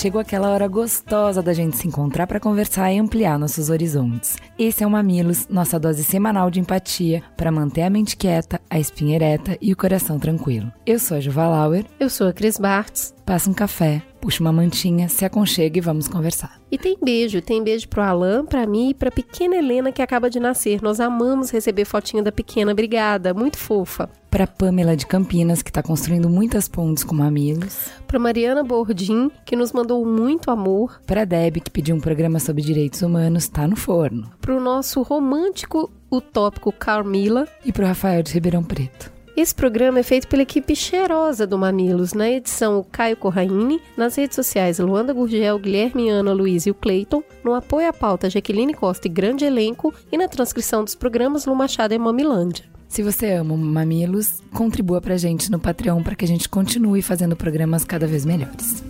chegou aquela hora gostosa da gente se encontrar para conversar e ampliar nossos horizontes. Esse é o Mamilos, nossa dose semanal de empatia para manter a mente quieta, a espinha ereta e o coração tranquilo. Eu sou a Juva Lauer. Eu sou a Cris Bartz. Passa um café, puxa uma mantinha, se aconchega e vamos conversar. E tem beijo, tem beijo pro Alan, pra mim e pra pequena Helena que acaba de nascer. Nós amamos receber fotinha da pequena, obrigada, muito fofa. Pra Pamela de Campinas, que tá construindo muitas pontes com mamilos. Pra Mariana Bordim, que nos mandou muito amor. Pra Deb, que pediu um programa sobre direitos humanos, tá no forno. Pro nosso romântico utópico Carmila. E pro Rafael de Ribeirão Preto. Esse programa é feito pela equipe cheirosa do Mamilos, na edição o Caio Corraine, nas redes sociais Luanda Gurgel, Guilherme Ana, Luiz e o Cleiton, no apoio à pauta Jaqueline Costa e grande elenco e na transcrição dos programas Lu Machado e Mamilândia. Se você ama Mamilos, contribua pra gente no Patreon para que a gente continue fazendo programas cada vez melhores.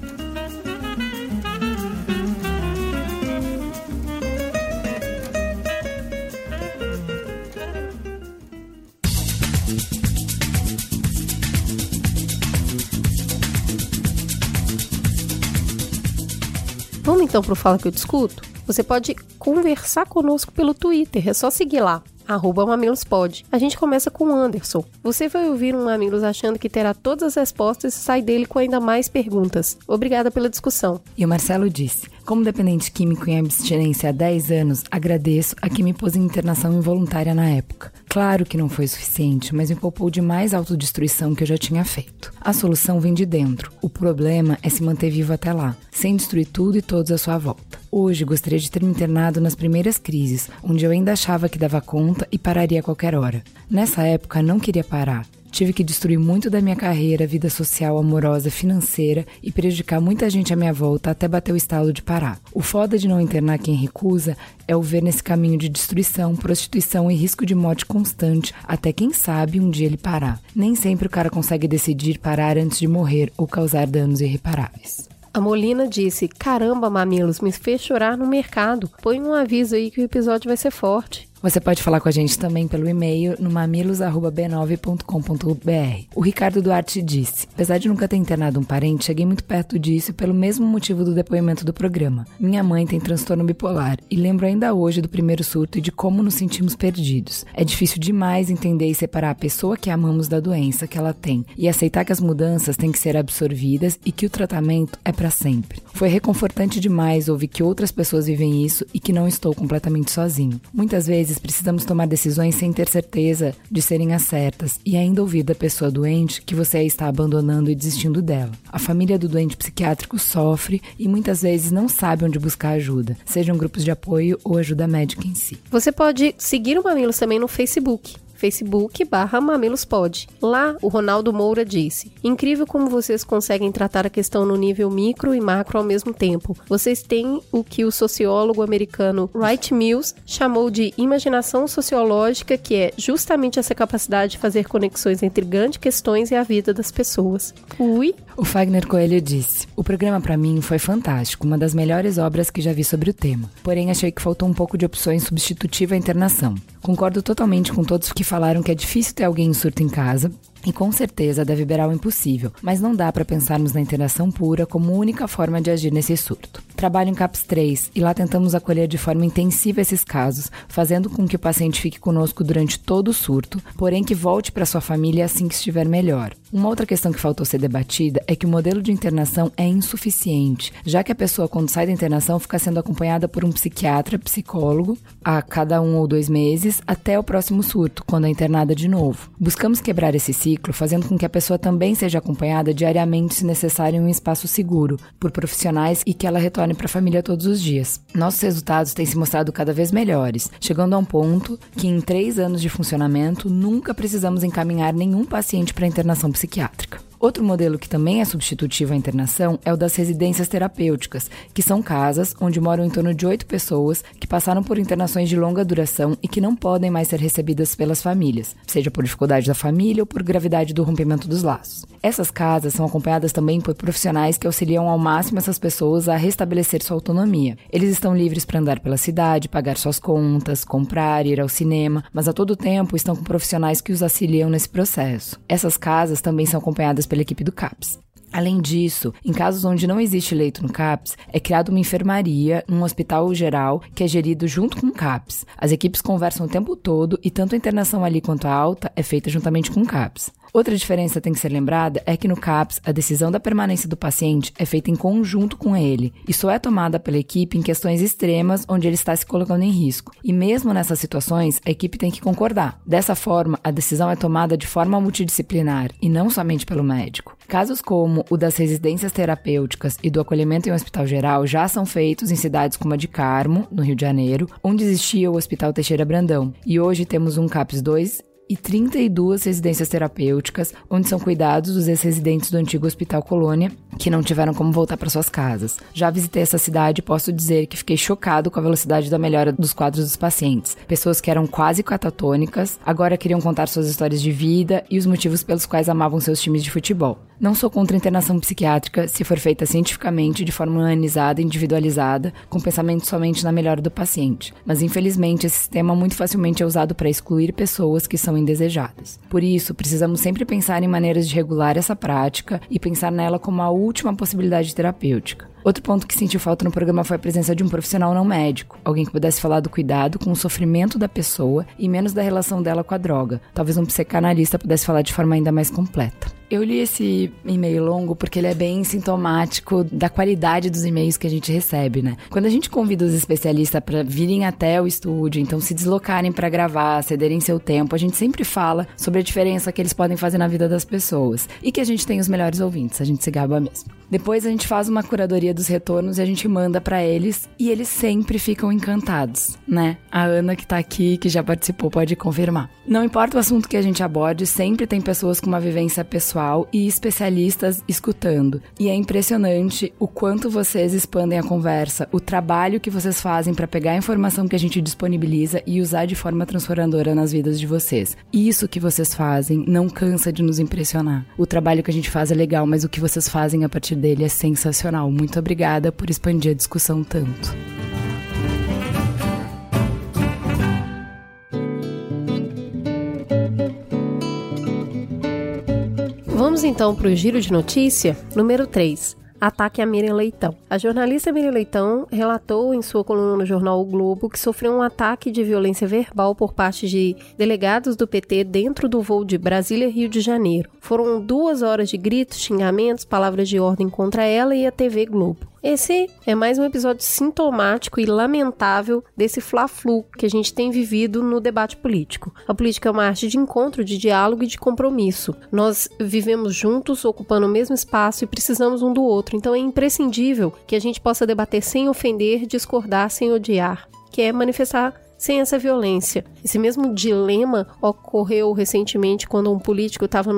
Vamos então pro Fala Que Eu Discuto? Você pode conversar conosco pelo Twitter, é só seguir lá arroba mamilospod. A gente começa com o Anderson. Você vai ouvir um Mamilos achando que terá todas as respostas e sai dele com ainda mais perguntas. Obrigada pela discussão. E o Marcelo disse: Como dependente químico em abstinência há 10 anos, agradeço a que me pôs em internação involuntária na época. Claro que não foi suficiente, mas me poupou de mais autodestruição que eu já tinha feito. A solução vem de dentro. O problema é se manter vivo até lá, sem destruir tudo e todos à sua volta. Hoje gostaria de ter me internado nas primeiras crises, onde eu ainda achava que dava conta e pararia a qualquer hora. Nessa época não queria parar. Tive que destruir muito da minha carreira, vida social, amorosa, financeira e prejudicar muita gente à minha volta até bater o estalo de parar. O foda de não internar quem recusa é o ver nesse caminho de destruição, prostituição e risco de morte constante até quem sabe um dia ele parar. Nem sempre o cara consegue decidir parar antes de morrer ou causar danos irreparáveis. A Molina disse: Caramba, mamilos, me fez chorar no mercado. Põe um aviso aí que o episódio vai ser forte. Você pode falar com a gente também pelo e-mail no mamilos.b9.com.br. O Ricardo Duarte disse: Apesar de nunca ter internado um parente, cheguei muito perto disso pelo mesmo motivo do depoimento do programa. Minha mãe tem transtorno bipolar e lembro ainda hoje do primeiro surto e de como nos sentimos perdidos. É difícil demais entender e separar a pessoa que amamos da doença que ela tem e aceitar que as mudanças têm que ser absorvidas e que o tratamento é para sempre. Foi reconfortante demais ouvir que outras pessoas vivem isso e que não estou completamente sozinho. Muitas vezes vezes precisamos tomar decisões sem ter certeza de serem as certas e ainda ouvir da pessoa doente que você está abandonando e desistindo dela. A família do doente psiquiátrico sofre e muitas vezes não sabe onde buscar ajuda, sejam grupos de apoio ou ajuda médica em si. Você pode seguir o Mamilos também no Facebook facebook barra mamilospod. Lá, o Ronaldo Moura disse, incrível como vocês conseguem tratar a questão no nível micro e macro ao mesmo tempo. Vocês têm o que o sociólogo americano Wright Mills chamou de imaginação sociológica, que é justamente essa capacidade de fazer conexões entre grandes questões e a vida das pessoas. Ui! O Fagner Coelho disse, o programa para mim foi fantástico, uma das melhores obras que já vi sobre o tema. Porém, achei que faltou um pouco de opções substitutiva à internação. Concordo totalmente com todos que falaram que é difícil ter alguém em surto em casa, e com certeza deve beirar o impossível, mas não dá para pensarmos na interação pura como única forma de agir nesse surto. Trabalho em CAPS 3 e lá tentamos acolher de forma intensiva esses casos, fazendo com que o paciente fique conosco durante todo o surto, porém que volte para sua família assim que estiver melhor. Uma outra questão que faltou ser debatida é que o modelo de internação é insuficiente, já que a pessoa, quando sai da internação, fica sendo acompanhada por um psiquiatra, psicólogo, a cada um ou dois meses, até o próximo surto, quando é internada de novo. Buscamos quebrar esse ciclo ciclo, fazendo com que a pessoa também seja acompanhada diariamente, se necessário, em um espaço seguro, por profissionais e que ela retorne para a família todos os dias. Nossos resultados têm se mostrado cada vez melhores, chegando a um ponto que, em três anos de funcionamento, nunca precisamos encaminhar nenhum paciente para internação psiquiátrica. Outro modelo que também é substitutivo à internação é o das residências terapêuticas, que são casas onde moram em torno de oito pessoas que passaram por internações de longa duração e que não podem mais ser recebidas pelas famílias, seja por dificuldade da família ou por gravidade do rompimento dos laços. Essas casas são acompanhadas também por profissionais que auxiliam ao máximo essas pessoas a restabelecer sua autonomia. Eles estão livres para andar pela cidade, pagar suas contas, comprar, ir ao cinema, mas a todo tempo estão com profissionais que os auxiliam nesse processo. Essas casas também são acompanhadas pela equipe do CAPS. Além disso, em casos onde não existe leito no CAPS, é criada uma enfermaria num hospital geral que é gerido junto com o CAPS. As equipes conversam o tempo todo e tanto a internação ali quanto a alta é feita juntamente com o CAPS. Outra diferença tem que ser lembrada é que no CAPS a decisão da permanência do paciente é feita em conjunto com ele e só é tomada pela equipe em questões extremas onde ele está se colocando em risco. E mesmo nessas situações, a equipe tem que concordar. Dessa forma, a decisão é tomada de forma multidisciplinar e não somente pelo médico. Casos como o das residências terapêuticas e do acolhimento em um hospital geral já são feitos em cidades como a de Carmo, no Rio de Janeiro, onde existia o Hospital Teixeira Brandão. E hoje temos um CAPS 2 e 32 residências terapêuticas, onde são cuidados dos ex-residentes do antigo Hospital Colônia, que não tiveram como voltar para suas casas. Já visitei essa cidade e posso dizer que fiquei chocado com a velocidade da melhora dos quadros dos pacientes. Pessoas que eram quase catatônicas, agora queriam contar suas histórias de vida e os motivos pelos quais amavam seus times de futebol. Não sou contra a internação psiquiátrica se for feita cientificamente, de forma humanizada, individualizada, com pensamento somente na melhora do paciente. Mas infelizmente esse sistema muito facilmente é usado para excluir pessoas que são indesejadas. Por isso, precisamos sempre pensar em maneiras de regular essa prática e pensar nela como a última possibilidade terapêutica. Outro ponto que senti falta no programa foi a presença de um profissional não médico, alguém que pudesse falar do cuidado com o sofrimento da pessoa e menos da relação dela com a droga. Talvez um psicanalista pudesse falar de forma ainda mais completa. Eu li esse e-mail longo porque ele é bem sintomático da qualidade dos e-mails que a gente recebe, né? Quando a gente convida os especialistas para virem até o estúdio, então se deslocarem para gravar, cederem seu tempo, a gente sempre fala sobre a diferença que eles podem fazer na vida das pessoas e que a gente tem os melhores ouvintes, a gente se gaba mesmo. Depois a gente faz uma curadoria dos retornos e a gente manda para eles e eles sempre ficam encantados, né? A Ana que tá aqui, que já participou, pode confirmar. Não importa o assunto que a gente aborde, sempre tem pessoas com uma vivência pessoal e especialistas escutando. E é impressionante o quanto vocês expandem a conversa, o trabalho que vocês fazem para pegar a informação que a gente disponibiliza e usar de forma transformadora nas vidas de vocês. Isso que vocês fazem não cansa de nos impressionar. O trabalho que a gente faz é legal, mas o que vocês fazem a partir dele é sensacional. Muito obrigada por expandir a discussão tanto. Vamos então para o giro de notícia número 3. Ataque a Miriam Leitão. A jornalista Miriam Leitão relatou em sua coluna no jornal O Globo que sofreu um ataque de violência verbal por parte de delegados do PT dentro do voo de Brasília-Rio de Janeiro. Foram duas horas de gritos, xingamentos, palavras de ordem contra ela e a TV Globo. Esse é mais um episódio sintomático e lamentável desse fla-flu que a gente tem vivido no debate político. A política é uma arte de encontro, de diálogo e de compromisso. Nós vivemos juntos, ocupando o mesmo espaço e precisamos um do outro, então é imprescindível que a gente possa debater sem ofender, discordar sem odiar, que é manifestar sem essa violência. Esse mesmo dilema ocorreu recentemente quando um político estava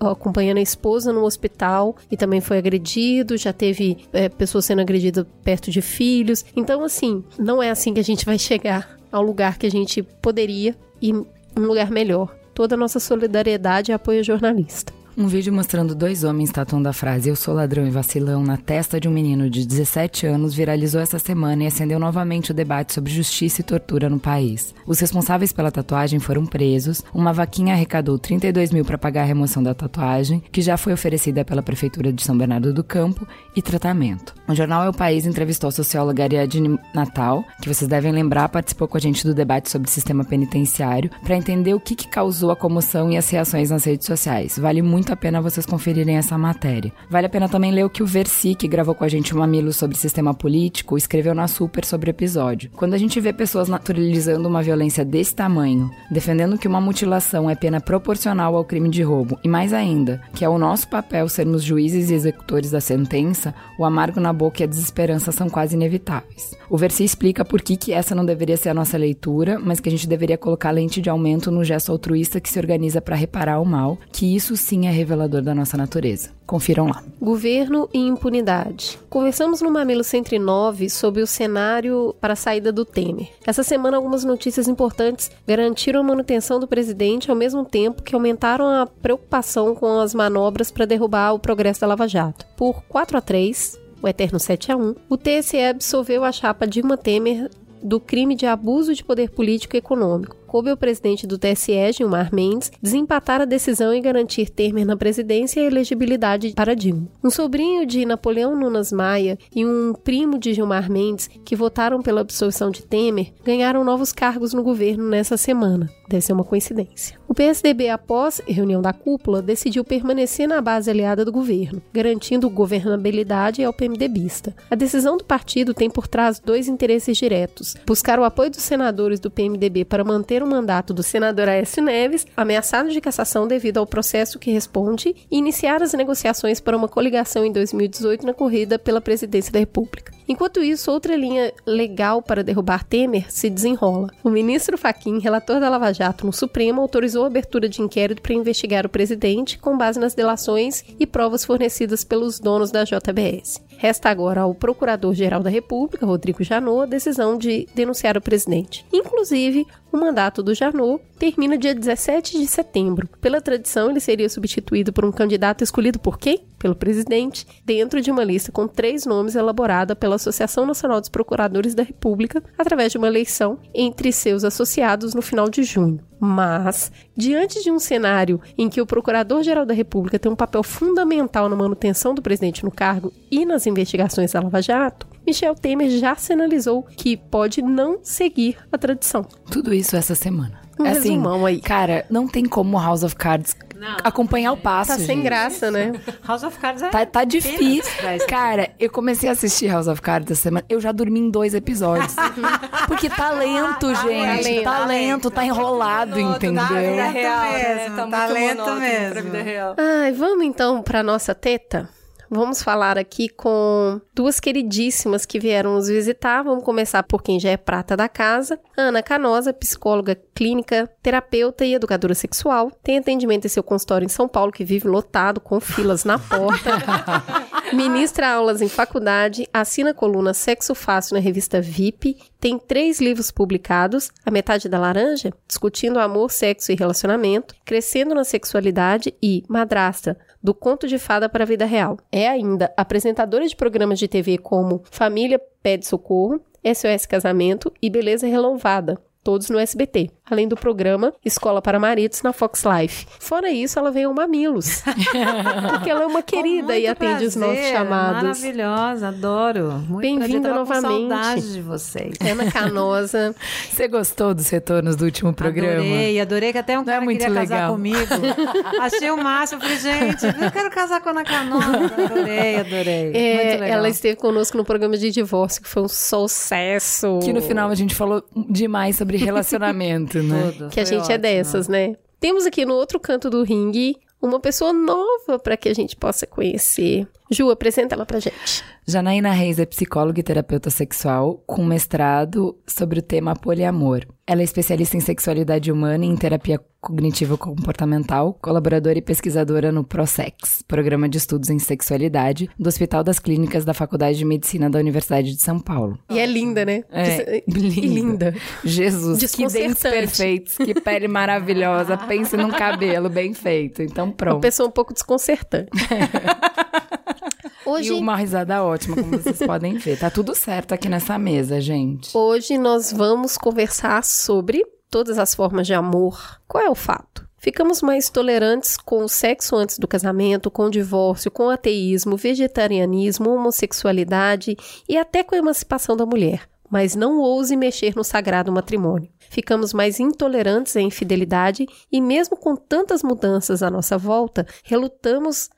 acompanhando a esposa no hospital e também foi agredido, já teve é, pessoas sendo agredidas perto de filhos. Então, assim, não é assim que a gente vai chegar ao lugar que a gente poderia e um lugar melhor. Toda a nossa solidariedade e apoio ao jornalista. Um vídeo mostrando dois homens tatuando a frase Eu sou ladrão e vacilão na testa de um menino de 17 anos viralizou essa semana e acendeu novamente o debate sobre justiça e tortura no país. Os responsáveis pela tatuagem foram presos, uma vaquinha arrecadou 32 mil para pagar a remoção da tatuagem, que já foi oferecida pela Prefeitura de São Bernardo do Campo, e tratamento. O jornal É o País entrevistou a socióloga Ariadne Natal, que vocês devem lembrar participou com a gente do debate sobre o sistema penitenciário, para entender o que, que causou a comoção e as reações nas redes sociais. Vale muito muito a pena vocês conferirem essa matéria. Vale a pena também ler o que o Versi, que gravou com a gente o Mamilo sobre sistema político, escreveu na Super sobre o episódio. Quando a gente vê pessoas naturalizando uma violência desse tamanho, defendendo que uma mutilação é pena proporcional ao crime de roubo, e mais ainda, que é o nosso papel sermos juízes e executores da sentença, o amargo na boca e a desesperança são quase inevitáveis. O Versi explica por que, que essa não deveria ser a nossa leitura, mas que a gente deveria colocar lente de aumento no gesto altruísta que se organiza para reparar o mal, que isso sim é revelador da nossa natureza. Confiram lá. Governo e impunidade. Conversamos no Mamilo 109 sobre o cenário para a saída do Temer. Essa semana, algumas notícias importantes garantiram a manutenção do presidente ao mesmo tempo que aumentaram a preocupação com as manobras para derrubar o progresso da Lava Jato. Por 4 a 3, o eterno 7 a 1, o TSE absolveu a chapa Dilma Temer do crime de abuso de poder político e econômico. Coube ao presidente do TSE, Gilmar Mendes, desempatar a decisão e garantir Temer na presidência e elegibilidade para Dilma. Um sobrinho de Napoleão Nunes Maia e um primo de Gilmar Mendes, que votaram pela absolvição de Temer, ganharam novos cargos no governo nessa semana. Deve ser uma coincidência. PSDB, após reunião da cúpula, decidiu permanecer na base aliada do governo, garantindo governabilidade ao PMDBista. A decisão do partido tem por trás dois interesses diretos: buscar o apoio dos senadores do PMDB para manter o mandato do senador Aécio Neves, ameaçado de cassação devido ao processo que responde, e iniciar as negociações para uma coligação em 2018 na corrida pela presidência da República. Enquanto isso, outra linha legal para derrubar Temer se desenrola. O ministro Faquim, relator da Lava Jato no Supremo, autorizou abertura de inquérito para investigar o presidente com base nas delações e provas fornecidas pelos donos da JBS. Resta agora ao Procurador-Geral da República, Rodrigo Janot, a decisão de denunciar o presidente. Inclusive, o mandato do Janot termina dia 17 de setembro. Pela tradição, ele seria substituído por um candidato escolhido por quem? Pelo presidente, dentro de uma lista com três nomes elaborada pela Associação Nacional dos Procuradores da República, através de uma eleição entre seus associados no final de junho. Mas, diante de um cenário em que o Procurador-Geral da República tem um papel fundamental na manutenção do presidente no cargo e nas investigações da Lava Jato, Michel Temer já sinalizou que pode não seguir a tradição. Tudo isso essa semana. Um assim, resumão aí. cara, não tem como House of Cards Não, acompanhar o passo. Tá sem gente. graça, né? House of Cards é Tá, tá difícil. pra. Cara, eu comecei a assistir House of Cards essa semana. Eu já dormi em dois episódios. Porque tá lento, gente. lento, Tá tá lento, tá enrolado, entendeu? Da vida Lento real, mesmo, Tá tá muito lento mesmo. Pra vida real. Ai, vamos então para nossa teta? Vamos falar aqui com duas queridíssimas que vieram nos visitar. Vamos começar por quem já é prata da casa. Ana Canosa, psicóloga clínica, terapeuta e educadora sexual. Tem atendimento em seu consultório em São Paulo, que vive lotado, com filas na porta. Ministra aulas em faculdade, assina a coluna Sexo Fácil na revista VIP, tem três livros publicados, A Metade da Laranja, Discutindo Amor, Sexo e Relacionamento, Crescendo na Sexualidade e Madrasta, do Conto de Fada para a Vida Real. É ainda apresentadora de programas de TV como Família Pede Socorro, SOS Casamento e Beleza Relouvada, todos no SBT, além do programa Escola para Maridos na Fox Life. Fora isso, ela veio ao Mamilos, porque ela é uma querida e atende os nossos prazer, chamados. Maravilhosa, adoro. Muito Bem-vinda prazer, novamente. Com saudade de vocês. Ana Canosa. Você gostou dos retornos do último programa? Adorei, adorei que até um Não é cara muito queria casar legal. comigo. Achei o máximo, falei, gente, eu quero casar com a Ana Canosa. Adorei, adorei. É, muito legal. ela esteve conosco no programa de divórcio, que foi um sucesso. Que no final a gente falou demais sobre relacionamento, né? Tudo, Que a foi gente é ótimo. dessas, né? Temos aqui no outro canto do ringue uma pessoa nova para que a gente possa conhecer. Ju, apresenta ela pra gente. Janaína Reis é psicóloga e terapeuta sexual com mestrado sobre o tema poliamor. Ela é especialista em sexualidade humana e em terapia cognitivo-comportamental, colaboradora e pesquisadora no ProSex, Programa de Estudos em Sexualidade, do Hospital das Clínicas da Faculdade de Medicina da Universidade de São Paulo. E é linda, né? É, Que linda. Jesus, que dentes perfeitos, que pele maravilhosa. Pense num cabelo bem feito. Então Uma pronto. pessoa um pouco desconcertante. Hoje, E uma risada ótima, como vocês podem ver. Tá tudo certo aqui nessa mesa, gente. hoje nós vamos conversar sobre todas as formas de amor. Qual é o fato? Ficamos mais tolerantes com o sexo antes do casamento, com o divórcio, com o ateísmo, vegetarianismo, homossexualidade e até com a emancipação da mulher. mas não ouse mexer no sagrado matrimônio. Ficamos mais intolerantes à infidelidade e, mesmo com tantas mudanças à nossa volta, relutamos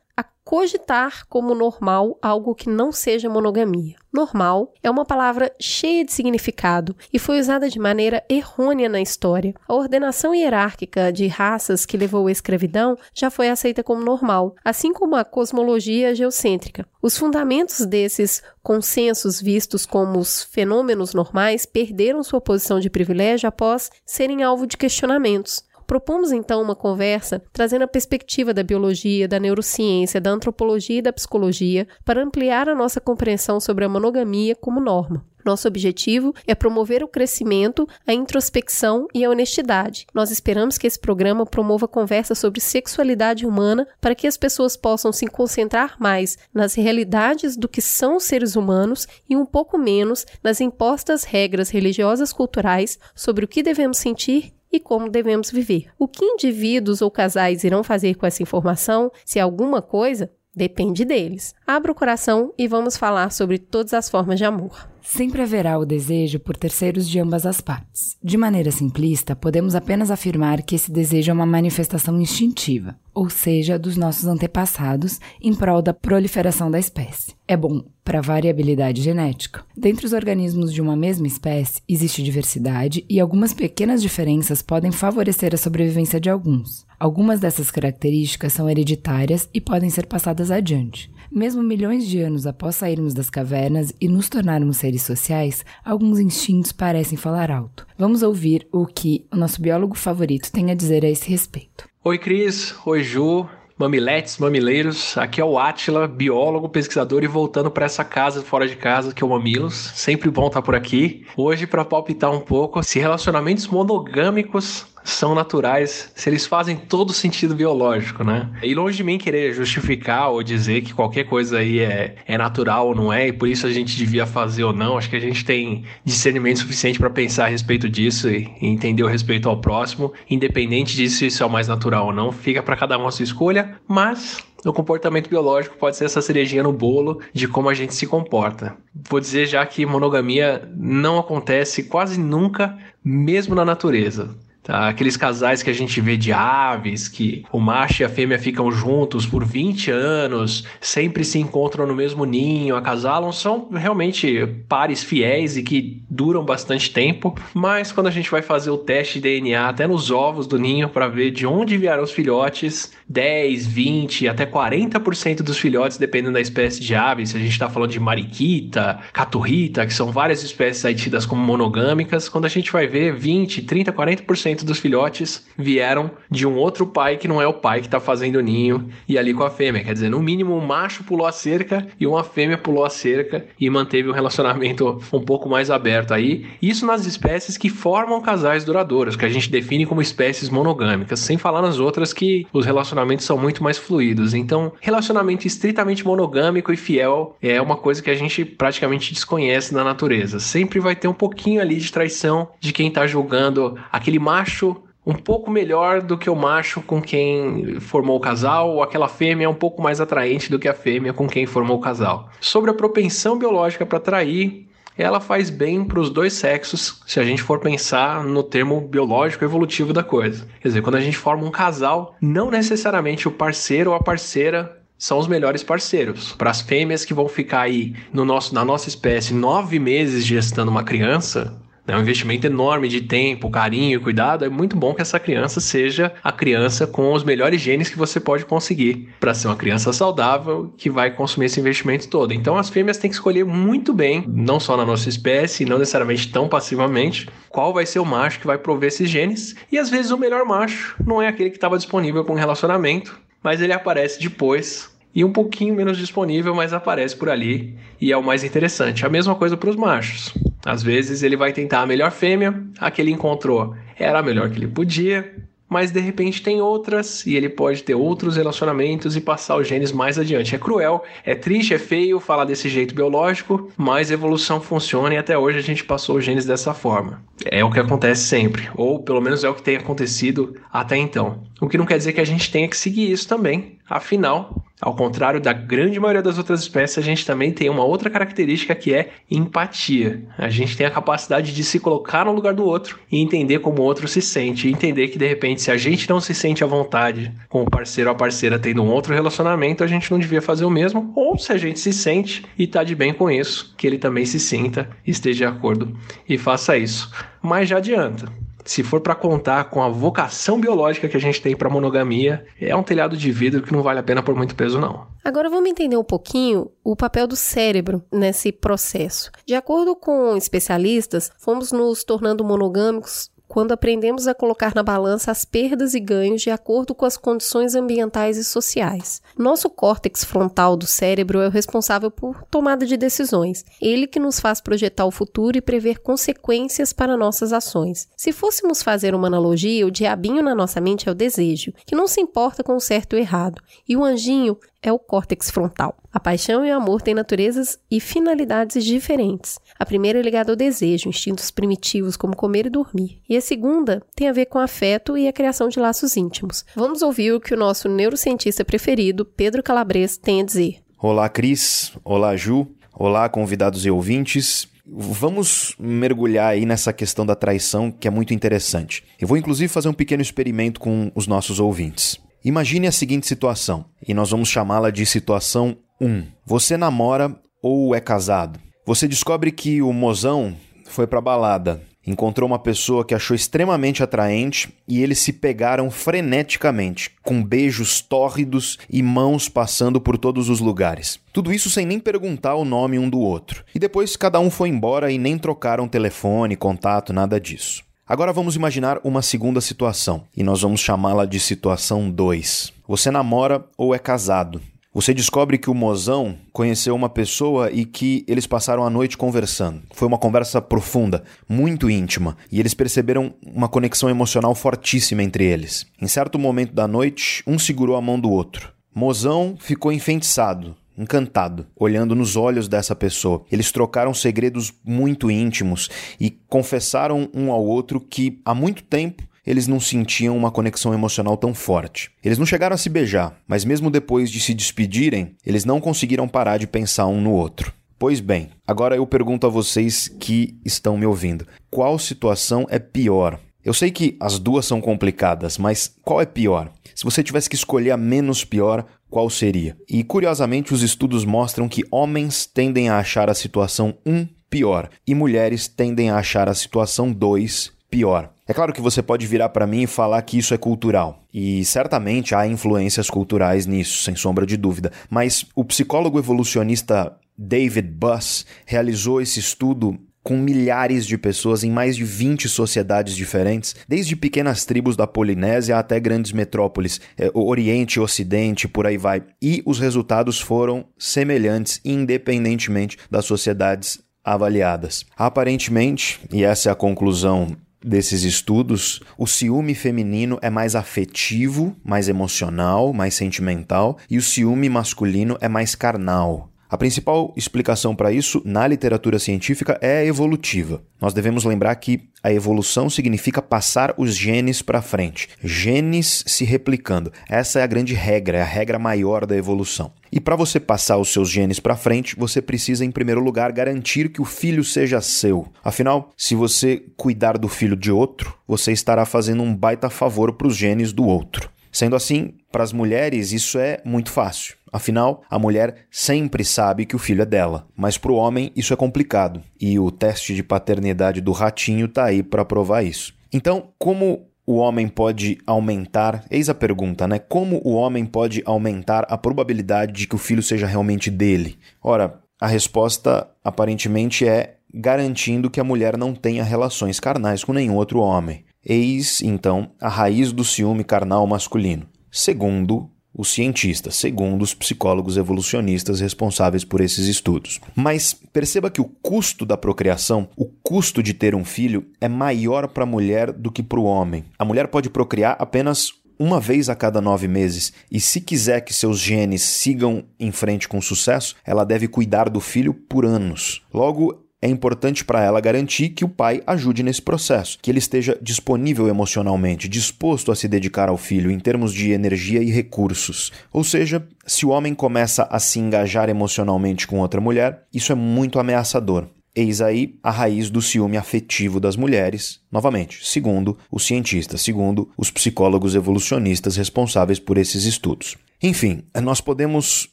cogitar como normal algo que não seja monogamia. Normal é uma palavra cheia de significado e foi usada de maneira errônea na história. A ordenação hierárquica de raças que levou à escravidão já foi aceita como normal, assim como a cosmologia geocêntrica. Os fundamentos desses consensos vistos como os fenômenos normais perderam sua posição de privilégio após serem alvo de questionamentos. Propomos então uma conversa trazendo a perspectiva da biologia, da neurociência, da antropologia e da psicologia para ampliar a nossa compreensão sobre a monogamia como norma. Nosso objetivo é promover o crescimento, a introspecção e a honestidade. Nós esperamos que esse programa promova conversas sobre sexualidade humana para que as pessoas possam se concentrar mais nas realidades do que são os seres humanos e um pouco menos nas impostas regras religiosas culturais sobre o que devemos sentir e como devemos viver. O que indivíduos ou casais irão fazer com essa informação, se alguma coisa, depende deles. Abra o coração e vamos falar sobre todas as formas de amor. Sempre haverá o desejo por terceiros de ambas as partes. De maneira simplista, podemos apenas afirmar que esse desejo é uma manifestação instintiva, ou seja, dos nossos antepassados, em prol da proliferação da espécie. É bom para a variabilidade genética. Dentre os organismos de uma mesma espécie, existe diversidade e algumas pequenas diferenças podem favorecer a sobrevivência de alguns. Algumas dessas características são hereditárias e podem ser passadas adiante. Mesmo milhões de anos após sairmos das cavernas e nos tornarmos seres sociais, alguns instintos parecem falar alto. Vamos ouvir o que o nosso biólogo favorito tem a dizer a esse respeito. Oi, Cris. Oi, Ju. Mamiletes, mamileiros, aqui é o Atila, biólogo, pesquisador e voltando para essa casa fora de casa que é o Mamilos. Sempre bom estar por aqui. Hoje para palpitar um pouco se relacionamentos monogâmicos são naturais, se eles fazem todo sentido biológico, né? E longe de mim querer justificar ou dizer que qualquer coisa aí é, é natural ou não é, e por isso a gente devia fazer ou não. Acho que a gente tem discernimento suficiente para pensar a respeito disso e, entender o respeito ao próximo, independente disso se isso é o mais natural ou não. Fica para cada um a sua escolha, mas o comportamento biológico pode ser essa cerejinha no bolo de como a gente se comporta. Vou dizer já que monogamia não acontece quase nunca, mesmo na natureza. Tá? Aqueles casais que a gente vê de aves, que o macho e a fêmea ficam juntos por 20 anos, sempre se encontram no mesmo ninho, acasalam, são realmente pares fiéis e que duram bastante tempo. Mas quando a gente vai fazer o teste de DNA até nos ovos do ninho para ver de onde vieram os filhotes, 10, 20, até 40% dos filhotes, dependendo da espécie de ave, se a gente está falando de mariquita, caturrita, que são várias espécies aí tidas como monogâmicas, quando a gente vai ver 20, 30, 40% dos filhotes vieram de um outro pai que não é o pai que está fazendo o ninho e ali com a fêmea. Quer dizer, no mínimo um macho pulou a cerca e uma fêmea pulou a cerca e manteve um relacionamento um pouco mais aberto aí. Isso nas espécies que formam casais duradouros, que a gente define como espécies monogâmicas, sem falar nas outras que os relacionamentos são muito mais fluidos. Então, relacionamento estritamente monogâmico e fiel é uma coisa que a gente praticamente desconhece na natureza. Sempre vai ter um pouquinho ali de traição de quem está julgando aquele macho macho um pouco melhor do que o macho com quem formou o casal, ou aquela fêmea um pouco mais atraente do que a fêmea com quem formou o casal. Sobre a propensão biológica para trair, ela faz bem para os dois sexos, se a gente for pensar no termo biológico evolutivo da coisa. Quer dizer, quando a gente forma um casal, não necessariamente o parceiro ou a parceira são os melhores parceiros. Para as fêmeas que vão ficar aí no nosso, na nossa espécie nove meses gestando uma criança, é um investimento enorme de tempo, carinho e cuidado. É muito bom que essa criança seja a criança com os melhores genes que você pode conseguir para ser uma criança saudável que vai consumir esse investimento todo. Então as fêmeas têm que escolher muito bem, não só na nossa espécie, não necessariamente tão passivamente, qual vai ser o macho que vai prover esses genes. E às vezes o melhor macho não é aquele que estava disponível com um relacionamento, mas ele aparece depois e um pouquinho menos disponível, mas aparece por ali e é o mais interessante. A mesma coisa para os machos. Às vezes ele vai tentar a melhor fêmea, a que ele encontrou era a melhor que ele podia, mas de repente tem outras e ele pode ter outros relacionamentos e passar os genes mais adiante. É cruel, é triste, é feio falar desse jeito biológico, mas evolução funciona e até hoje a gente passou os genes dessa forma. É o que acontece sempre, ou pelo menos é o que tem acontecido até então. O que não quer dizer que a gente tenha que seguir isso também. Afinal, ao contrário da grande maioria das outras espécies, a gente também tem uma outra característica que é empatia. A gente tem a capacidade de se colocar no lugar do outro e entender como o outro se sente. E entender que, de repente, se a gente não se sente à vontade com o parceiro ou a parceira tendo um outro relacionamento, a gente não devia fazer o mesmo. Ou se a gente se sente e está de bem com isso, que ele também se sinta, esteja de acordo e faça isso. Mas já adianta se for para contar com a vocação biológica que a gente tem para monogamia, é um telhado de vidro que não vale a pena por muito peso não. Agora vamos entender um pouquinho o papel do cérebro nesse processo. De acordo com especialistas, fomos nos tornando monogâmicos quando aprendemos a colocar na balança as perdas e ganhos de acordo com as condições ambientais e sociais. Nosso córtex frontal do cérebro é o responsável por tomada de decisões, ele que nos faz projetar o futuro e prever consequências para nossas ações. Se fôssemos fazer uma analogia, o diabinho na nossa mente é o desejo, que não se importa com o certo e o errado, e o anjinho é o córtex frontal. A paixão e o amor têm naturezas e finalidades diferentes. A primeira é ligada ao desejo, instintos primitivos como comer e dormir. E a segunda tem a ver com afeto e a criação de laços íntimos. Vamos ouvir o que o nosso neurocientista preferido, Pedro Calabres, tem a dizer. Olá, Cris. Olá, Ju. Olá, convidados e ouvintes. Vamos mergulhar aí nessa questão da traição que é muito interessante. Eu vou inclusive fazer um pequeno experimento com os nossos ouvintes. Imagine a seguinte situação, e nós vamos chamá-la de situação 1. Você namora ou é casado. Você descobre que o mozão foi pra balada, encontrou uma pessoa que achou extremamente atraente e eles se pegaram freneticamente, com beijos tórridos e mãos passando por todos os lugares. Tudo isso sem nem perguntar o nome um do outro. E depois cada um foi embora e nem trocaram telefone, contato, nada disso. Agora vamos imaginar uma segunda situação, e nós vamos chamá-la de situação 2. Você namora ou é casado. Você descobre que o mozão conheceu uma pessoa e que eles passaram a noite conversando. Foi uma conversa profunda, muito íntima, e eles perceberam uma conexão emocional fortíssima entre eles. Em certo momento da noite, um segurou a mão do outro. Mozão ficou enfeitiçado, encantado, olhando nos olhos dessa pessoa. Eles trocaram segredos muito íntimos e confessaram um ao outro que há muito tempo eles não sentiam uma conexão emocional tão forte. Eles não chegaram a se beijar, mas mesmo depois de se despedirem, eles não conseguiram parar de pensar um no outro. Pois bem, agora eu pergunto a vocês que estão me ouvindo: qual situação é pior? Eu sei que as duas são complicadas, mas qual é pior? Se você tivesse que escolher a menos pior, qual seria? E curiosamente, os estudos mostram que homens tendem a achar a situação 1 pior e mulheres tendem a achar a situação 2 pior. É claro que você pode virar para mim e falar que isso é cultural, e certamente há influências culturais nisso, sem sombra de dúvida, mas o psicólogo evolucionista David Buss realizou esse estudo com milhares de pessoas em mais de 20 sociedades diferentes, desde pequenas tribos da Polinésia até grandes metrópoles, é, Oriente, Ocidente, por aí vai. E os resultados foram semelhantes, independentemente das sociedades avaliadas. Aparentemente, e essa é a conclusão desses estudos, o ciúme feminino é mais afetivo, mais emocional, mais sentimental, e o ciúme masculino é mais carnal. A principal explicação para isso na literatura científica é evolutiva. Nós devemos lembrar que a evolução significa passar os genes para frente, genes se replicando. Essa é a grande regra, é a regra maior da evolução. E para você passar os seus genes para frente, você precisa, em primeiro lugar, garantir que o filho seja seu. Afinal, se você cuidar do filho de outro, você estará fazendo um baita favor para os genes do outro. Sendo assim, para as mulheres isso é muito fácil. Afinal, a mulher sempre sabe que o filho é dela, mas para o homem isso é complicado. E o teste de paternidade do ratinho está aí para provar isso. Então, como o homem pode aumentar? Eis a pergunta, né? Como o homem pode aumentar a probabilidade de que o filho seja realmente dele? Ora, a resposta aparentemente é garantindo que a mulher não tenha relações carnais com nenhum outro homem. Eis, então, a raiz do ciúme carnal masculino, segundo os cientistas, segundo os psicólogos evolucionistas responsáveis por esses estudos. Mas perceba que o custo da procriação, o custo de ter um filho, é maior para a mulher do que para o homem. A mulher pode procriar apenas uma vez a cada nove meses, e se quiser que seus genes sigam em frente com sucesso, ela deve cuidar do filho por anos. Logo, é importante para ela garantir que o pai ajude nesse processo, que ele esteja disponível emocionalmente, disposto a se dedicar ao filho em termos de energia e recursos. Ou seja, se o homem começa a se engajar emocionalmente com outra mulher, isso é muito ameaçador. Eis aí a raiz do ciúme afetivo das mulheres, novamente, segundo os cientistas, segundo os psicólogos evolucionistas responsáveis por esses estudos. Enfim, nós podemos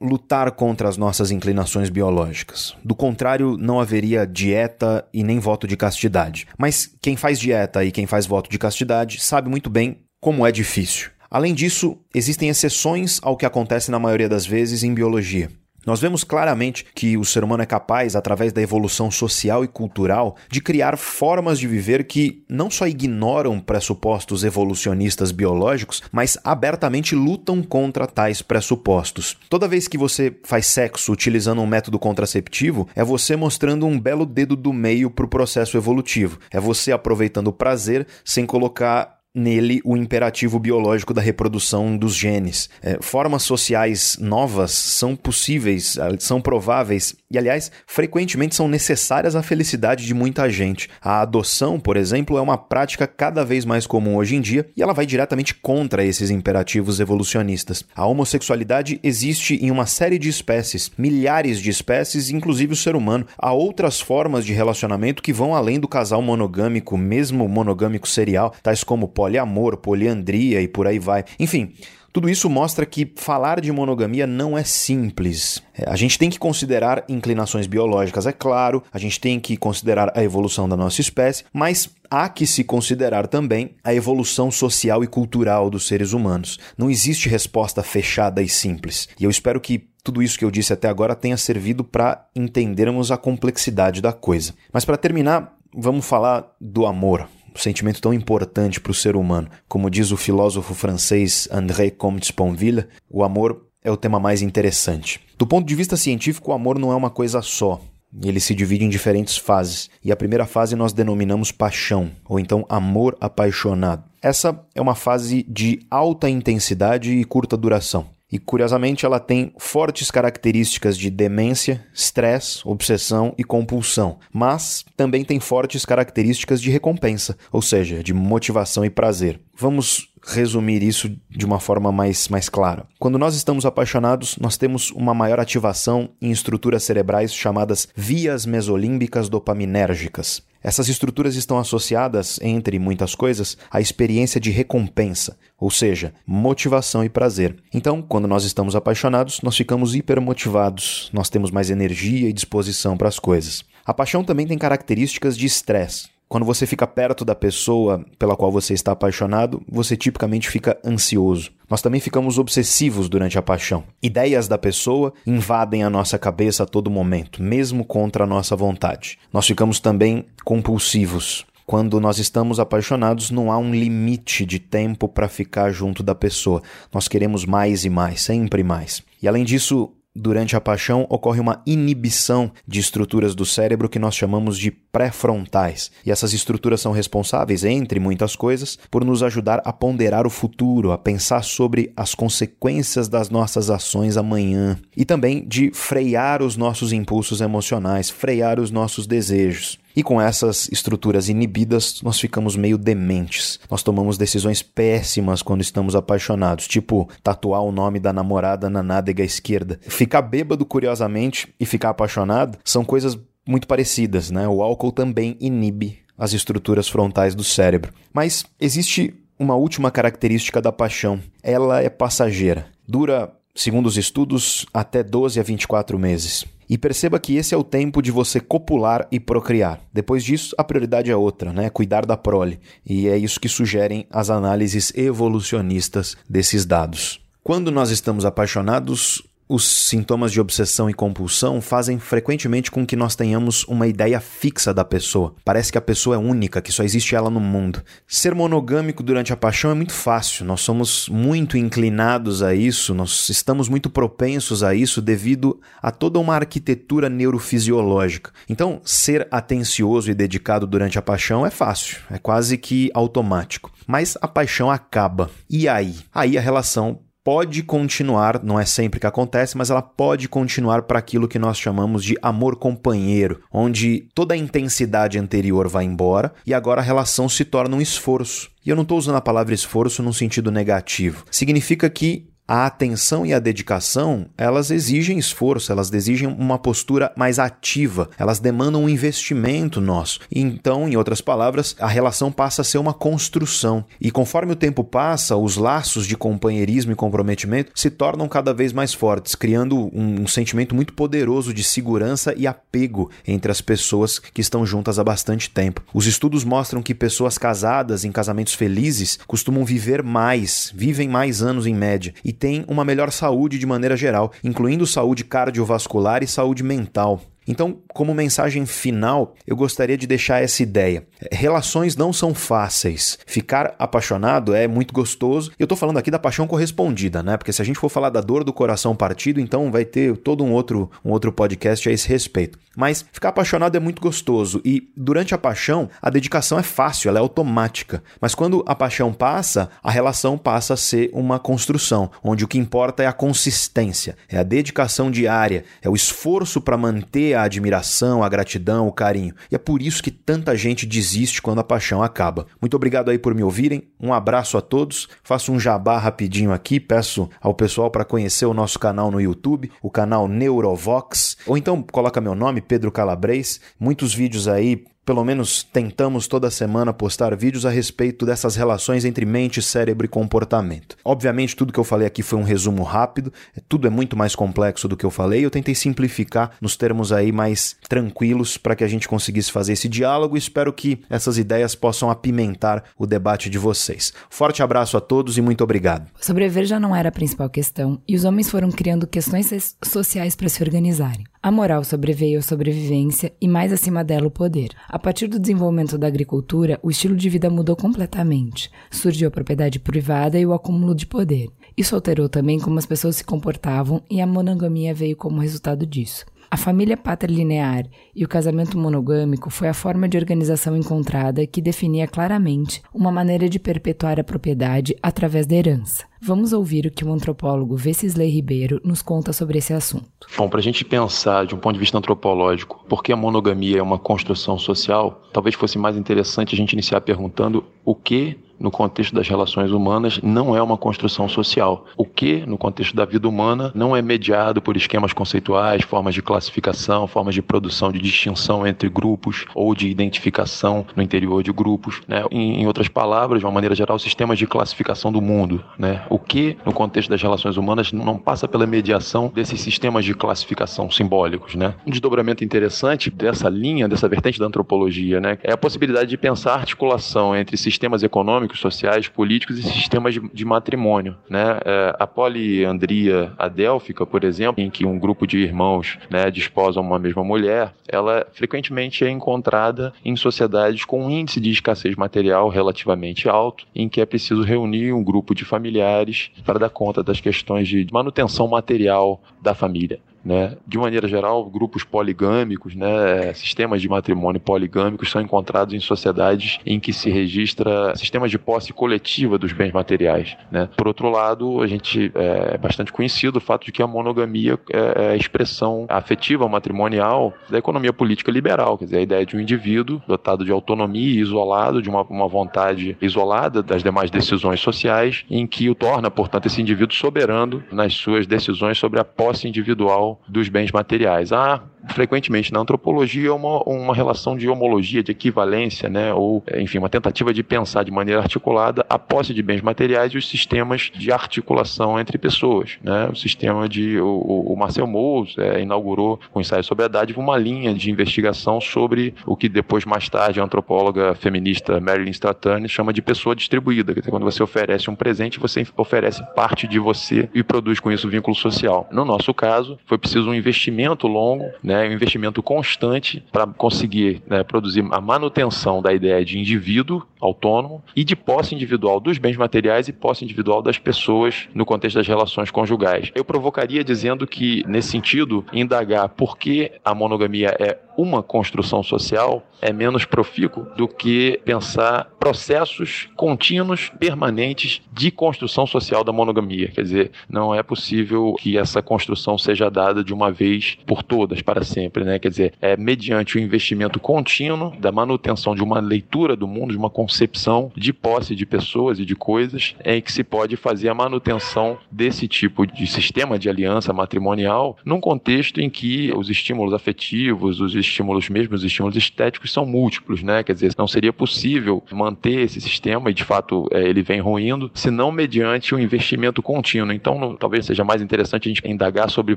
lutar contra as nossas inclinações biológicas. Do contrário, não haveria dieta e nem voto de castidade. Mas quem faz dieta e quem faz voto de castidade sabe muito bem como é difícil. Além disso, existem exceções ao que acontece na maioria das vezes em biologia. Nós vemos claramente que o ser humano é capaz, através da evolução social e cultural, de criar formas de viver que não só ignoram pressupostos evolucionistas biológicos, mas abertamente lutam contra tais pressupostos. Toda vez que você faz sexo utilizando um método contraceptivo, é você mostrando um belo dedo do meio para o processo evolutivo. É você aproveitando o prazer sem colocar nele o imperativo biológico da reprodução dos genes. É, formas sociais novas são possíveis, são prováveis e, aliás, frequentemente são necessárias à felicidade de muita gente. A adoção, por exemplo, é uma prática cada vez mais comum hoje em dia e ela vai diretamente contra esses imperativos evolucionistas. A homossexualidade existe em uma série de espécies, milhares de espécies, inclusive o ser humano. Há outras formas de relacionamento que vão além do casal monogâmico, mesmo monogâmico serial, tais como poliamor, poliandria e por aí vai. Enfim, tudo isso mostra que falar de monogamia não é simples. É, a gente tem que considerar inclinações biológicas, é claro, a gente tem que considerar a evolução da nossa espécie, mas há que se considerar também a evolução social e cultural dos seres humanos. Não existe resposta fechada e simples. E eu espero que tudo isso que eu disse até agora tenha servido para entendermos a complexidade da coisa. Mas para terminar, vamos falar do amor um sentimento tão importante para o ser humano. Como diz o filósofo francês André Comte Sponville, o amor é o tema mais interessante. Do ponto de vista científico, o amor não é uma coisa só. Ele se divide em diferentes fases, e a primeira fase nós denominamos paixão, ou então amor apaixonado. Essa é uma fase de alta intensidade e curta duração. E curiosamente, ela tem fortes características de demência, estresse, obsessão e compulsão, mas também tem fortes características de recompensa, ou seja, de motivação e prazer. Vamos resumir isso de uma forma mais, mais clara. Quando nós estamos apaixonados, nós temos uma maior ativação em estruturas cerebrais chamadas vias mesolímbicas dopaminérgicas. Essas estruturas estão associadas, entre muitas coisas, à experiência de recompensa, ou seja, motivação e prazer. Então, quando nós estamos apaixonados, nós ficamos hipermotivados, nós temos mais energia e disposição para as coisas. A paixão também tem características de estresse. Quando você fica perto da pessoa pela qual você está apaixonado, você tipicamente fica ansioso. Nós também ficamos obsessivos durante a paixão. Ideias da pessoa invadem a nossa cabeça a todo momento, mesmo contra a nossa vontade. Nós ficamos também compulsivos. Quando nós estamos apaixonados, não há um limite de tempo para ficar junto da pessoa. Nós queremos mais e mais, sempre mais. E além disso, Durante a paixão ocorre uma inibição de estruturas do cérebro que nós chamamos de pré-frontais. E essas estruturas são responsáveis, entre muitas coisas, por nos ajudar a ponderar o futuro, a pensar sobre as consequências das nossas ações amanhã e também de frear os nossos impulsos emocionais, frear os nossos desejos. E com essas estruturas inibidas, nós ficamos meio dementes. Nós tomamos decisões péssimas quando estamos apaixonados, tipo tatuar o nome da namorada na nádega esquerda. Ficar bêbado, curiosamente, e ficar apaixonado são coisas muito parecidas, né? O álcool também inibe as estruturas frontais do cérebro. Mas existe uma última característica da paixão. Ela é passageira. Dura, segundo os estudos, até 12 a 24 meses. E perceba que esse é o tempo de você copular e procriar. Depois disso, a prioridade é outra, né? Cuidar da prole. E é isso que sugerem as análises evolucionistas desses dados. Quando nós estamos apaixonados, os sintomas de obsessão e compulsão fazem frequentemente com que nós tenhamos uma ideia fixa da pessoa. Parece que a pessoa é única, que só existe ela no mundo. Ser monogâmico durante a paixão é muito fácil, nós somos muito inclinados a isso, nós estamos muito propensos a isso devido a toda uma arquitetura neurofisiológica. Então, ser atencioso e dedicado durante a paixão é fácil, é quase que automático. Mas a paixão acaba. E aí? Aí a relação pode continuar, não é sempre que acontece, mas ela pode continuar para aquilo que nós chamamos de amor companheiro, onde toda a intensidade anterior vai embora e agora a relação se torna um esforço. E eu não estou usando a palavra esforço num sentido negativo. Significa que a atenção e a dedicação, elas exigem esforço, elas exigem uma postura mais ativa, elas demandam um investimento nosso. Então, em outras palavras, a relação passa a ser uma construção. E conforme o tempo passa, os laços de companheirismo e comprometimento se tornam cada vez mais fortes, criando um, um sentimento muito poderoso de segurança e apego entre as pessoas que estão juntas há bastante tempo. Os estudos mostram que pessoas casadas em casamentos felizes costumam viver mais, vivem mais anos em média e têm uma melhor saúde de maneira geral, incluindo saúde cardiovascular e saúde mental. Então, como mensagem final, eu gostaria de deixar essa ideia. Relações não são fáceis. Ficar apaixonado é muito gostoso. Eu estou falando aqui da paixão correspondida, né? Porque se a gente for falar da dor do coração partido, então vai ter todo um outro, um outro podcast a esse respeito. Mas ficar apaixonado é muito gostoso e durante a paixão, a dedicação é fácil, ela é automática. Mas quando a paixão passa, a relação passa a ser uma construção, onde o que importa é a consistência, é a dedicação diária, é o esforço para manter a admiração, a gratidão, o carinho. E é por isso que tanta gente desiste quando a paixão acaba. Muito obrigado aí por me ouvirem. Um abraço a todos. Faço um jabá rapidinho aqui, peço ao pessoal para conhecer o nosso canal no YouTube, o canal Neurovox, ou então coloca meu nome, Pedro Calabres. Muitos vídeos aí pelo menos tentamos toda semana postar vídeos a respeito dessas relações entre mente, cérebro e comportamento. Obviamente, tudo que eu falei aqui foi um resumo rápido, tudo é muito mais complexo do que eu falei, eu tentei simplificar nos termos aí mais tranquilos para que a gente conseguisse fazer esse diálogo e espero que essas ideias possam apimentar o debate de vocês. Forte abraço a todos e muito obrigado. Sobreviver já não era a principal questão e os homens foram criando questões sociais para se organizarem. A moral sobreveio à sobrevivência e, mais acima dela, o poder. A partir do desenvolvimento da agricultura, o estilo de vida mudou completamente. Surgiu a propriedade privada e o acúmulo de poder. Isso alterou também como as pessoas se comportavam e a monogamia veio como resultado disso. A família patrilinear e o casamento monogâmico foi a forma de organização encontrada que definia claramente uma maneira de perpetuar a propriedade através da herança. Vamos ouvir o que o antropólogo Vecisley Ribeiro nos conta sobre esse assunto. Bom, para a gente pensar de um ponto de vista antropológico, por que a monogamia é uma construção social, talvez fosse mais interessante a gente iniciar perguntando o que no contexto das relações humanas, não é uma construção social. O que, no contexto da vida humana, não é mediado por esquemas conceituais, formas de classificação, formas de produção de distinção entre grupos ou de identificação no interior de grupos. Né? Em, em outras palavras, de uma maneira geral, sistemas de classificação do mundo. Né? O que, no contexto das relações humanas, não passa pela mediação desses sistemas de classificação simbólicos. Né? Um desdobramento interessante dessa linha, dessa vertente da antropologia, né? é a possibilidade de pensar a articulação entre sistemas econômicos sociais, políticos e sistemas de, de matrimônio. Né? É, a poliandria adélfica, por exemplo, em que um grupo de irmãos né, desposam uma mesma mulher, ela frequentemente é encontrada em sociedades com um índice de escassez material relativamente alto, em que é preciso reunir um grupo de familiares para dar conta das questões de manutenção material da família. Né? De maneira geral, grupos poligâmicos, né, sistemas de matrimônio poligâmicos são encontrados em sociedades em que se registra sistemas de posse coletiva dos bens materiais. Né? Por outro lado, a gente é, é bastante conhecido o fato de que a monogamia é, é a expressão afetiva matrimonial da economia política liberal, quer dizer, a ideia de um indivíduo dotado de autonomia e isolado, de uma, uma vontade isolada das demais decisões sociais, em que o torna, portanto, esse indivíduo soberano nas suas decisões sobre a posse individual dos bens materiais. Ah, frequentemente na antropologia é uma, uma relação de homologia, de equivalência, né? ou, enfim, uma tentativa de pensar de maneira articulada a posse de bens materiais e os sistemas de articulação entre pessoas. Né? O sistema de. O, o Marcel Mauss é, inaugurou com um ensaio sobre a dádiva uma linha de investigação sobre o que depois, mais tarde, a antropóloga feminista Marilyn Strathern chama de pessoa distribuída, que é quando você oferece um presente, você oferece parte de você e produz com isso vínculo social. No nosso caso, foi preciso um investimento longo, né? Né, um investimento constante para conseguir né, produzir a manutenção da ideia de indivíduo autônomo e de posse individual dos bens materiais e posse individual das pessoas no contexto das relações conjugais. Eu provocaria dizendo que, nesse sentido, indagar por que a monogamia é uma construção social é menos profícuo do que pensar processos contínuos, permanentes de construção social da monogamia. Quer dizer, não é possível que essa construção seja dada de uma vez por todas, para sempre. Né? Quer dizer, é mediante o investimento contínuo da manutenção de uma leitura do mundo, de uma concepção de posse de pessoas e de coisas, em que se pode fazer a manutenção desse tipo de sistema de aliança matrimonial num contexto em que os estímulos afetivos, os estímulos, mesmo os estímulos estéticos, são múltiplos, né? Quer dizer, não seria possível manter esse sistema, e de fato é, ele vem ruindo, se não mediante um investimento contínuo. Então, talvez seja mais interessante a gente indagar sobre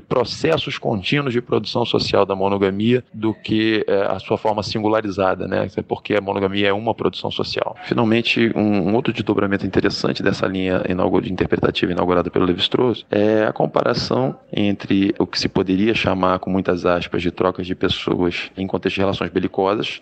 processos contínuos de produção social da monogamia do que é, a sua forma singularizada, né? Porque a monogamia é uma produção social. Finalmente, um, um outro desdobramento interessante dessa linha de interpretativa inaugurada pelo Levi-Strauss é a comparação entre o que se poderia chamar, com muitas aspas, de trocas de pessoas em contexto de relações belicosas,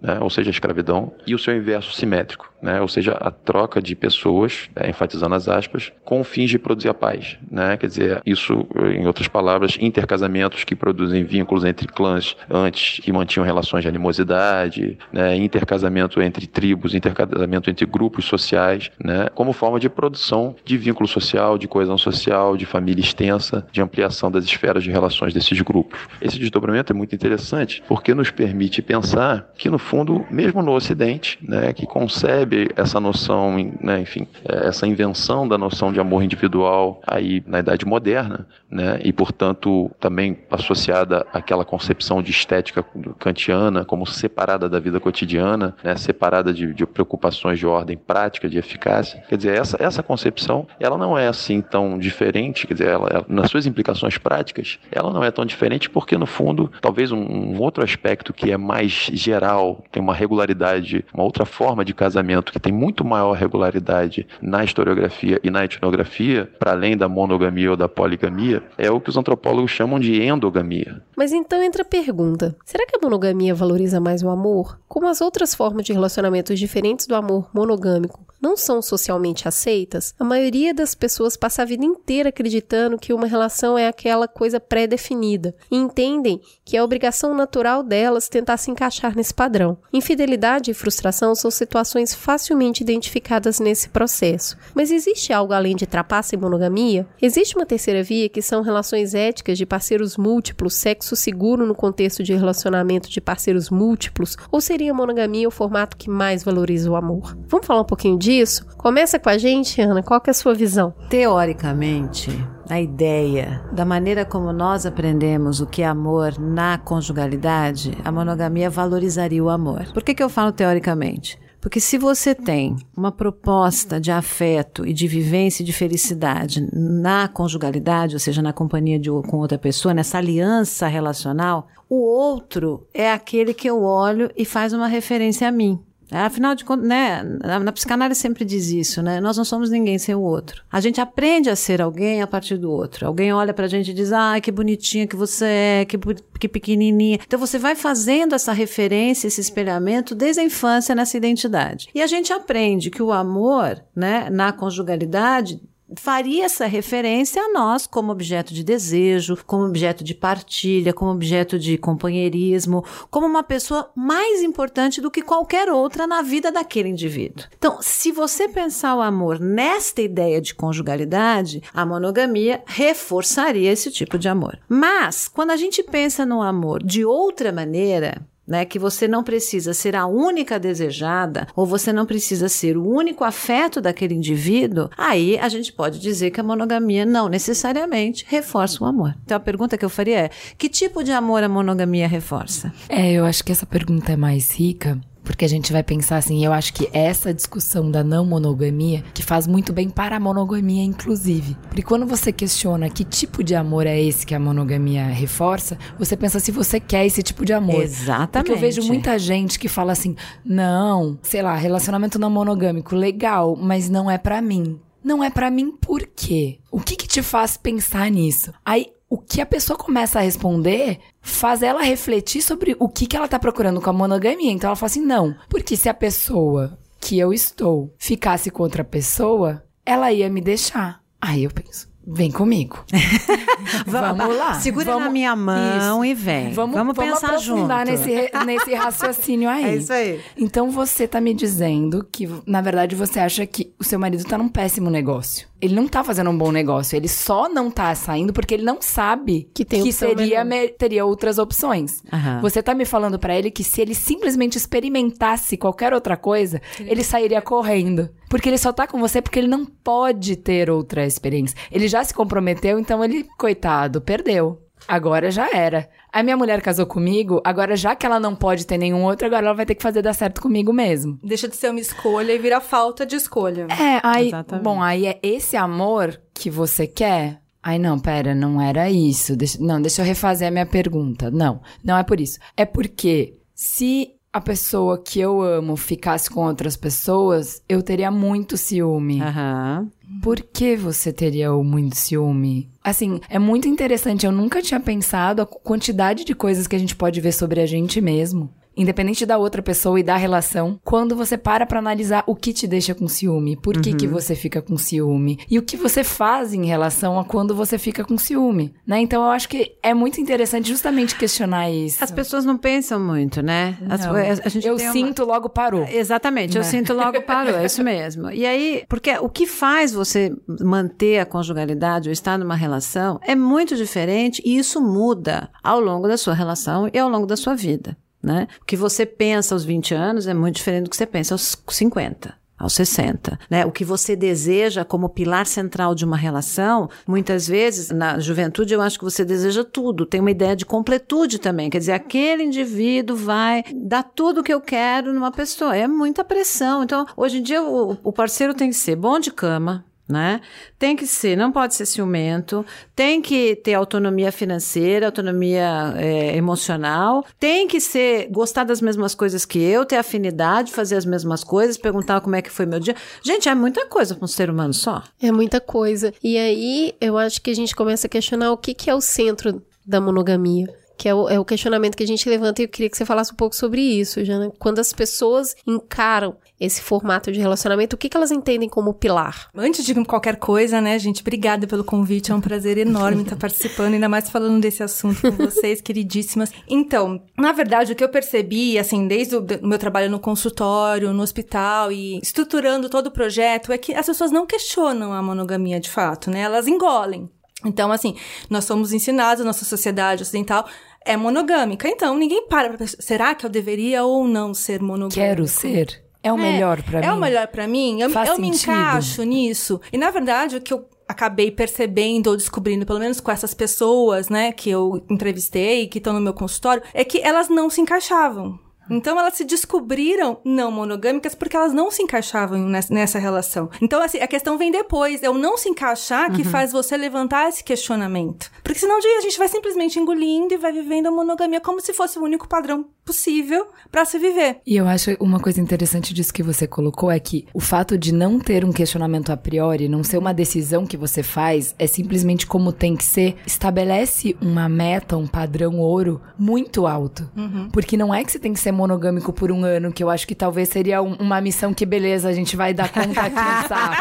né, ou seja, a escravidão, e o seu inverso simétrico, né, ou seja, a troca de pessoas, é, enfatizando as aspas, com fins de produzir a paz. Né, quer dizer, isso, em outras palavras, intercasamentos que produzem vínculos entre clãs antes que mantinham relações de animosidade, né, intercasamento entre tribos, intercasamento entre grupos sociais, né, como forma de produção de vínculo social, de coesão social, de família extensa, de ampliação das esferas de relações desses grupos. Esse desdobramento é muito interessante porque nos permite pensar que, no fundo, mesmo no Ocidente, né, que concebe essa noção, né, enfim, é, essa invenção da noção de amor individual aí na Idade Moderna, né, e portanto também associada àquela concepção de estética kantiana como separada da vida cotidiana, né, separada de, de preocupações de ordem prática, de eficácia. Quer dizer, essa, essa concepção, ela não é assim tão diferente, quer dizer, ela, ela, nas suas implicações práticas, ela não é tão diferente porque, no fundo, talvez um, um outro aspecto que é mais geral tem uma regularidade, uma outra forma de casamento que tem muito maior regularidade na historiografia e na etnografia, para além da monogamia ou da poligamia, é o que os antropólogos chamam de endogamia. Mas então entra a pergunta: será que a monogamia valoriza mais o amor? Como as outras formas de relacionamentos diferentes do amor monogâmico não são socialmente aceitas, a maioria das pessoas passa a vida inteira acreditando que uma relação é aquela coisa pré-definida e entendem que é obrigação natural delas tentar se encaixar nesse padrão. Infidelidade e frustração são situações facilmente identificadas nesse processo. Mas existe algo além de trapaça e monogamia? Existe uma terceira via que são relações éticas de parceiros múltiplos, sexo seguro no contexto de relacionamento de parceiros múltiplos, ou seria a monogamia o formato que mais valoriza o amor? Vamos falar um pouquinho disso? Disso? Começa com a gente, Ana. Qual que é a sua visão? Teoricamente, a ideia da maneira como nós aprendemos o que é amor na conjugalidade, a monogamia valorizaria o amor. Por que, que eu falo teoricamente? Porque se você tem uma proposta de afeto e de vivência e de felicidade na conjugalidade, ou seja, na companhia de, com outra pessoa, nessa aliança relacional, o outro é aquele que eu olho e faz uma referência a mim. Afinal de contas, né, na, psicanálise sempre diz isso, né? Nós não somos ninguém sem o outro. A gente aprende a ser alguém a partir do outro. Alguém olha pra gente e diz, ai, que bonitinha que você é, que, que pequenininha. Então você vai fazendo essa referência, esse espelhamento desde a infância nessa identidade. E a gente aprende que o amor, né, na conjugalidade, faria essa referência a nós como objeto de desejo, como objeto de partilha, como objeto de companheirismo, como uma pessoa mais importante do que qualquer outra na vida daquele indivíduo. Então, se você pensar o amor nesta ideia de conjugalidade, a monogamia reforçaria esse tipo de amor. Mas, quando a gente pensa no amor de outra maneira, né, que você não precisa ser a única desejada ou você não precisa ser o único afeto daquele indivíduo, aí a gente pode dizer que a monogamia não necessariamente reforça o amor. Então a pergunta que eu faria é: que tipo de amor a monogamia reforça? É, eu acho que essa pergunta é mais rica porque a gente vai pensar assim, eu acho que essa discussão da não monogamia, que faz muito bem para a monogamia, inclusive. Porque quando você questiona que tipo de amor é esse que a monogamia reforça, você pensa se você quer esse tipo de amor. Exatamente. Porque eu vejo muita gente que fala assim: não, sei lá, relacionamento não monogâmico, legal, mas não é para mim. Não é para mim por quê? O que, que te faz pensar nisso? Aí o que a pessoa começa a responder faz ela refletir sobre o que, que ela tá procurando com a monogamia. Então ela fala assim: não, porque se a pessoa que eu estou ficasse com outra pessoa, ela ia me deixar. Aí eu penso. Vem comigo. vamos lá. Segura vamos, na minha mão isso. e vem. Vamos, vamos, vamos pensar junto. Nesse, nesse raciocínio aí. É isso aí. Então você tá me dizendo que, na verdade, você acha que o seu marido tá num péssimo negócio. Ele não tá fazendo um bom negócio. Ele só não tá saindo porque ele não sabe Que opção seria me- teria outras opções. Aham. Você tá me falando pra ele que se ele simplesmente experimentasse qualquer outra coisa, ele sairia correndo. Porque ele só tá com você porque ele não pode ter outra experiência. Ele já se comprometeu, então ele, coitado, perdeu. Agora já era. A minha mulher casou comigo, agora já que ela não pode ter nenhum outro, agora ela vai ter que fazer dar certo comigo mesmo. Deixa de ser uma escolha e vira falta de escolha. É, aí, Exatamente. bom, aí é esse amor que você quer? Ai, não, pera, não era isso. Deixa- não, deixa eu refazer a minha pergunta. Não, não é por isso. É porque se a pessoa que eu amo ficasse com outras pessoas, eu teria muito ciúme. Aham. Por que você teria muito ciúme? Assim, é muito interessante. Eu nunca tinha pensado a quantidade de coisas que a gente pode ver sobre a gente mesmo. Independente da outra pessoa e da relação, quando você para pra analisar o que te deixa com ciúme, por que, que você fica com ciúme e o que você faz em relação a quando você fica com ciúme, né? Então eu acho que é muito interessante justamente questionar isso. As pessoas não pensam muito, né? As- Não. a gente eu tem uma- sinto, logo parou. Exatamente, eu Né? sinto logo parou, é isso mesmo. E aí, porque o que faz você manter a conjugalidade ou estar numa relação é muito diferente e isso muda ao longo da sua relação e ao longo da sua vida, né? O que você pensa aos 20 anos é muito diferente do que você pensa aos 50. Aos 60, né? O que você deseja como pilar central de uma relação, muitas vezes, na juventude, eu acho que você deseja tudo. Tem uma ideia de completude também. Quer dizer, aquele indivíduo vai dar tudo que eu quero numa pessoa. É muita pressão. Então, hoje em dia, o, o parceiro tem que ser bom de cama, né? Tem que ser, não pode ser ciumento, tem que ter autonomia financeira, autonomia é, emocional, tem que ser gostar das mesmas coisas que eu, ter afinidade, fazer as mesmas coisas, perguntar como é que foi meu dia. Gente, é muita coisa para um ser humano só. É muita coisa. E aí, eu acho que a gente começa a questionar o que, que é o centro da monogamia. Que é o, é o questionamento que a gente levanta e eu queria que você falasse um pouco sobre isso, Jana. Quando as pessoas encaram esse formato de relacionamento, o que, que elas entendem como pilar? Antes de qualquer coisa, né, gente, obrigada pelo convite. É um prazer enorme estar participando, ainda mais falando desse assunto com vocês, queridíssimas. Então, na verdade, o que eu percebi, assim, desde o meu trabalho no consultório, no hospital e estruturando todo o projeto, é que as pessoas não questionam a monogamia de fato, né? Elas engolem. Então, assim, nós somos ensinados, nossa sociedade ocidental é monogâmica. Então, ninguém para pra pensar, será que eu deveria ou não ser monogâmico? Quero ser. É o melhor pra mim. É o melhor pra mim? Eu, Faz eu me encaixo nisso. E na verdade, o que eu acabei percebendo ou descobrindo, pelo menos com essas pessoas, né, que eu entrevistei, que estão no meu consultório, é que elas não se encaixavam. Então elas se descobriram não monogâmicas porque elas não se encaixavam nessa, relação. Então assim, a questão vem depois, é o não se encaixar que faz você levantar esse questionamento. Porque senão a gente vai simplesmente engolindo e vai vivendo a monogamia como se fosse o único padrão possível pra se viver. E eu acho uma coisa interessante disso que você colocou é que o fato de não ter um questionamento a priori, não ser uma decisão que você faz, é simplesmente como tem que ser, estabelece uma meta, um padrão ouro muito alto. Porque não é que você tem que ser monogâmico por um ano, que eu acho que talvez seria um- uma missão que, beleza, a gente vai dar conta aqui, sabe?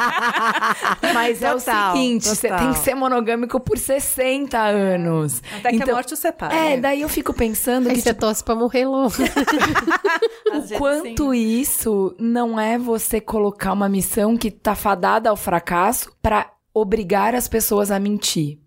Mas é o Total, seguinte, você total. tem que ser monogâmico por 60 anos. Até que a morte o separe. É, né? daí eu fico pensando Aí que, você tipo, torce pra morrer logo. o quanto isso não é você colocar uma missão que tá fadada ao fracasso pra obrigar as pessoas a mentir.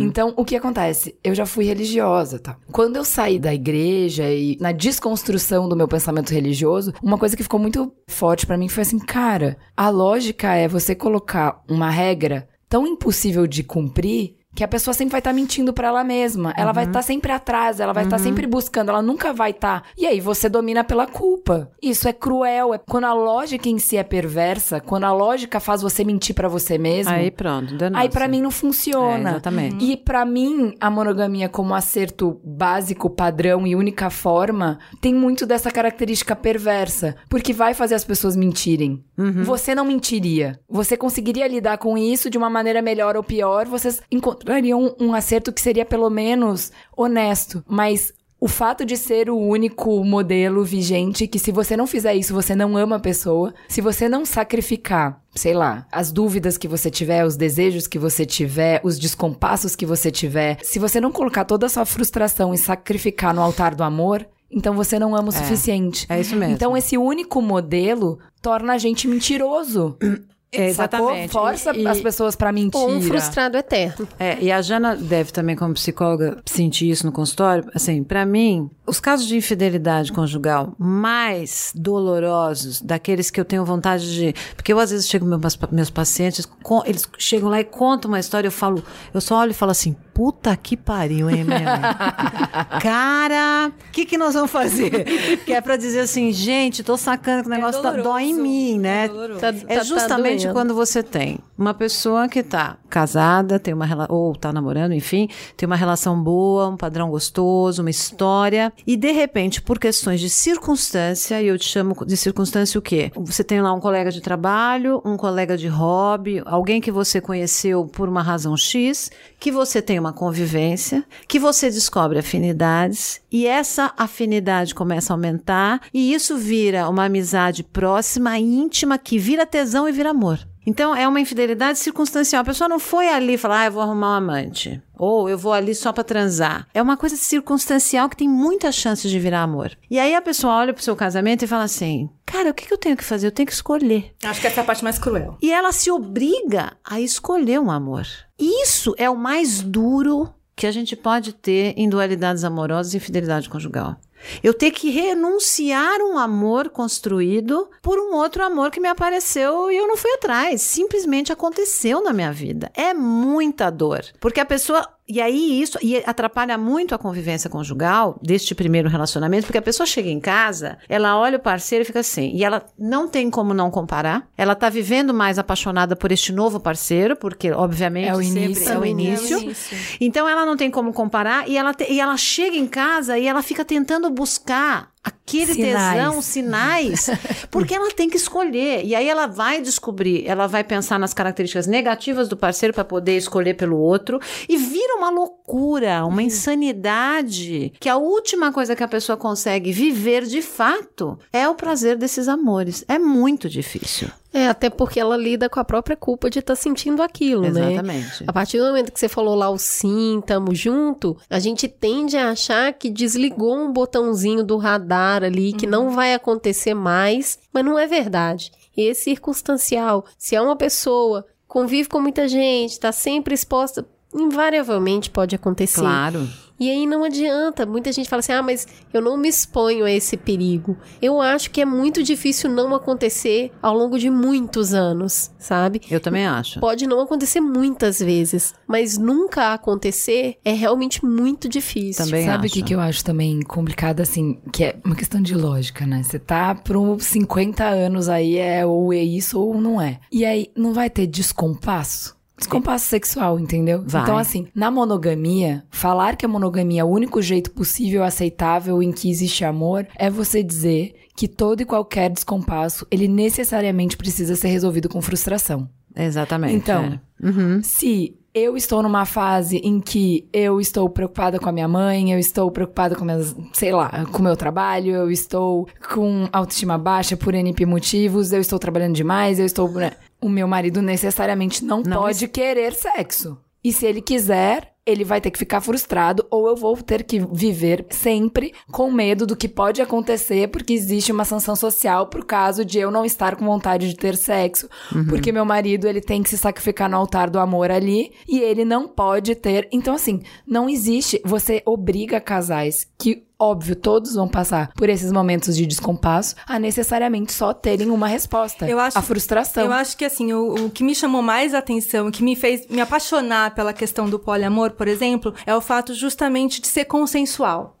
Então, o que acontece? Eu já fui religiosa, tá? Quando eu saí da igreja e na desconstrução do meu pensamento religioso, uma coisa que ficou muito forte pra mim foi assim, cara, a lógica é você colocar uma regra tão impossível de cumprir que a pessoa sempre vai estar mentindo pra ela mesma. Ela vai estar sempre atrás, ela vai estar sempre buscando, ela nunca vai estar. E aí você domina pela culpa. Isso é cruel, é quando a lógica em si é perversa, quando a lógica faz você mentir pra você mesmo. Aí pronto, danou Aí pra mim não funciona. É, exatamente. E pra mim a monogamia como acerto básico, padrão e única forma tem muito dessa característica perversa, porque vai fazer as pessoas mentirem. Uhum. Você não mentiria. Você conseguiria lidar com isso de uma maneira melhor ou pior. Vocês encont- encontraria um, um acerto que seria pelo menos honesto. Mas o fato de ser o único modelo vigente que se você não fizer isso, você não ama a pessoa. Se você não sacrificar, sei lá, as dúvidas que você tiver, os desejos que você tiver, os descompassos que você tiver, se você não colocar toda a sua frustração e sacrificar no altar do amor, então você não ama o suficiente. É isso mesmo. Então esse único modelo torna a gente mentiroso. É, Sacou? exatamente. Força E- as pessoas pra mentir. Ou um frustrado eterno. É, e a Jana deve também, como psicóloga, sentir isso no consultório. Assim, pra mim, os casos de infidelidade conjugal mais dolorosos, daqueles que eu tenho vontade de. Porque eu, às vezes, chego meus, meus pacientes, com- eles chegam lá e contam uma história, eu falo, eu só olho e falo assim. Puta que pariu, hein, meu? Cara, o que, que nós vamos fazer? Que é pra dizer assim, gente, tô sacando que o negócio tá, dói em mim, né? Tá- É tá- tá justamente doendo. quando você tem uma pessoa que tá casada, tem uma ou tá namorando, enfim, tem uma relação boa, um padrão gostoso, uma história, e de repente, por questões de circunstância, e eu te chamo de circunstância o quê? Você tem lá um colega de trabalho, um colega de hobby, alguém que você conheceu por uma razão X, que você tem uma convivência, que você descobre afinidades, e essa afinidade começa a aumentar, e isso vira uma amizade próxima, íntima, que vira tesão e vira amor. Então, é uma infidelidade circunstancial. A pessoa não foi ali falar, ah, eu vou arrumar um amante. Ou eu vou ali só pra transar. É uma coisa circunstancial que tem muitas chances de virar amor. E aí a pessoa olha pro seu casamento e fala assim: Cara, o que, que eu tenho que fazer? Eu tenho que escolher. Acho que essa é a parte mais cruel. E ela se obriga a escolher um amor. Isso é o mais duro que a gente pode ter em dualidades amorosas e infidelidade conjugal. Eu ter que renunciar um amor construído por um outro amor que me apareceu e eu não fui atrás. Simplesmente aconteceu na minha vida. É muita dor. Porque a pessoa. E aí isso e atrapalha muito a convivência conjugal deste primeiro relacionamento, porque a pessoa chega em casa, ela olha o parceiro e fica assim, e ela não tem como não comparar. Ela tá vivendo mais apaixonada por este novo parceiro, porque obviamente É o sempre início. é o início. Então ela não tem como comparar e ela, te- e ela chega em casa e ela fica tentando buscar aquele Sinais. tesão, sinais, porque ela tem que escolher. E aí ela vai descobrir, ela vai pensar nas características negativas do parceiro para poder escolher pelo outro e vira uma loucura, uma insanidade, que a última coisa que a pessoa consegue viver de fato é o prazer desses amores. É muito difícil. É, até porque ela lida com a própria culpa de estar sentindo aquilo, né? Exatamente. A partir do momento que você falou lá o sim, tamo junto, a gente tende a achar que desligou um botãozinho do radar ali, que não vai acontecer mais, mas não é verdade. E é circunstancial. Se é uma pessoa, convive com muita gente, tá sempre exposta, invariavelmente pode acontecer. Claro. E aí não adianta. Muita gente fala assim: ah, mas eu não me exponho a esse perigo. Eu acho que é muito difícil não acontecer ao longo de muitos anos, sabe? Eu também acho. Pode não acontecer muitas vezes, mas nunca acontecer é realmente muito difícil. Também Sabe o acho. que, que eu acho também complicado, assim? Que é uma questão de lógica, né? Você tá por uns 50 anos aí, é ou é isso ou não é. E aí, não vai ter descompasso? Descompasso sexual, entendeu? Vai. Então, assim, na monogamia, falar que a monogamia é o único jeito possível, aceitável em que existe amor, é você dizer que todo e qualquer descompasso, ele necessariamente precisa ser resolvido com frustração. Exatamente. Então, é. Uhum. se eu estou numa fase em que eu estou preocupada com a minha mãe, eu estou preocupada com minhas, sei lá, com o meu trabalho, eu estou com autoestima baixa por N motivos, eu estou trabalhando demais, eu estou. né? O meu marido necessariamente não, Não pode querer sexo. E se ele quiser, ele vai ter que ficar frustrado ou eu vou ter que viver sempre com medo do que pode acontecer porque existe uma sanção social pro caso de eu não estar com vontade de ter sexo, porque meu marido ele tem que se sacrificar no altar do amor ali e ele não pode ter. Então assim, não existe, você obriga casais que Óbvio, todos vão passar por esses momentos de descompasso a necessariamente só terem uma resposta. Eu acho- a frustração. Eu acho que assim, o, o que me chamou mais atenção, o que me fez me apaixonar pela questão do poliamor, por exemplo, é o fato justamente de ser consensual.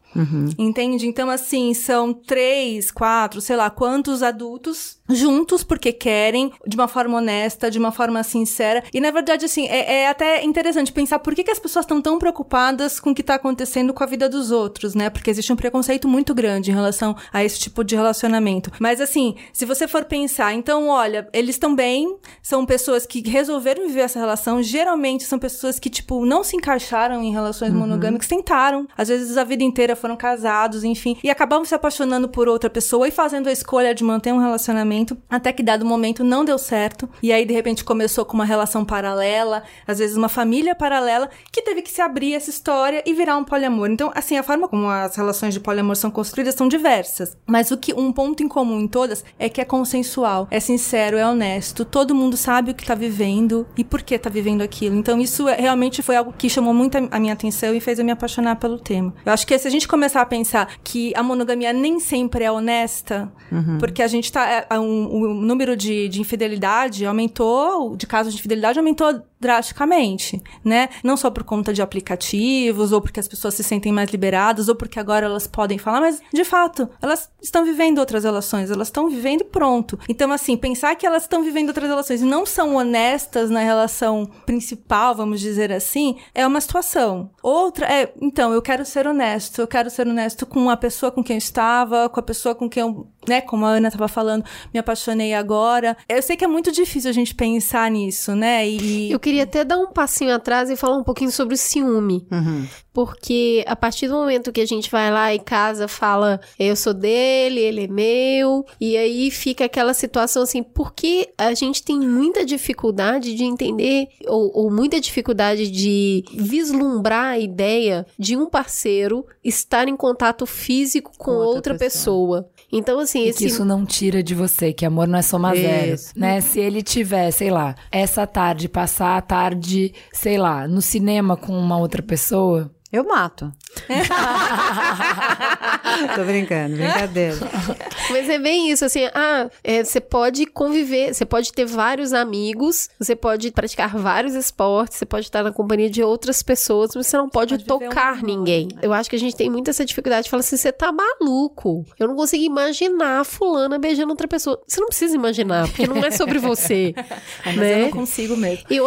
Entende? Então, assim, são três, quatro, sei lá, quantos adultos juntos porque querem, de uma forma honesta, de uma forma sincera. E na verdade, assim, é, é até interessante pensar por que, que as pessoas estão tão preocupadas com o que está acontecendo com a vida dos outros, né? Porque existe um preconceito muito grande em relação a esse tipo de relacionamento. Mas assim, se você for pensar, então, olha, eles estão bem, são pessoas que resolveram viver essa relação, geralmente são pessoas que, tipo, não se encaixaram em relações uhum. monogâmicas, tentaram, às vezes a vida inteira foram casados, enfim, e acabavam se apaixonando por outra pessoa e fazendo a escolha de manter um relacionamento relacionamento, até que dado momento não deu certo. E aí, de repente, começou com uma relação paralela, às vezes uma família paralela, que teve que se abrir essa história e virar um poliamor. Então, assim, a forma como as relações de poliamor são construídas são diversas. Mas o que um ponto em comum em todas é que é consensual, é sincero, é honesto. Todo mundo sabe o que tá vivendo e por que tá vivendo aquilo. Então, isso é, realmente foi algo que chamou muito a minha atenção e fez eu me apaixonar pelo tema. Eu acho que se a gente começar a pensar que a monogamia nem sempre é honesta, uhum. porque a gente tá. É, é um, o número de, de infidelidade aumentou, de casos de infidelidade aumentou drasticamente, né? Não só por conta de aplicativos, ou porque as pessoas se sentem mais liberadas, ou porque agora elas podem falar, mas de fato, elas estão vivendo outras relações, elas estão vivendo pronto. Então, assim, pensar que elas estão vivendo outras relações e não são honestas na relação principal, vamos dizer assim, é uma situação. Outra é, então, eu quero ser honesto, eu quero ser honesto com a pessoa com quem eu estava, com a pessoa com quem eu, né, como a Ana estava falando, me apaixonei agora. Eu sei que é muito difícil a gente pensar nisso, né? E eu queria até dar um passinho atrás e falar um pouquinho sobre o ciúme. Uhum. Porque a partir do momento que a gente vai lá e casa, fala, eu sou dele, ele é meu, e aí fica aquela situação assim, porque a gente tem muita dificuldade de entender, ou, ou muita dificuldade de vislumbrar a ideia de um parceiro estar em contato físico com, com outra, outra pessoa. pessoa. Então, assim, e esse. Que isso não tira de você, que amor não é soma zero. Né? Se ele tiver, sei lá, essa tarde, passar a tarde, sei lá, no cinema com uma outra pessoa, eu mato. Tô brincando, brincadeira. Mas é bem isso, assim, ah, é, você pode conviver, você pode ter vários amigos, você pode praticar vários esportes, você pode estar na companhia de outras pessoas, mas você não pode, pode tocar um ninguém. Eu acho que a gente tem muita essa dificuldade de falar assim, você tá maluco. Eu não consigo imaginar fulana beijando outra pessoa. Você não precisa imaginar, porque não é sobre você. mas né? eu não consigo mesmo. Eu...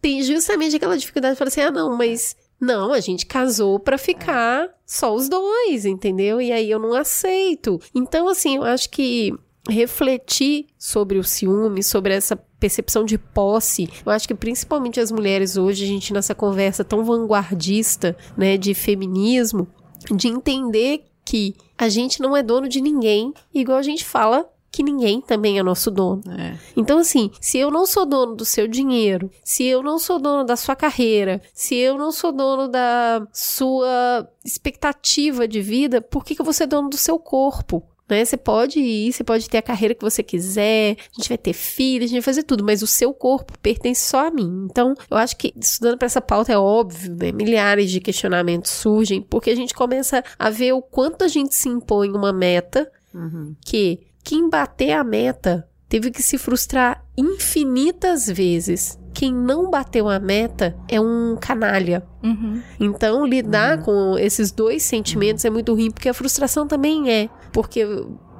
tem justamente aquela dificuldade de falar assim, ah, não, mas não, a gente casou para ficar só os dois, entendeu? E aí eu não aceito. Então, assim, eu acho que refletir sobre o ciúme, sobre essa percepção de posse. Eu acho que principalmente as mulheres hoje, a gente nessa conversa tão vanguardista, né, de feminismo, de entender que a gente não é dono de ninguém, igual a gente fala que ninguém também é nosso dono. É. Então, assim, se eu não sou dono do seu dinheiro, se eu não sou dono da sua carreira, se eu não sou dono da sua expectativa de vida, por que, que eu vou ser dono do seu corpo? Né? Você pode ir, você pode ter a carreira que você quiser, a gente vai ter filhos, a gente vai fazer tudo, mas o seu corpo pertence só a mim. Então, eu acho que estudando para essa pauta é óbvio, né? Milhares de questionamentos surgem, porque a gente começa a ver o quanto a gente se impõe uma meta uhum. que quem bater a meta teve que se frustrar infinitas vezes. Quem não bateu a meta é um canalha. Uhum. Então, lidar uhum. com esses dois sentimentos é muito ruim, porque a frustração também é. Porque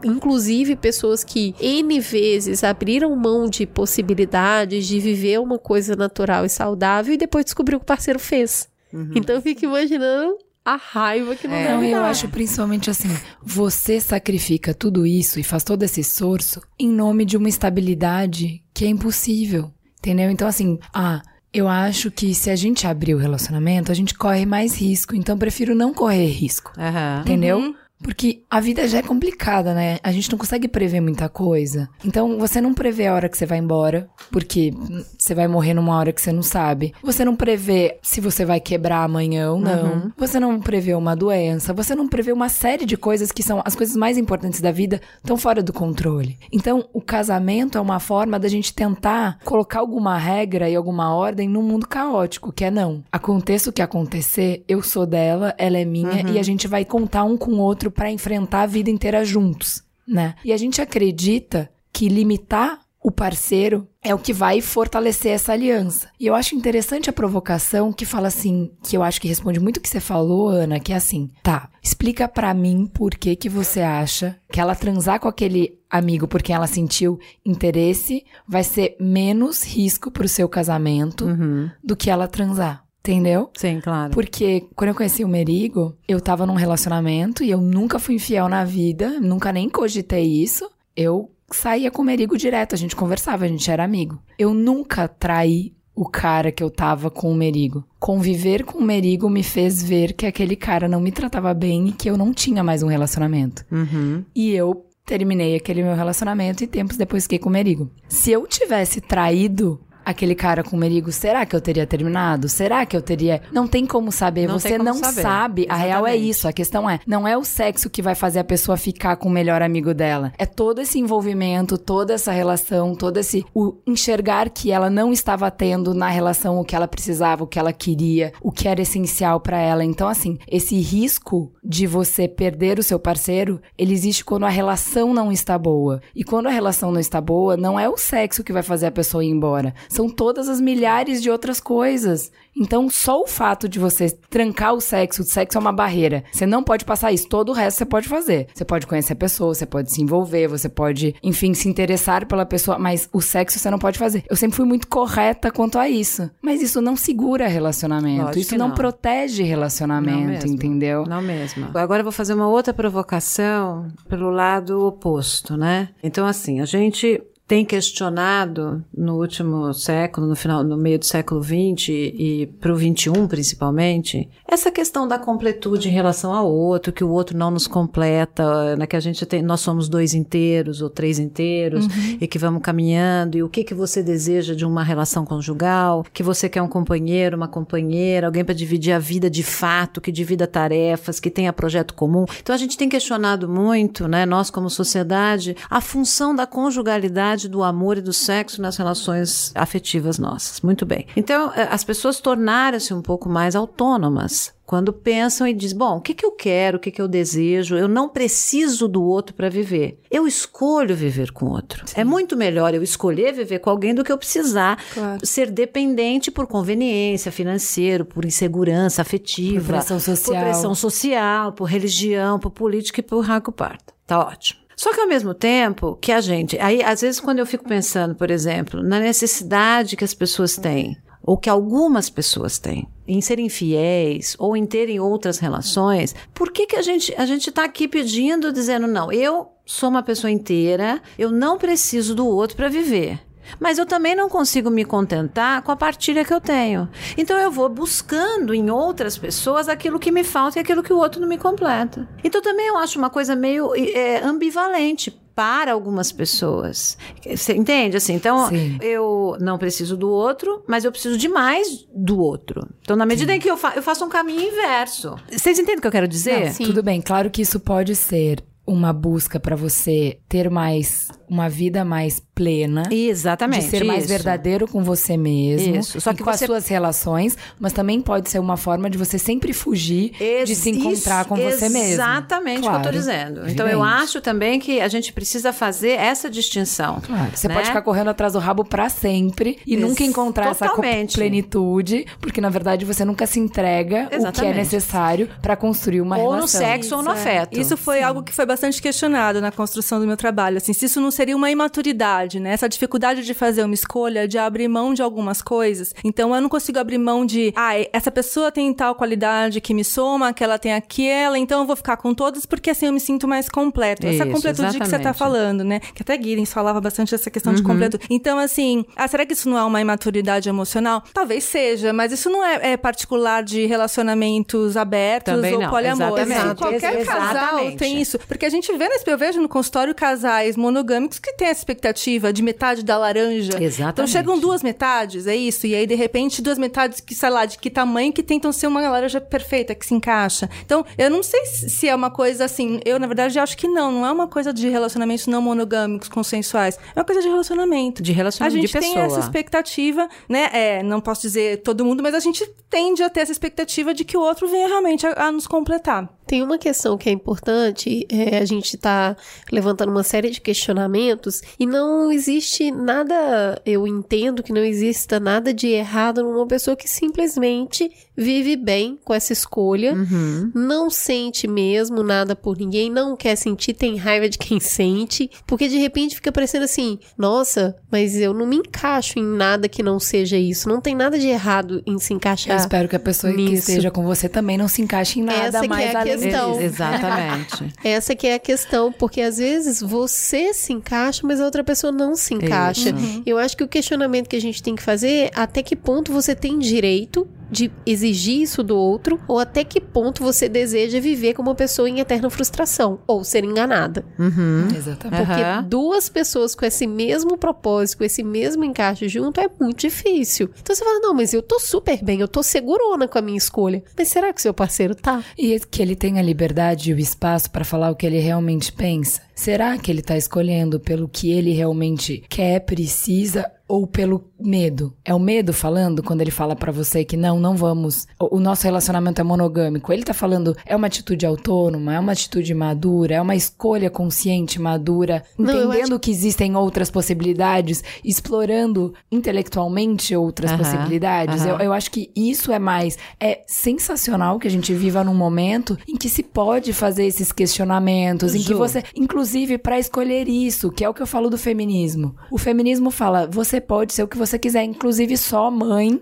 inclusive pessoas que N vezes abriram mão de possibilidades de viver uma coisa natural e saudável e depois descobriu o que o parceiro fez. Uhum. Então eu fico imaginando a raiva que não é. deve Eu acho principalmente assim, você sacrifica tudo isso e faz todo esse esforço em nome de uma estabilidade que é impossível, entendeu? Então assim, ah, eu acho que se a gente abrir o relacionamento, a gente corre mais risco, então prefiro não correr risco, uhum. entendeu? Uhum. Porque a vida já é complicada, né? A gente não consegue prever muita coisa. Então, você não prevê a hora que você vai embora, porque você vai morrer numa hora que você não sabe. Você não prevê se você vai quebrar amanhã ou não. Uhum. Você não prevê uma doença. Você não prevê uma série de coisas que são as coisas mais importantes da vida, estão fora do controle. Então, o casamento é uma forma da gente tentar colocar alguma regra e alguma ordem num mundo caótico, que é não. Aconteça o que acontecer, eu sou dela, ela é minha uhum. e a gente vai contar um com o outro para enfrentar a vida inteira juntos, né? E a gente acredita que limitar o parceiro é o que vai fortalecer essa aliança. E eu acho interessante a provocação que fala assim, que eu acho que responde muito o que você falou, Ana, que é assim: "Tá, explica para mim por que que você acha que ela transar com aquele amigo porque ela sentiu interesse vai ser menos risco pro seu casamento Uhum. do que ela transar?" Entendeu? Sim, claro. Porque quando eu conheci o Merigo, eu tava num relacionamento e eu nunca fui infiel na vida, nunca nem cogitei isso. Eu saía com o Merigo direto, a gente conversava, a gente era amigo. Eu nunca traí o cara que eu tava com o Merigo. Conviver com o Merigo me fez ver que aquele cara não me tratava bem e que eu não tinha mais um relacionamento. Uhum. E eu terminei aquele meu relacionamento e tempos depois fiquei com o Merigo. Se eu tivesse traído aquele cara com o Merigo, será que eu teria terminado? Será que eu teria. Não tem como saber. Não Você como não saber. sabe. A real é Exatamente. isso. A questão é: não é o sexo que vai fazer a pessoa ficar com o melhor amigo dela. É todo esse envolvimento, toda essa relação, todo esse. O enxergar que ela não estava tendo na relação o que ela precisava, o que ela queria, o que era essencial pra ela. Então, assim, esse risco de você perder o seu parceiro, ele existe quando a relação não está boa. E quando a relação não está boa, não é o sexo que vai fazer a pessoa ir embora. São todas as milhares de outras coisas. Então, só o fato de você trancar o sexo, o sexo é uma barreira. Você não pode passar isso. Todo o resto você pode fazer. Você pode conhecer a pessoa, você pode se envolver, você pode, enfim, se interessar pela pessoa, mas o sexo você não pode fazer. Eu sempre fui muito correta quanto a isso. Mas isso não segura relacionamento. Lógico isso não, não. protege Não relacionamento, mesmo. entendeu? Não mesmo. Agora eu vou fazer uma outra provocação pelo lado oposto, né? Então, assim, a gente tem questionado no último século, no final, no meio do século XX e para o XXI principalmente, essa questão da completude em relação ao outro, que o outro não nos completa, né? Que a gente tem, nós somos dois inteiros ou três inteiros e que vamos caminhando. E o que que você deseja de uma relação conjugal? Que você quer um companheiro, uma companheira, alguém para dividir a vida de fato, que divida tarefas, que tenha projeto comum. Então a gente tem questionado muito, né? Nós como sociedade, a função da conjugalidade, do amor e do sexo nas relações afetivas nossas. Muito bem. Então eh, as pessoas tornaram-se um pouco mais autônomas quando pensam e dizem, bom, o que, que eu quero, o que, que eu desejo, eu não preciso do outro para viver. Eu escolho viver com outro. É muito melhor eu escolher viver com alguém do que eu precisar Claro. ser dependente por conveniência financeira, por insegurança afetiva, Por pressão social. por pressão social, por religião, por política e por raco parta. Tá ótimo. Só que ao mesmo tempo que a gente, aí às vezes quando eu fico pensando, por exemplo, na necessidade que as pessoas têm, ou que algumas pessoas têm, em serem fiéis ou em terem outras relações, por que que a gente a gente está aqui pedindo, dizendo não, eu sou uma pessoa inteira, eu não preciso do outro para viver. Mas eu também não consigo me contentar com a partilha que eu tenho. Então eu vou buscando em outras pessoas aquilo que me falta e aquilo que o outro não me completa. Então também eu acho uma coisa meio é, ambivalente para algumas pessoas. Você entende? Assim, então Sim. eu não preciso do outro, mas eu preciso de mais do outro. Então, na medida em que eu, fa eu faço um caminho inverso. Vocês entendem o que eu quero dizer? Não, tudo bem, claro que isso pode ser uma busca pra você ter mais uma vida mais plena. Exatamente. de ser mais isso. verdadeiro com você mesmo. Isso, só que com você- as suas relações, mas também pode ser uma forma de você sempre fugir Ex- de se encontrar isso, com você mesmo. Exatamente o que eu Claro, tô dizendo. Então eu evidente. acho também que a gente precisa fazer essa distinção. Claro, você né? pode ficar correndo atrás do rabo pra sempre e Ex- nunca encontrar essa co- totalmente. plenitude, porque na verdade você nunca se entrega o que é Exatamente. necessário pra construir uma Ou no relação. sexo ou no é. afeto. Isso foi algo que foi bastante questionado na construção do meu trabalho. Assim, se isso não seria uma imaturidade, né? Essa dificuldade de fazer uma escolha, de abrir mão de algumas coisas. Então eu não consigo abrir mão de, ah, essa pessoa tem tal qualidade que me soma, que ela tem aquela, então eu vou ficar com todas porque assim eu me sinto mais completo. Essa Isso, completude que você tá exatamente. falando, né? Que até Guidens falava bastante dessa questão de Uhum. completude. Então, assim, ah, será que isso não é uma imaturidade emocional? Talvez seja, mas isso não é, é particular de relacionamentos abertos Também ou não, poliamor. exatamente. Qualquer Ex- casal exatamente. tem isso. Porque a gente vê, nesse, eu vejo no consultório casais monogâmicos que têm essa expectativa de metade da laranja. Exatamente. Então chegam duas metades, é isso. E aí, de repente, duas metades que, sei lá, de que tamanho que tentam ser uma laranja perfeita, que se encaixa. Então, eu não sei se se é uma coisa assim. Eu, na verdade, acho que não. Não é uma coisa de relacionamentos não monogâmicos, consensuais. É uma coisa de relacionamento. De relacionamento A gente de tem pessoa. essa expectativa, né? É, não posso dizer todo mundo, mas a gente tende a ter essa expectativa de que o outro venha realmente a, a nos completar. Tem uma questão que é importante, é, a gente está levantando uma série de questionamentos e não existe nada, eu entendo que não exista nada de errado numa pessoa que simplesmente vive bem com essa escolha, Uhum. não sente mesmo nada por ninguém, não quer sentir, tem raiva de quem sente, porque de repente fica parecendo assim, nossa, mas eu não me encaixo em nada que não seja isso, não tem nada de errado em se Eu encaixar. espero que a pessoa que nisso. esteja com você também não se encaixe em nada Essa que mais é além questão. disso. Exatamente. Essa que é a questão, porque às vezes você se encaixa, mas a outra pessoa não se encaixa. Eu acho que o questionamento que a gente tem que fazer é até que ponto você tem direito de exigir isso do outro, ou até que ponto você deseja viver como uma pessoa em eterna frustração, ou ser enganada. Uhum. Exatamente. Porque Aham. duas pessoas com esse mesmo propósito, com esse mesmo encaixe junto, é muito difícil. Então você fala, não, mas eu tô super bem, eu tô segurona com a minha escolha. Mas será que seu parceiro tá? E que ele tem a liberdade e o espaço para falar o que ele realmente pensa? Será que ele tá escolhendo pelo que ele realmente quer, precisa ou pelo medo? É o medo falando quando ele fala pra você que não, não vamos. O, nosso relacionamento é monogâmico. Ele tá falando é uma atitude autônoma, é uma atitude madura, é uma escolha consciente, madura, Não, entendendo que existem outras possibilidades, explorando intelectualmente outras Aham, possibilidades. aham. Eu, eu acho que isso é mais. É sensacional que a gente viva num momento em que se pode fazer esses questionamentos, em que Ju. você, inclusive, pra escolher isso, que é o que eu falo do feminismo. O feminismo fala: você pode ser o que você quiser, inclusive só mãe,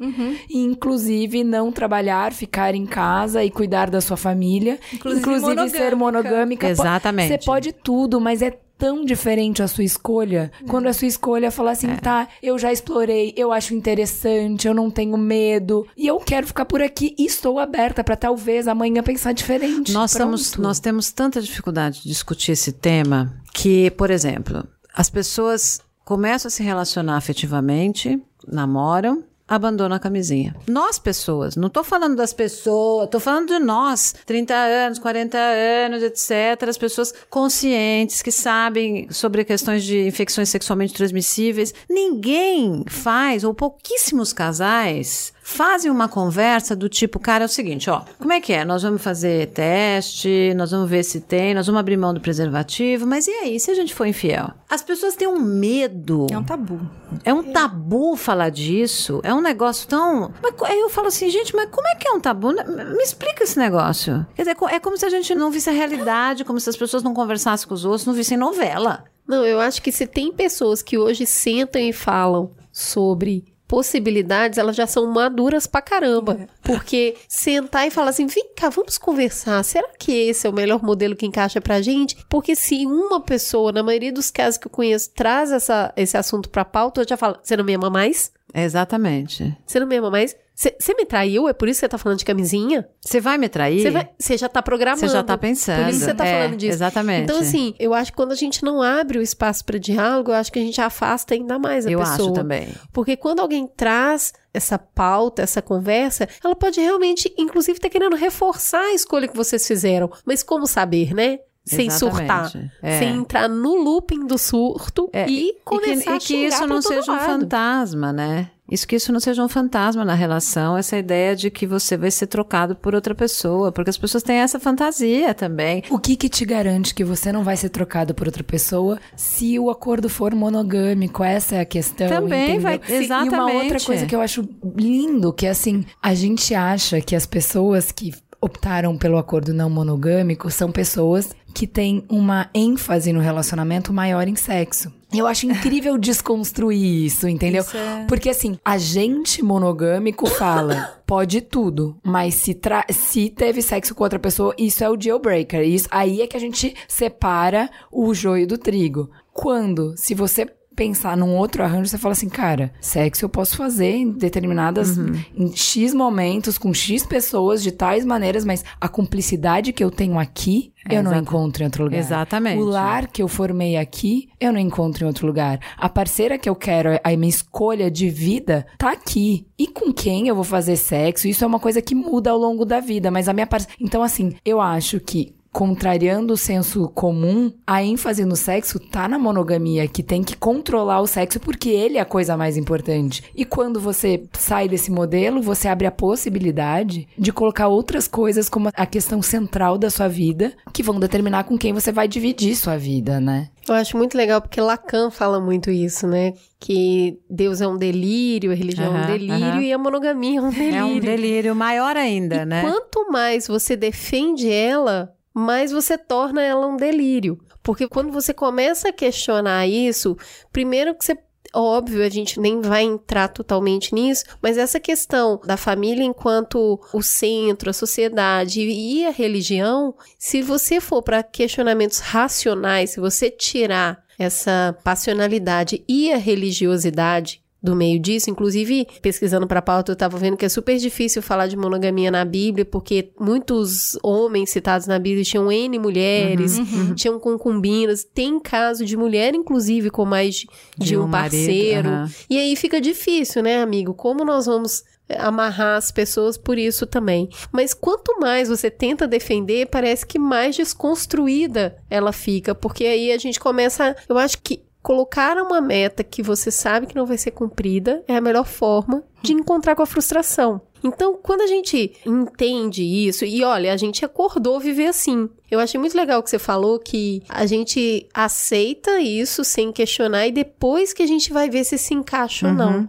e inclusive não trabalhar, ficar em casa e cuidar da sua família, Inclusive ser monogâmica. monogâmica. Po- Exatamente. Você pode tudo, mas é tão diferente a sua escolha. Quando a sua escolha fala assim, tá, eu já explorei, eu acho interessante, eu não tenho medo, e eu quero ficar por aqui e estou aberta pra talvez amanhã pensar diferente. Nós, Pronto. estamos, nós temos tanta dificuldade de discutir esse tema que, por exemplo, as pessoas começam a se relacionar afetivamente, namoram, abandonam a camisinha. Nós, pessoas, não tô falando das pessoas, tô falando de nós, 30 anos, 40 anos, etc. As pessoas conscientes, que sabem sobre questões de infecções sexualmente transmissíveis. Ninguém faz, ou pouquíssimos casais, fazem uma conversa do tipo, cara, é o seguinte, ó, como é que é? Nós vamos fazer teste, nós vamos ver se tem, nós vamos abrir mão do preservativo, mas e aí, se a gente for infiel? As pessoas têm um medo. É um tabu. É um tabu falar disso. É um negócio tão. Mas eu falo assim, gente, mas como é que é um tabu? Me explica esse negócio. Quer dizer, é como se a gente não visse a realidade, como se as pessoas não conversassem com os outros, não vissem novela. Não, eu acho que se tem pessoas que hoje sentam e falam sobre possibilidades, elas já são maduras pra caramba. Porque sentar e falar assim, vem cá, vamos conversar. Será que esse é o melhor modelo que encaixa pra gente? Porque se uma pessoa, na maioria dos casos que eu conheço, traz essa, esse assunto pra pauta, eu já falo, você não me ama mais? Exatamente. Você não me ama mais? Você me traiu? É por isso que você tá falando de camisinha? Você vai me trair? Você já tá programando. Você já tá pensando. Por isso que você tá É, falando disso. exatamente. Então, assim, eu acho que quando a gente não abre o espaço para diálogo, eu acho que a gente afasta ainda mais a Eu pessoa. acho também. Porque quando alguém traz essa pauta, essa conversa, ela pode realmente, inclusive, estar querendo reforçar a escolha que vocês fizeram. Mas como saber, né? Sem Exatamente. surtar. É. Sem entrar no looping do surto É, e que, começar e a que xingar isso não seja um lado. fantasma, né? Isso que isso não seja um fantasma na relação, essa ideia de que você vai ser trocado por outra pessoa, porque as pessoas têm essa fantasia também. O que que te garante que você não vai ser trocado por outra pessoa se o acordo for monogâmico? Essa é a questão. Também entendeu? vai- E uma exatamente. outra coisa que eu acho lindo, que é assim, a gente acha que as pessoas que optaram pelo acordo não monogâmico são pessoas que têm uma ênfase no relacionamento maior em sexo. Eu acho incrível desconstruir isso, entendeu? Isso é- Porque assim, a gente monogâmico fala, pode tudo, mas se, tra- se teve sexo com outra pessoa, isso é o deal breaker. Isso, aí é que a gente separa o joio do trigo. Quando, se você pensar num outro arranjo, você fala assim, cara, sexo eu posso fazer em determinadas, em X momentos, com X pessoas, de tais maneiras, mas a cumplicidade que eu tenho aqui, É, eu não exata- encontro em outro lugar. Exatamente. O lar que eu formei aqui, eu não encontro em outro lugar. A parceira que eu quero, a minha escolha de vida, tá aqui. E com quem eu vou fazer sexo? Isso é uma coisa que muda ao longo da vida, mas a minha parceira. Então, assim, eu acho que contrariando o senso comum, a ênfase no sexo tá na monogamia, que tem que controlar o sexo porque ele é a coisa mais importante. E quando você sai desse modelo, você abre a possibilidade de colocar outras coisas como a questão central da sua vida, que vão determinar com quem você vai dividir sua vida, né? Eu acho muito legal porque Lacan fala muito isso, né? Que Deus é um delírio, a religião é um delírio aham. e a monogamia é um delírio. É um delírio maior ainda, E né? quanto mais você defende ela, mais você torna ela um delírio. Porque quando você começa a questionar isso, primeiro que você. Óbvio, a gente nem vai entrar totalmente nisso, mas essa questão da família enquanto o centro, a sociedade e a religião, se você for para questionamentos racionais, se você tirar essa passionalidade e a religiosidade do meio disso. Inclusive, pesquisando para pauta, eu tava vendo que é super difícil falar de monogamia na Bíblia, porque muitos homens citados na Bíblia tinham N mulheres, tinham concubinas. Tem caso de mulher, inclusive, com mais de, de um, marido, parceiro. aham. E aí fica difícil, né, amigo? Como nós vamos eh, amarrar as pessoas por isso também. Mas quanto mais você tenta defender, parece que mais desconstruída ela fica, porque aí a gente começa, eu acho que colocar uma meta que você sabe que não vai ser cumprida é a melhor forma de encontrar com a frustração. Então, quando a gente entende isso, e olha, a gente acordou viver assim. Eu achei muito legal que você falou que a gente aceita isso sem questionar e depois que a gente vai ver se se encaixa ou não.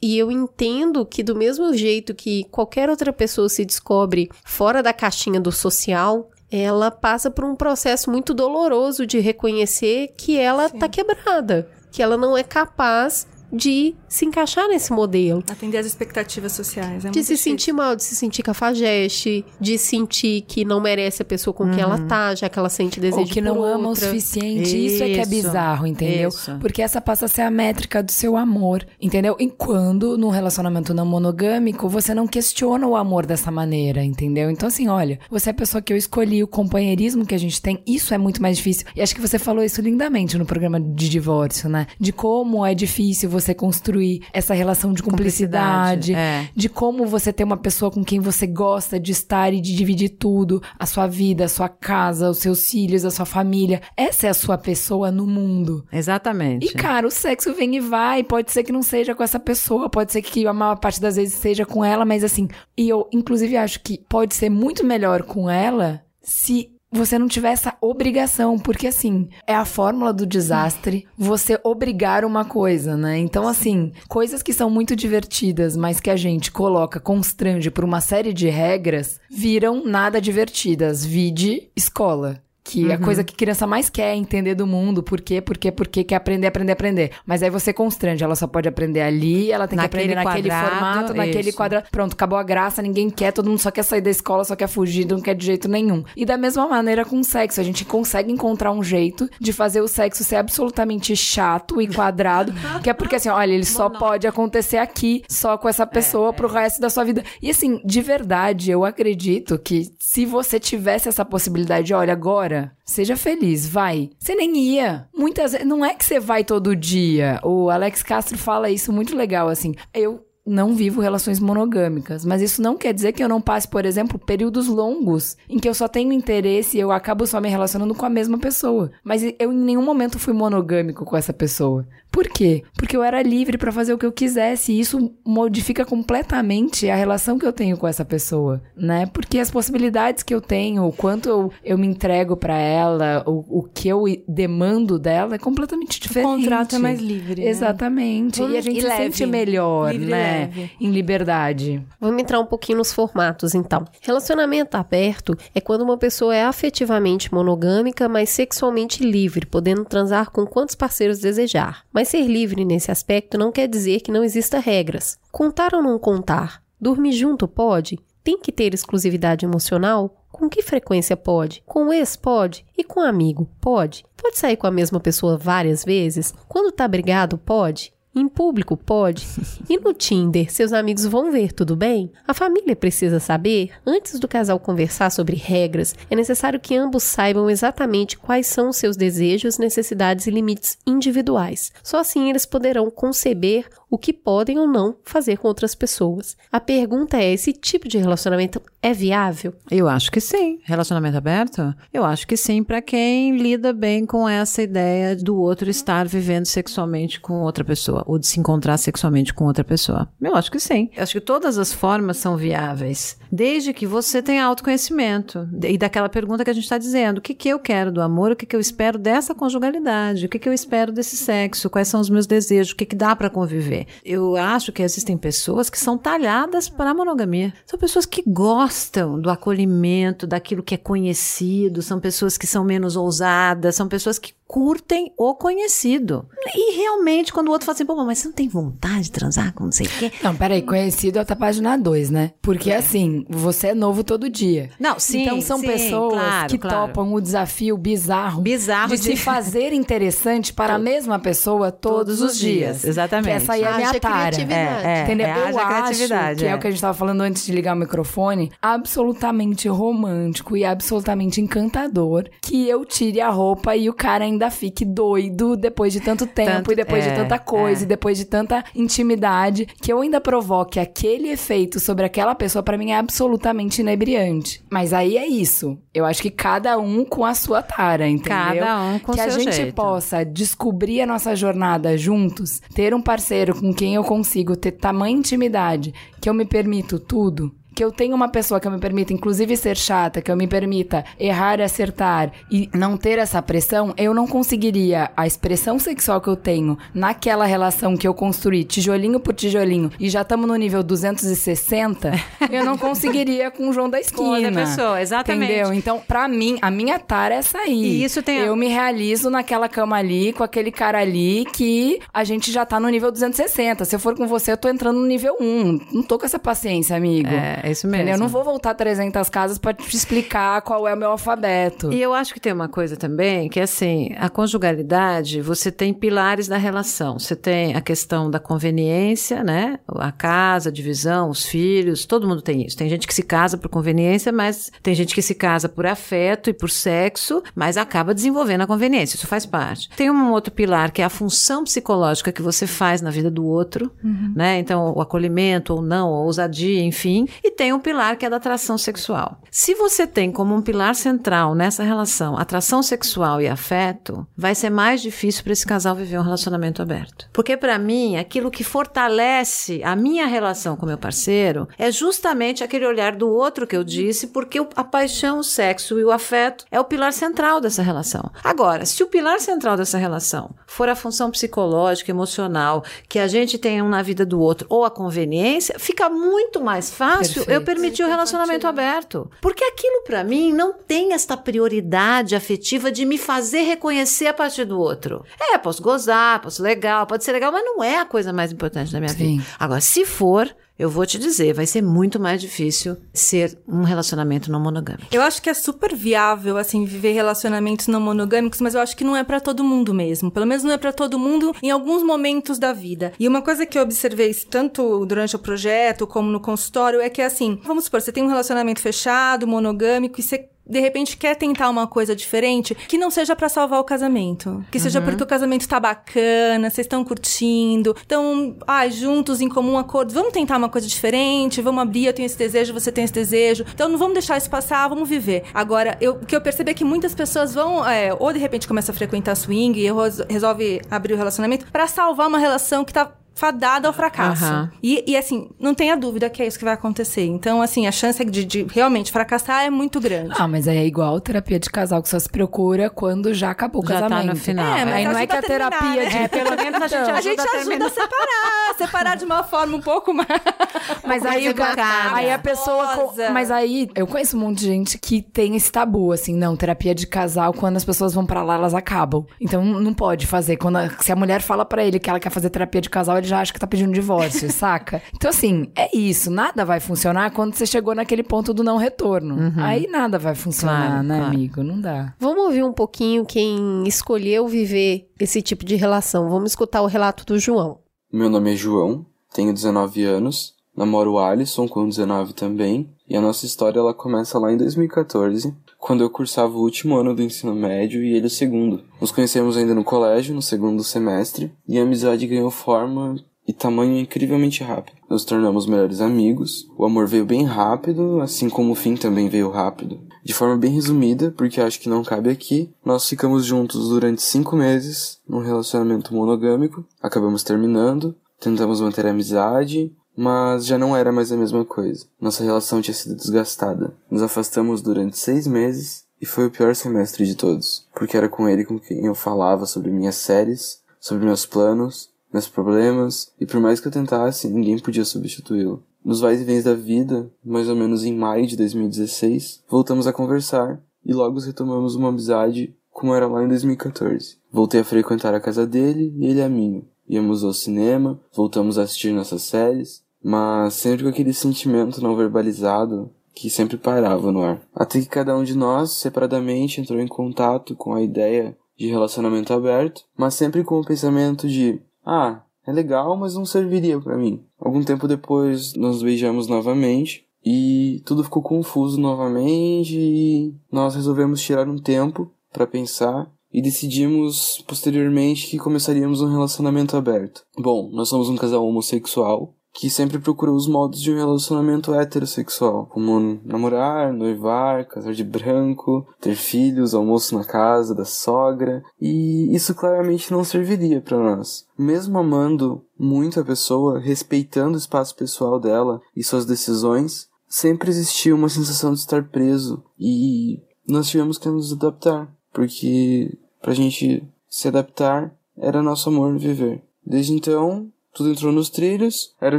E eu entendo que, do mesmo jeito que qualquer outra pessoa se descobre fora da caixinha do social, ela passa por um processo muito doloroso de reconhecer que ela tá quebrada, que ela não é capaz de se encaixar nesse modelo. Atender às expectativas sociais. É De muito se difícil. sentir mal, de se sentir cafajeste, de sentir que não merece a pessoa com quem ela tá, já que ela sente desejo Ou que não por ama o outra. suficiente. Isso, é que é Isso, bizarro, entendeu? isso. Porque essa passa a ser a métrica do seu amor, entendeu? E quando, num relacionamento não monogâmico, você não questiona o amor dessa maneira, entendeu? Então, assim, olha, você é a pessoa que eu escolhi, o companheirismo que a gente tem, isso é muito mais difícil. E acho que você falou isso lindamente no programa de divórcio, né? De como é difícil você construir essa relação de cumplicidade, Cumplicidade, é. de como você ter uma pessoa com quem você gosta de estar e de dividir tudo, a sua vida, a sua casa, os seus filhos, a sua família. Essa é a sua pessoa no mundo. Exatamente. E, cara, o sexo vem e vai. Pode ser que não seja com essa pessoa, pode ser que a maior parte das vezes seja com ela, mas assim, e eu, inclusive, acho que pode ser muito melhor com ela se você não tiver essa obrigação, porque assim, é a fórmula do desastre você obrigar uma coisa, né? Então, assim, coisas que são muito divertidas, mas que a gente coloca, constrange por uma série de regras, viram nada divertidas. Vide escola. Que é a coisa que criança mais quer entender do mundo. Por quê? Por quê? Por quê? Quer aprender, aprender, aprender. Mas aí você constrange. Ela só pode aprender ali, ela tem Naquele que aprender naquele quadrado, formato, naquele isso. quadrado. Pronto, acabou a graça, ninguém quer, todo mundo só quer sair da escola, só quer fugir, não quer de jeito nenhum. E da mesma maneira com o sexo, a gente consegue encontrar um jeito de fazer o sexo ser absolutamente chato e quadrado, que é porque assim, olha, ele só pode acontecer aqui, só com essa pessoa pro resto da sua vida. E assim, de verdade, eu acredito que se você tivesse essa possibilidade, olha, agora, seja feliz, vai. Você nem ia. Muitas vezes, não é que você vai todo dia. O Alex Castro fala isso muito legal, assim. Eu não vivo relações monogâmicas, mas isso não quer dizer que eu não passe, por exemplo, períodos longos em que eu só tenho interesse e eu acabo só me relacionando com a mesma pessoa. Mas eu em nenhum momento fui monogâmico com essa pessoa. Por quê? Porque eu era livre pra fazer o que eu quisesse e isso modifica completamente a relação que eu tenho com essa pessoa, né? Porque as possibilidades que eu tenho, o quanto eu, eu me entrego pra ela, o, o que eu demando dela é completamente diferente. contrato é mais livre, né? Exatamente. E a gente E se leve. sente melhor, Livre e né? Em liberdade. Vamos entrar um pouquinho nos formatos, então. Relacionamento aberto é quando uma pessoa é afetivamente monogâmica, mas sexualmente livre, podendo transar com quantos parceiros desejar. Mas ser livre nesse aspecto não quer dizer que não exista regras. Contar ou não contar? Dormir junto pode? Tem que ter exclusividade emocional? Com que frequência pode? Com ex pode? E com amigo pode? Pode sair com a mesma pessoa várias vezes? Quando tá brigado pode? Em público, pode. E no Tinder, seus amigos vão ver, tudo bem? A família precisa saber? Antes do casal conversar sobre regras, é necessário que ambos saibam exatamente quais são os seus desejos, necessidades e limites individuais. Só assim eles poderão conceber o que podem ou não fazer com outras pessoas. A pergunta é: esse tipo de relacionamento é viável? Eu acho que sim. Relacionamento aberto? Eu acho que sim, para quem lida bem com essa ideia do outro estar vivendo sexualmente com outra pessoa, ou de se encontrar sexualmente com outra pessoa. Eu acho que sim. Eu acho que todas as formas são viáveis, desde que você tenha autoconhecimento. E daquela pergunta que a gente está dizendo: o que, que eu quero do amor, o que, que eu espero dessa conjugalidade, o que, que eu espero desse sexo, quais são os meus desejos, o que, que dá para conviver. Eu acho que existem pessoas que são talhadas para a monogamia. São pessoas que gostam do acolhimento, daquilo que é conhecido, são pessoas que são menos ousadas, são pessoas que curtem o conhecido. E realmente, quando o outro fala assim, pô, mas você não tem vontade de transar com não sei o quê? Não, peraí, conhecido até a página 2, né? Porque assim, você é novo todo dia. Não, sim. Então são sim, pessoas claro, que claro. topam o desafio bizarro, Bizarro de, se fazer interessante para a mesma pessoa todos, os dias. Exatamente. Que essa aí é a minha Haja tara. criatividade. É, é, Entendeu? é, Eu acho que é. é. o que a gente tava falando antes de ligar o microfone, absolutamente romântico e absolutamente encantador que eu tire a roupa e o cara ainda fique doido depois de tanto tempo Tanto- e depois de é, tanta coisa é. E depois de tanta intimidade que eu ainda provoque aquele efeito sobre aquela pessoa pra mim é absolutamente inebriante. Mas aí é isso. Eu acho que cada um com a sua tara, entendeu? Cada um com que a seu gente jeito. possa descobrir a nossa jornada juntos, ter um parceiro com quem eu consigo ter tamanha intimidade, que eu me permito tudo. Que eu tenha uma pessoa que eu me permita, inclusive, ser chata, que eu me permita errar e acertar e não ter essa pressão, eu não conseguiria a expressão sexual que eu tenho naquela relação que eu construí, tijolinho por tijolinho, e já estamos no nível 260, eu não conseguiria com o João da esquina. Com outra pessoa, exatamente. Entendeu? Então, pra mim, a minha tara é aí. E isso tem Eu me realizo naquela cama ali, com aquele cara ali, que a gente já tá no nível 260. Se eu for com você, eu tô entrando no nível 1. Não tô com essa paciência, amigo. É, é isso mesmo. Eu não vou voltar 300 casas pra te explicar qual é o meu alfabeto. E eu acho que tem uma coisa também, que é assim, a conjugalidade, você tem pilares da relação. Você tem a questão da conveniência, né? A casa, a divisão, os filhos, todo mundo tem isso. Tem gente que se casa por conveniência, mas tem gente que se casa por afeto e por sexo, mas acaba desenvolvendo a conveniência. Isso faz parte. Tem um outro pilar que é a função psicológica que você faz na vida do outro, né? Então, o acolhimento ou não, a ousadia, enfim. E tem um pilar que é da atração sexual. Se você tem como um pilar central nessa relação atração sexual e afeto, vai ser mais difícil para esse casal viver um relacionamento aberto. Porque para mim, aquilo que fortalece a minha relação com meu parceiro é justamente aquele olhar do outro que eu disse, porque a paixão, o sexo e o afeto é o pilar central dessa relação. Agora, se o pilar central dessa relação for a função psicológica, emocional, que a gente tem um na vida do outro, ou a conveniência, fica muito mais fácil eu Perfeito. permitir o relacionamento aberto. Porque aquilo pra mim não tem esta prioridade afetiva de me fazer reconhecer a partir do outro. É, posso gozar, posso legal, pode ser legal, mas não é a coisa mais importante da minha Sim. vida. Agora, se for, eu vou te dizer, vai ser muito mais difícil ser um relacionamento não monogâmico. Eu acho que é super viável, assim, viver relacionamentos não monogâmicos, mas eu acho que não é pra todo mundo mesmo. Pelo menos não é pra todo mundo em alguns momentos da vida. E uma coisa que eu observei tanto durante o projeto como no consultório é que, assim, vamos supor, você tem um relacionamento fechado, monogâmico, e você de repente quer tentar uma coisa diferente que não seja pra salvar o casamento. Que seja porque o casamento tá bacana, vocês estão curtindo, estão ah, juntos em comum acordo. Vamos tentar uma coisa diferente, vamos abrir, eu tenho esse desejo, você tem esse desejo. Então não vamos deixar isso passar, vamos viver. Agora, eu, o que eu percebi é que muitas pessoas vão, é, ou de repente começa a frequentar swing e res- resolve abrir o relacionamento pra salvar uma relação que tá fadada ao fracasso. Aham. E, e, assim, não tenha dúvida que é isso que vai acontecer. Então, assim, a chance de, de realmente fracassar é muito grande. Ah, mas aí é igual terapia de casal que só se procura quando já acabou o Já tá casamento. no final, É, mas aí não é ajuda que a terminar, terapia né? de... É, pelo menos a gente Então, A gente ajuda a ajuda a separar, separar de uma forma um pouco mais. Mas aí, cara- aí a pessoa. Mas aí eu conheço um monte de gente que tem esse tabu, assim, não, terapia de casal, quando as pessoas vão pra lá, elas acabam. Então não pode fazer. Quando a- se a mulher fala pra ele que ela quer fazer terapia de casal, ele já acha que tá pedindo divórcio, saca? Então, assim, é isso. Nada vai funcionar quando você chegou naquele ponto do não retorno. Aí nada vai funcionar, Claro, né, claro. amigo? Não dá. Vamos ouvir um pouquinho quem escolheu viver esse tipo de relação. Vamos escutar o relato do João. Meu nome é João, tenho 19 anos, namoro o Alisson com 19 também, e a nossa história ela começa lá em 2014, quando eu cursava o último ano do ensino médio e ele o segundo. Nos conhecemos ainda no colégio, no segundo semestre, e a amizade ganhou forma e tamanho incrivelmente rápido. Nos tornamos melhores amigos, o amor veio bem rápido, assim como o fim também veio rápido. De forma bem resumida, porque acho que não cabe aqui, nós ficamos juntos durante cinco meses, num relacionamento monogâmico, acabamos terminando, tentamos manter a amizade, mas já não era mais a mesma coisa. Nossa relação tinha sido desgastada. Nos afastamos durante seis meses e foi o pior semestre de todos, porque era com ele com quem eu falava sobre minhas séries, sobre meus planos, meus problemas, e por mais que eu tentasse, ninguém podia substituí-lo. Nos vais e vens da vida, mais ou menos em maio de 2016, voltamos a conversar e logo retomamos uma amizade como era lá em 2014. Voltei a frequentar a casa dele e ele a minha. Íamos ao cinema, voltamos a assistir nossas séries, mas sempre com aquele sentimento não verbalizado que sempre pairava no ar. Até que cada um de nós, separadamente, entrou em contato com a ideia de relacionamento aberto, mas sempre com o pensamento de: ah, é legal, mas não serviria para mim. Algum tempo depois, nos beijamos novamente e tudo ficou confuso novamente e nós resolvemos tirar um tempo para pensar e decidimos posteriormente que começaríamos um relacionamento aberto. Bom, nós somos um casal homossexual que sempre procurou os modos de um relacionamento heterossexual, como namorar, noivar, casar de branco, ter filhos, almoço na casa da sogra, e isso claramente não serviria para nós. Mesmo amando muito a pessoa, respeitando o espaço pessoal dela e suas decisões, sempre existia uma sensação de estar preso e nós tivemos que nos adaptar, porque pra gente se adaptar era nosso amor viver. Desde então, tudo entrou nos trilhos. Era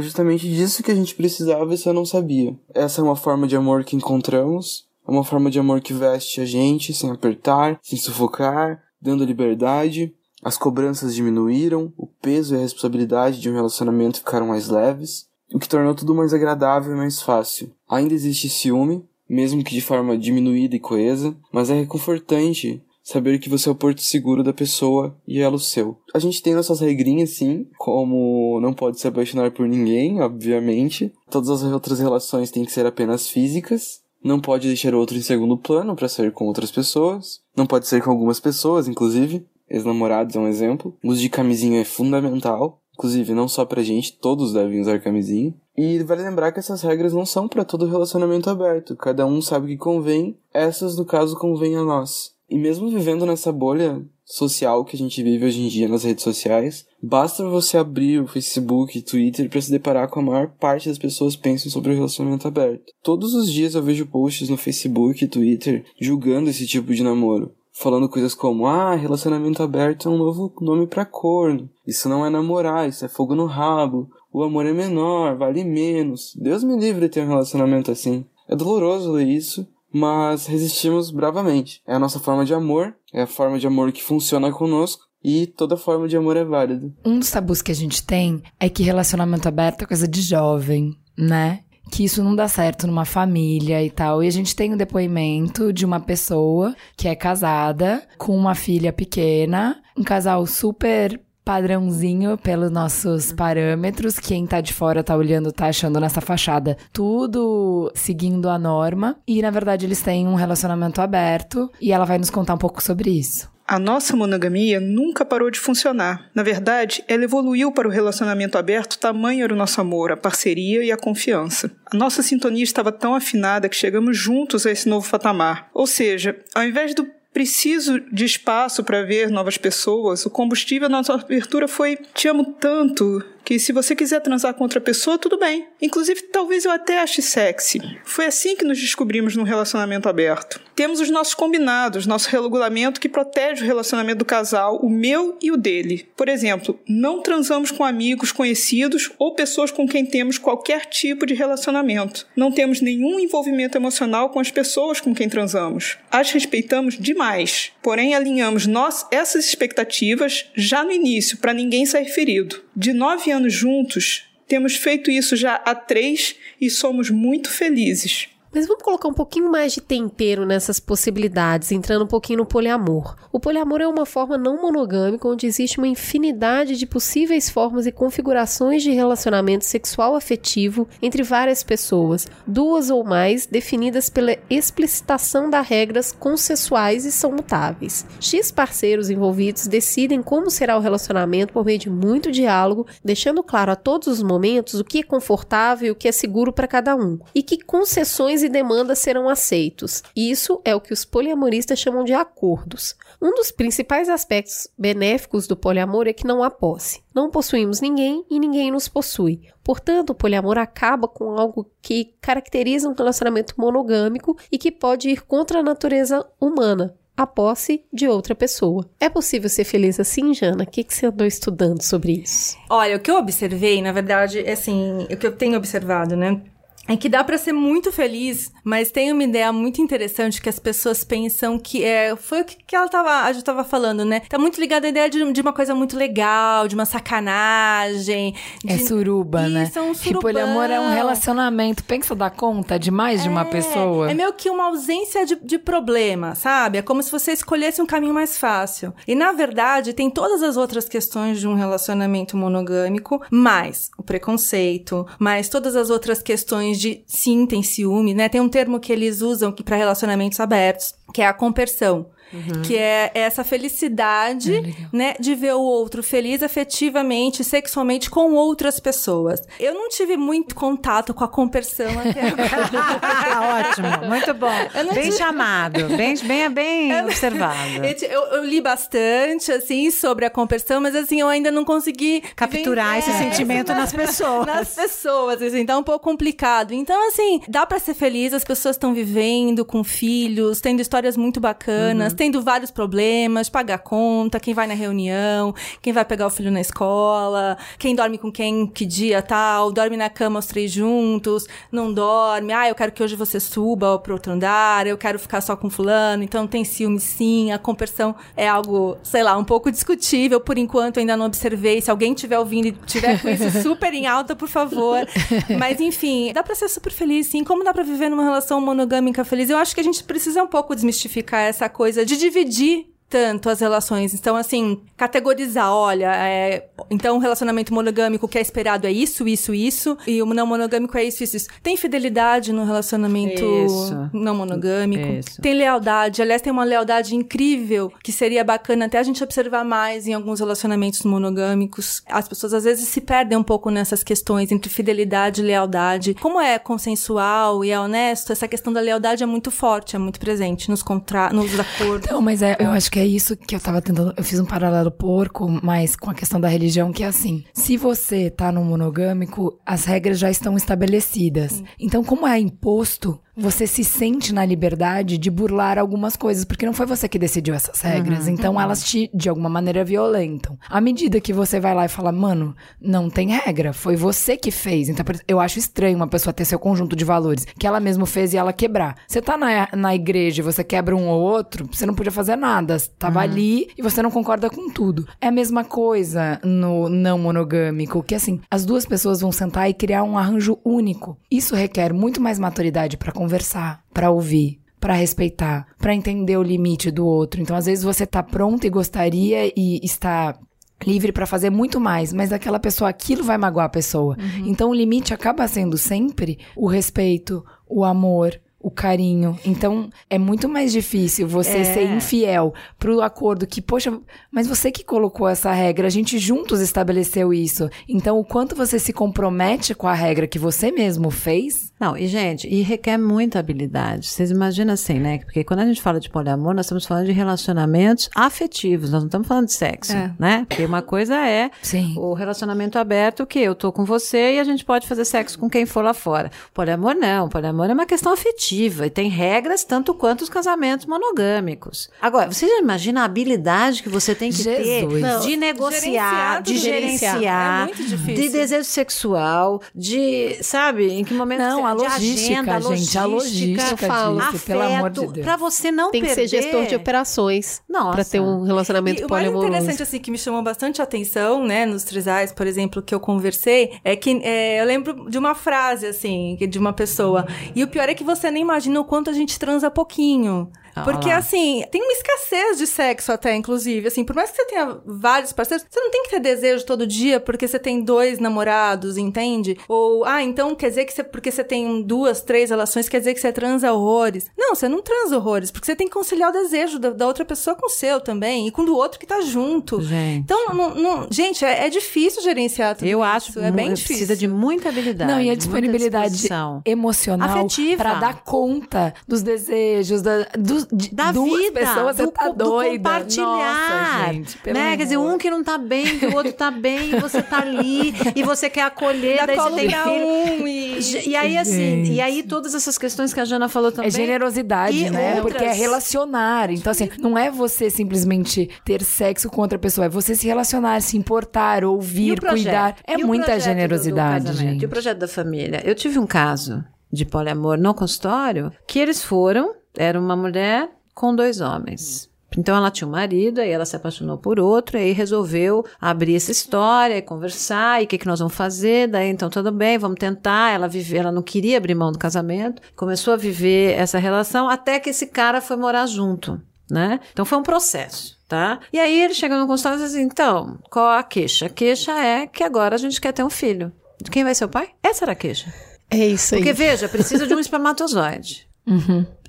justamente disso que a gente precisava e só não sabia. Essa é uma forma de amor que encontramos. É uma forma de amor que veste a gente sem apertar, sem sufocar, dando liberdade. As cobranças diminuíram, o peso e a responsabilidade de um relacionamento ficaram mais leves, o que tornou tudo mais agradável e mais fácil. Ainda existe ciúme, mesmo que de forma diminuída e coesa, mas é reconfortante saber que você é o porto seguro da pessoa e ela o seu. A gente tem nossas regrinhas, sim, como não pode se apaixonar por ninguém, obviamente. Todas as outras relações têm que ser apenas físicas. Não pode deixar o outro em segundo plano para sair com outras pessoas. Não pode ser com algumas pessoas, inclusive. Ex-namorados é um exemplo. O uso de camisinha é fundamental. Inclusive, não só pra gente, todos devem usar camisinha. E vale lembrar que essas regras não são para todo relacionamento aberto. Cada um sabe o que convém. Essas, no caso, convêm a nós. E mesmo vivendo nessa bolha social que a gente vive hoje em dia nas redes sociais, basta você abrir o Facebook e Twitter para se deparar com a maior parte das pessoas pensam sobre o relacionamento aberto. Todos os dias eu vejo posts no Facebook e Twitter julgando esse tipo de namoro. Falando coisas como, ah, relacionamento aberto é um novo nome para corno. Isso não é namorar, isso é fogo no rabo. O amor é menor, vale menos. Deus me livre de ter um relacionamento assim. É doloroso ler isso, mas resistimos bravamente. É a nossa forma de amor, é a forma de amor que funciona conosco e toda forma de amor é válida. Um dos tabus que a gente tem é que relacionamento aberto é coisa de jovem, né? Que isso não dá certo numa família e tal. E a gente tem o um depoimento de uma pessoa que é casada com uma filha pequena, um casal super padrãozinho pelos nossos parâmetros. Quem tá de fora tá olhando, tá achando nessa fachada tudo seguindo a norma. E na verdade eles têm um relacionamento aberto e ela vai nos contar um pouco sobre isso. A nossa monogamia nunca parou de funcionar. Na verdade, ela evoluiu para o relacionamento aberto, tamanho era o nosso amor, a parceria e a confiança. A nossa sintonia estava tão afinada que chegamos juntos a esse novo patamar. Ou seja, ao invés do preciso de espaço para ver novas pessoas, o combustível da nossa abertura foi te amo tanto que se você quiser transar com outra pessoa, tudo bem. Inclusive, talvez eu até ache sexy. Foi assim que nos descobrimos num relacionamento aberto. Temos os nossos combinados, nosso regulamento que protege o relacionamento do casal, o meu e o dele. Por exemplo, não transamos com amigos, conhecidos ou pessoas com quem temos qualquer tipo de relacionamento. Não temos nenhum envolvimento emocional com as pessoas com quem transamos. As respeitamos demais, porém alinhamos nós essas expectativas já no início para ninguém sair ferido. De nove anos juntos, temos feito isso já há três e somos muito felizes. Mas vamos colocar um pouquinho mais de tempero nessas possibilidades, entrando um pouquinho no poliamor. O poliamor é uma forma não monogâmica onde existe uma infinidade de possíveis formas e configurações de relacionamento sexual afetivo entre várias pessoas, duas ou mais, definidas pela explicitação das regras consensuais e são mutáveis. X parceiros envolvidos decidem como será o relacionamento por meio de muito diálogo, deixando claro a todos os momentos o que é confortável e o que é seguro para cada um, e que concessões e demandas serão aceitos. Isso é o que os poliamoristas chamam de acordos. Um dos principais aspectos benéficos do poliamor é que não há posse. Não possuímos ninguém e ninguém nos possui. Portanto, o poliamor acaba com algo que caracteriza um relacionamento monogâmico e que pode ir contra a natureza humana, a posse de outra pessoa. É possível ser feliz assim, Jana? O que, que você andou estudando sobre isso? Olha, o que eu observei, na verdade, é assim, o que eu tenho observado, né? É que dá para ser muito feliz, mas tem uma ideia muito interessante que as pessoas pensam que é. Foi o que, que ela tava, a gente tava falando, né? Tá muito ligada à ideia de, de uma coisa muito legal, de uma sacanagem. De... É suruba, né? Isso, é um Que poliamor é um relacionamento. Pensa dar conta de mais de uma pessoa. É meio que uma ausência de, de problema, sabe? É como se você escolhesse um caminho mais fácil. E na verdade, tem todas as outras questões de um relacionamento monogâmico, mais o preconceito, mais todas as outras questões de sim, tem ciúme, né? Tem um termo que eles usam para relacionamentos abertos, que é a compersão. Que é essa felicidade, né, de ver o outro feliz afetivamente, sexualmente com outras pessoas. Eu não tive muito contato com a compersão até agora. Ótimo, muito bom. Bem tive- chamado, bem, bem, bem observado. Eu, eu- eu li bastante, assim, sobre a compersão, mas, assim, eu ainda não consegui... Capturar esse sentimento nas pessoas. Nas pessoas, assim, tá um pouco complicado. Então, assim, dá pra ser feliz, as pessoas estão vivendo com filhos, tendo histórias muito bacanas, Uhum. Tendo vários problemas, pagar conta, quem vai na reunião, quem vai pegar o filho na escola, quem dorme com quem, que dia tal, dorme na cama os três juntos, não dorme, ah, eu quero que hoje você suba pro outro andar, eu quero ficar só com fulano, então tem ciúme sim, a compersão é algo, sei lá, um pouco discutível, por enquanto ainda não observei, se alguém estiver ouvindo e tiver com isso super em alta, por favor. Mas enfim, dá pra ser super feliz sim, como dá pra viver numa relação monogâmica feliz? Eu acho que a gente precisa um pouco desmistificar essa coisa de dividir tanto as relações. Então, assim, categorizar, olha, é, então o relacionamento monogâmico que é esperado é isso, isso, isso, e o não monogâmico é isso, isso, isso. Tem fidelidade no relacionamento Isso. não monogâmico. Isso. Tem lealdade. Aliás, tem uma lealdade incrível que seria bacana até a gente observar mais em alguns relacionamentos monogâmicos. As pessoas às vezes se perdem um pouco nessas questões entre fidelidade e lealdade. Como é consensual e é honesto, essa questão da lealdade é muito forte, é muito presente nos contra nos acordos. Então, mas é, eu acho que é isso que eu tava tentando. Eu fiz um paralelo porco, mas com a questão da religião, que é assim: se você tá no monogâmico, as regras já estão estabelecidas. Então, como é imposto, você se sente na liberdade de burlar algumas coisas, porque não foi você que decidiu essas regras. Então, elas te, de alguma maneira, violentam. À medida que você vai lá e fala, mano, não tem regra, foi você que fez. Então, eu acho estranho uma pessoa ter seu conjunto de valores que ela mesma fez e ela quebrar. Você tá na, na igreja e você quebra um ou outro, você não podia fazer nada. Você tava ali e você não concorda com tudo. É a mesma coisa no não monogâmico, que assim, as duas pessoas vão sentar e criar um arranjo único. Isso requer muito mais maturidade pra conversar, pra ouvir. Pra respeitar, pra entender o limite do outro. Então, às vezes, você tá pronto e gostaria e está livre pra fazer muito mais, mas aquela pessoa, aquilo vai magoar a pessoa. Então o limite acaba sendo sempre o respeito, o amor, o carinho. Então é muito mais difícil você ser infiel pro acordo que, poxa, mas você que colocou essa regra, a gente juntos estabeleceu isso. Então o quanto você se compromete com a regra que você mesmo fez, Não, e gente, e requer muita habilidade. Vocês imaginam assim, né? Porque quando a gente fala de poliamor, nós estamos falando de relacionamentos afetivos, nós não estamos falando de sexo, É. né? Porque uma coisa é Sim. o relacionamento aberto, que eu tô com você e a gente pode fazer sexo com quem for lá fora. Poliamor não, poliamor é uma questão afetiva e tem regras tanto quanto os casamentos monogâmicos. Agora, você já imagina a habilidade que você tem que Jesus. ter Não, de negociar, gerenciar de isso. gerenciar, É de desejo sexual, de, sabe, em que momento Não, a de logística, agenda, gente, a logística falo. disso, pelo amor de Deus. Pra você não Tem que perder. ser gestor de operações Nossa. pra ter um relacionamento E o mais poliamoroso. interessante, assim, que me chamou bastante atenção, né, nos trisais, por exemplo, que eu conversei, é que é, eu lembro de uma frase, assim, que- de uma pessoa. E o pior é que você nem imagina o quanto a gente transa pouquinho. Ah, Porque, lá. assim, tem uma escassez de sexo até, inclusive. Assim, por mais que você tenha vários parceiros, você não tem que ter desejo todo dia porque você tem dois namorados, entende? Ou, ah, então quer dizer que você, porque você tem duas, três relações, quer dizer que você transa horrores. Não, você não transa horrores, porque você tem que conciliar o desejo da, da outra pessoa com o seu também, e com o do outro que tá junto. Gente. Então, não, não- gente, é, é difícil gerenciar tudo Eu isso. acho é bem difícil. precisa de muita habilidade. Não, e a disponibilidade emocional Afetiva. pra dar conta dos desejos, da, de da duas vida, pessoas, do, você tá do doida. compartilhar, Nossa, gente, pelo né? Quer dizer, um que não tá bem, que o outro tá bem, e você tá ali, e você quer acolher, Dá daí você tem filho. um e... E aí, assim, Gente. e aí todas essas questões que a Jana falou também. É generosidade, E né? outras- Porque é relacionar. Então, assim, não é você simplesmente ter sexo com outra pessoa, é você se relacionar, se importar, ouvir, cuidar. É E muita projeto do- do generosidade, gente. E o projeto da família? Eu tive um caso de poliamor no consultório que eles foram, era uma mulher com dois homens. Então ela tinha um marido, aí ela se apaixonou por outro, aí resolveu abrir essa história e conversar, e o que, que nós vamos fazer, daí então tudo bem, vamos tentar, ela vive, ela não queria abrir mão do casamento, começou a viver essa relação até que esse cara foi morar junto, né? Então foi um processo. Tá? E aí ele chega no consultório e diz assim: então, qual a queixa? A queixa é que agora a gente quer ter um filho. De quem vai ser o pai? Essa era a queixa. É isso aí. Porque, veja, precisa de um espermatozoide.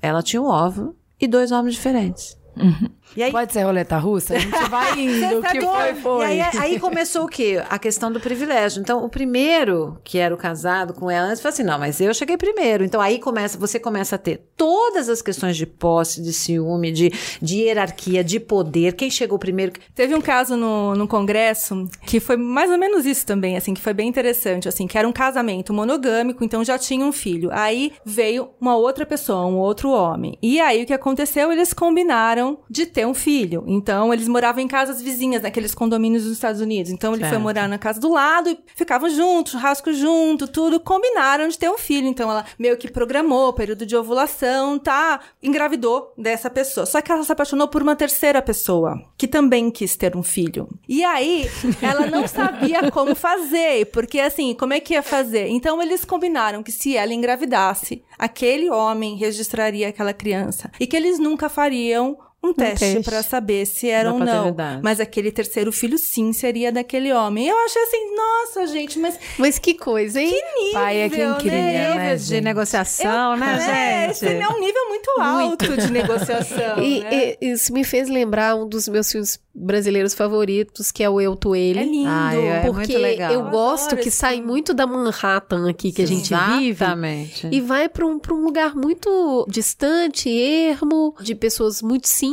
Ela tinha um óvulo e dois homens diferentes. E aí, Pode ser roleta russa? A gente vai indo. O que foi, foi. E aí, aí começou o quê? A questão do privilégio. Então, o primeiro, que era o casado com ela, antes falou assim: não, mas eu cheguei primeiro. Então, aí começa, você começa a ter todas as questões de posse, de ciúme, de, de hierarquia, de poder. Quem chegou primeiro? Teve um caso no, no congresso que foi mais ou menos isso também, assim, que foi bem interessante, assim, que era um casamento monogâmico, então já tinha um filho. Aí veio uma outra pessoa, um outro homem. E aí o que aconteceu? Eles combinaram de ter um filho. Então eles moravam em casas vizinhas, naqueles condomínios dos Estados Unidos. Então ele foi Certo. morar na casa do lado e ficavam juntos, churrasco junto, tudo. Combinaram de ter um filho. Então ela meio que programou o período de ovulação, tá? Engravidou dessa pessoa. Só que ela se apaixonou por uma terceira pessoa, que também quis ter um filho. E aí, ela não sabia como fazer, porque assim, como é que ia fazer? Então eles combinaram que se ela engravidasse, aquele homem registraria aquela criança e que eles nunca fariam um teste teste. pra saber se era ou não. Mas aquele terceiro filho sim seria daquele homem. Eu achei assim, nossa, gente, mas Mas que coisa, hein? nível, Pai é quem cria, né? né, de gente? negociação, É, né, esse gente? é um nível muito alto de negociação. E, né? e- isso me fez lembrar um dos meus filmes brasileiros favoritos, que é o Eu, Tu, Ele. É lindo. Ai, é porque muito eu Eu gosto adoro que esse sai filme. muito da Manhattan aqui que a gente vive. Exatamente. E vai para um, pra um lugar muito distante, ermo, de pessoas muito simples.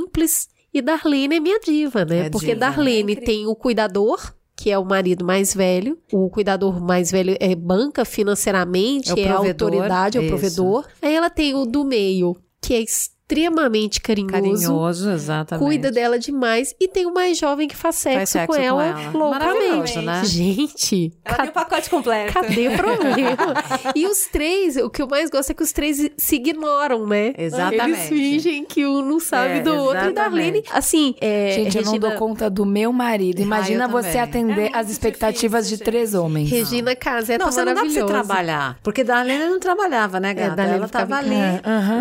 E Darlene é minha diva, né? É Porque diva. Darlene É tem o cuidador, que é o marido mais velho. O cuidador mais velho é banca financeiramente, É o é, a autoridade, é o isso. provedor. Aí ela tem o do meio, que é extremamente carinhoso. Carinhoso, exatamente. Cuida dela demais. E tem o mais jovem que faz sexo, Faz sexo com, com ela, ela. loucamente. Né? Gente, Ela tem o pacote completo. Cadê o problema? e os três, o que eu mais gosto é que os três se ignoram, né? Exatamente. Eles fingem que um não sabe É, do outro. E exatamente. Darlene, assim, é, Gente, eu não dou conta do meu marido. Imagina eu você também. atender É as expectativas difícil, de três homens. Regina Casé Não, você não dá pra você trabalhar. Porque Darlene não trabalhava, né, gata? Darlene ela tava ali,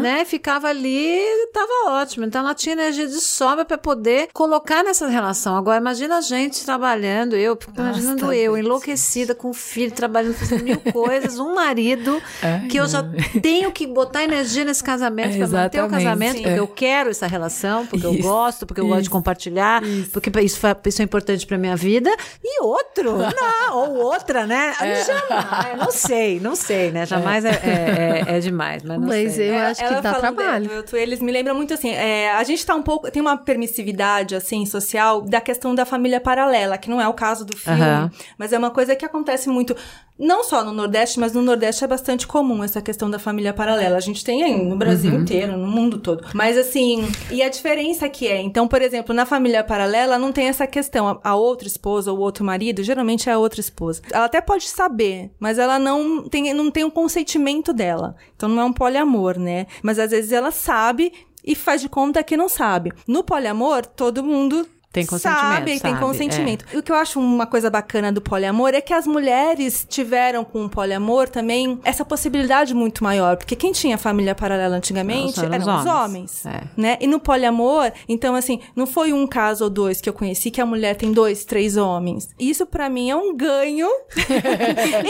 né? Ficava ali tava ótimo. Então ela tinha energia de sobra pra poder colocar nessa relação. Agora, imagina a gente trabalhando, eu, fico imaginando eu, enlouquecida com o filho, trabalhando, fazendo mil coisas, um marido, Ai, que eu já tenho que botar energia nesse casamento pra manter o Exatamente. casamento, porque É. eu quero essa relação, porque eu Isso, gosto, porque eu gosto de isso, compartilhar, porque isso, isso é importante pra minha vida. E outro, não, ou outra, né? Jamais, não sei, não sei, né? Jamais é, é, é- é demais, mas não Mas sei. eu Ela- acho que dá trabalho. do- do- Eles me lembram muito assim, é, a gente tá um pouco, tem uma permissividade, assim, social, da questão da família paralela, que não é o caso do filme, Aham. mas é uma coisa que acontece muito Não só no Nordeste, mas no Nordeste é bastante comum essa questão da família paralela. A gente tem aí no Brasil Uhum. inteiro, no mundo todo. Mas assim, e a diferença que é, então, por exemplo, na família paralela não tem essa questão. A, outra esposa ou outro marido, geralmente é a outra esposa. Ela até pode saber, mas ela não tem, não tem um consentimento dela. Então não é um poliamor, né? Mas às vezes ela sabe e faz de conta que não sabe. No poliamor, todo mundo Tem consentimento, sabe, tem sabe, consentimento. E o que eu acho uma coisa bacana do poliamor é que as mulheres tiveram com o poliamor também essa possibilidade muito maior, porque quem tinha família paralela antigamente Eram eram, os homens. homens, É. né? E no poliamor, então assim, não foi um caso ou dois que eu conheci que a mulher tem dois, três homens. Isso pra mim é um ganho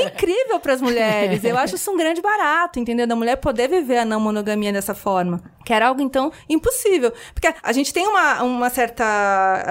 incrível pras mulheres. Eu acho isso um grande barato, entendeu? Da mulher poder viver a não monogamia dessa forma. Que era algo, então, impossível. Porque a gente tem uma, uma certa.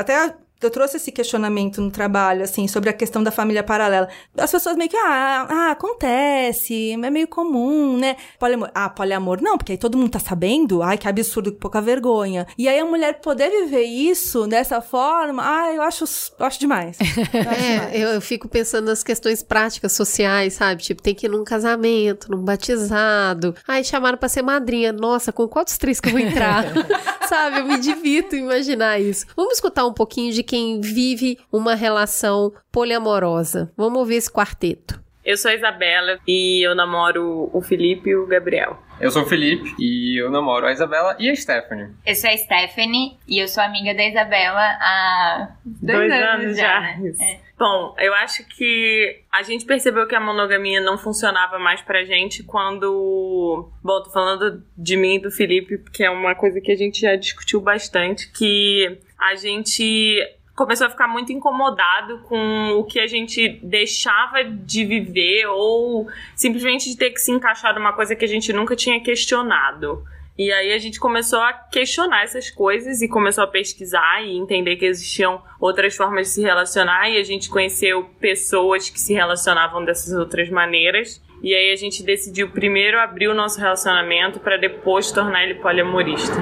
Até. Eu trouxe esse questionamento no trabalho, assim, sobre a questão da família paralela. As pessoas meio que, ah, ah, acontece, é meio comum, né? Poliamor. Ah, poliamor não, porque aí todo mundo tá sabendo. Ai, que absurdo, que pouca vergonha. E aí a mulher poder viver isso dessa forma, ah, eu acho, eu acho demais. Eu acho demais. É, eu, eu fico pensando nas questões práticas sociais, sabe? Tipo, tem que ir num casamento, num batizado. Ai, chamaram pra ser madrinha. Nossa, com quantos três que eu vou entrar? sabe? Eu me divirto em imaginar isso. Vamos escutar um pouquinho de quem vive uma relação poliamorosa. Vamos ouvir esse quarteto. Eu sou a Isabela e eu namoro o Felipe e o Gabriel. Eu sou o Felipe e eu namoro a Isabela e a Stephanie. Eu sou a Stephanie e eu sou amiga da Isabela há dois, anos, já. né? É. Bom, eu acho que a gente percebeu que a monogamia não funcionava mais pra gente quando. Bom, tô falando de mim e do Felipe, porque é uma coisa que a gente já discutiu bastante, que a gente começou a ficar muito incomodado com o que a gente deixava de viver ou simplesmente de ter que se encaixar numa coisa que a gente nunca tinha questionado. E aí a gente começou a questionar essas coisas e começou a pesquisar e entender que existiam outras formas de se relacionar e a gente conheceu pessoas que se relacionavam dessas outras maneiras. E aí a gente decidiu primeiro abrir o nosso relacionamento para depois tornar ele poliamorista.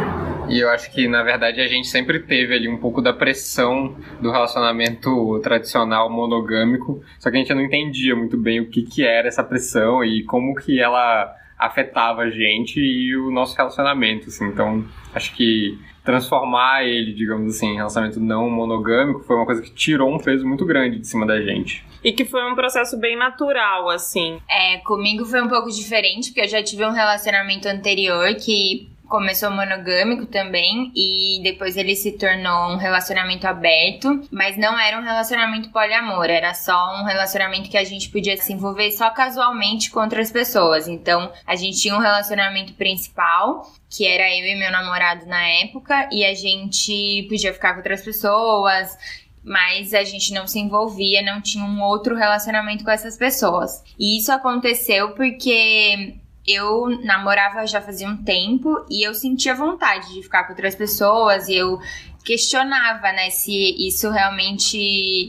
E eu acho que, na verdade, a gente sempre teve ali um pouco da pressão do relacionamento tradicional monogâmico, só que a gente não entendia muito bem o que, que era essa pressão e como que ela afetava a gente e o nosso relacionamento, assim. Então, acho que transformar ele, digamos assim, em relacionamento não monogâmico foi uma coisa que tirou um peso muito grande de cima da gente. E que foi um processo bem natural, assim. É, comigo foi um pouco diferente, porque eu já tive um relacionamento anterior que começou monogâmico também e depois ele se tornou um relacionamento aberto, mas não era um relacionamento poliamor, era só um relacionamento que a gente podia se envolver só casualmente com outras pessoas. Então, a gente tinha um relacionamento principal, que era eu e meu namorado na época, e a gente podia ficar com outras pessoas, mas a gente não se envolvia, não tinha um outro relacionamento com essas pessoas. E isso aconteceu porque eu namorava já fazia um tempo e eu sentia vontade de ficar com outras pessoas e eu questionava, né, se isso realmente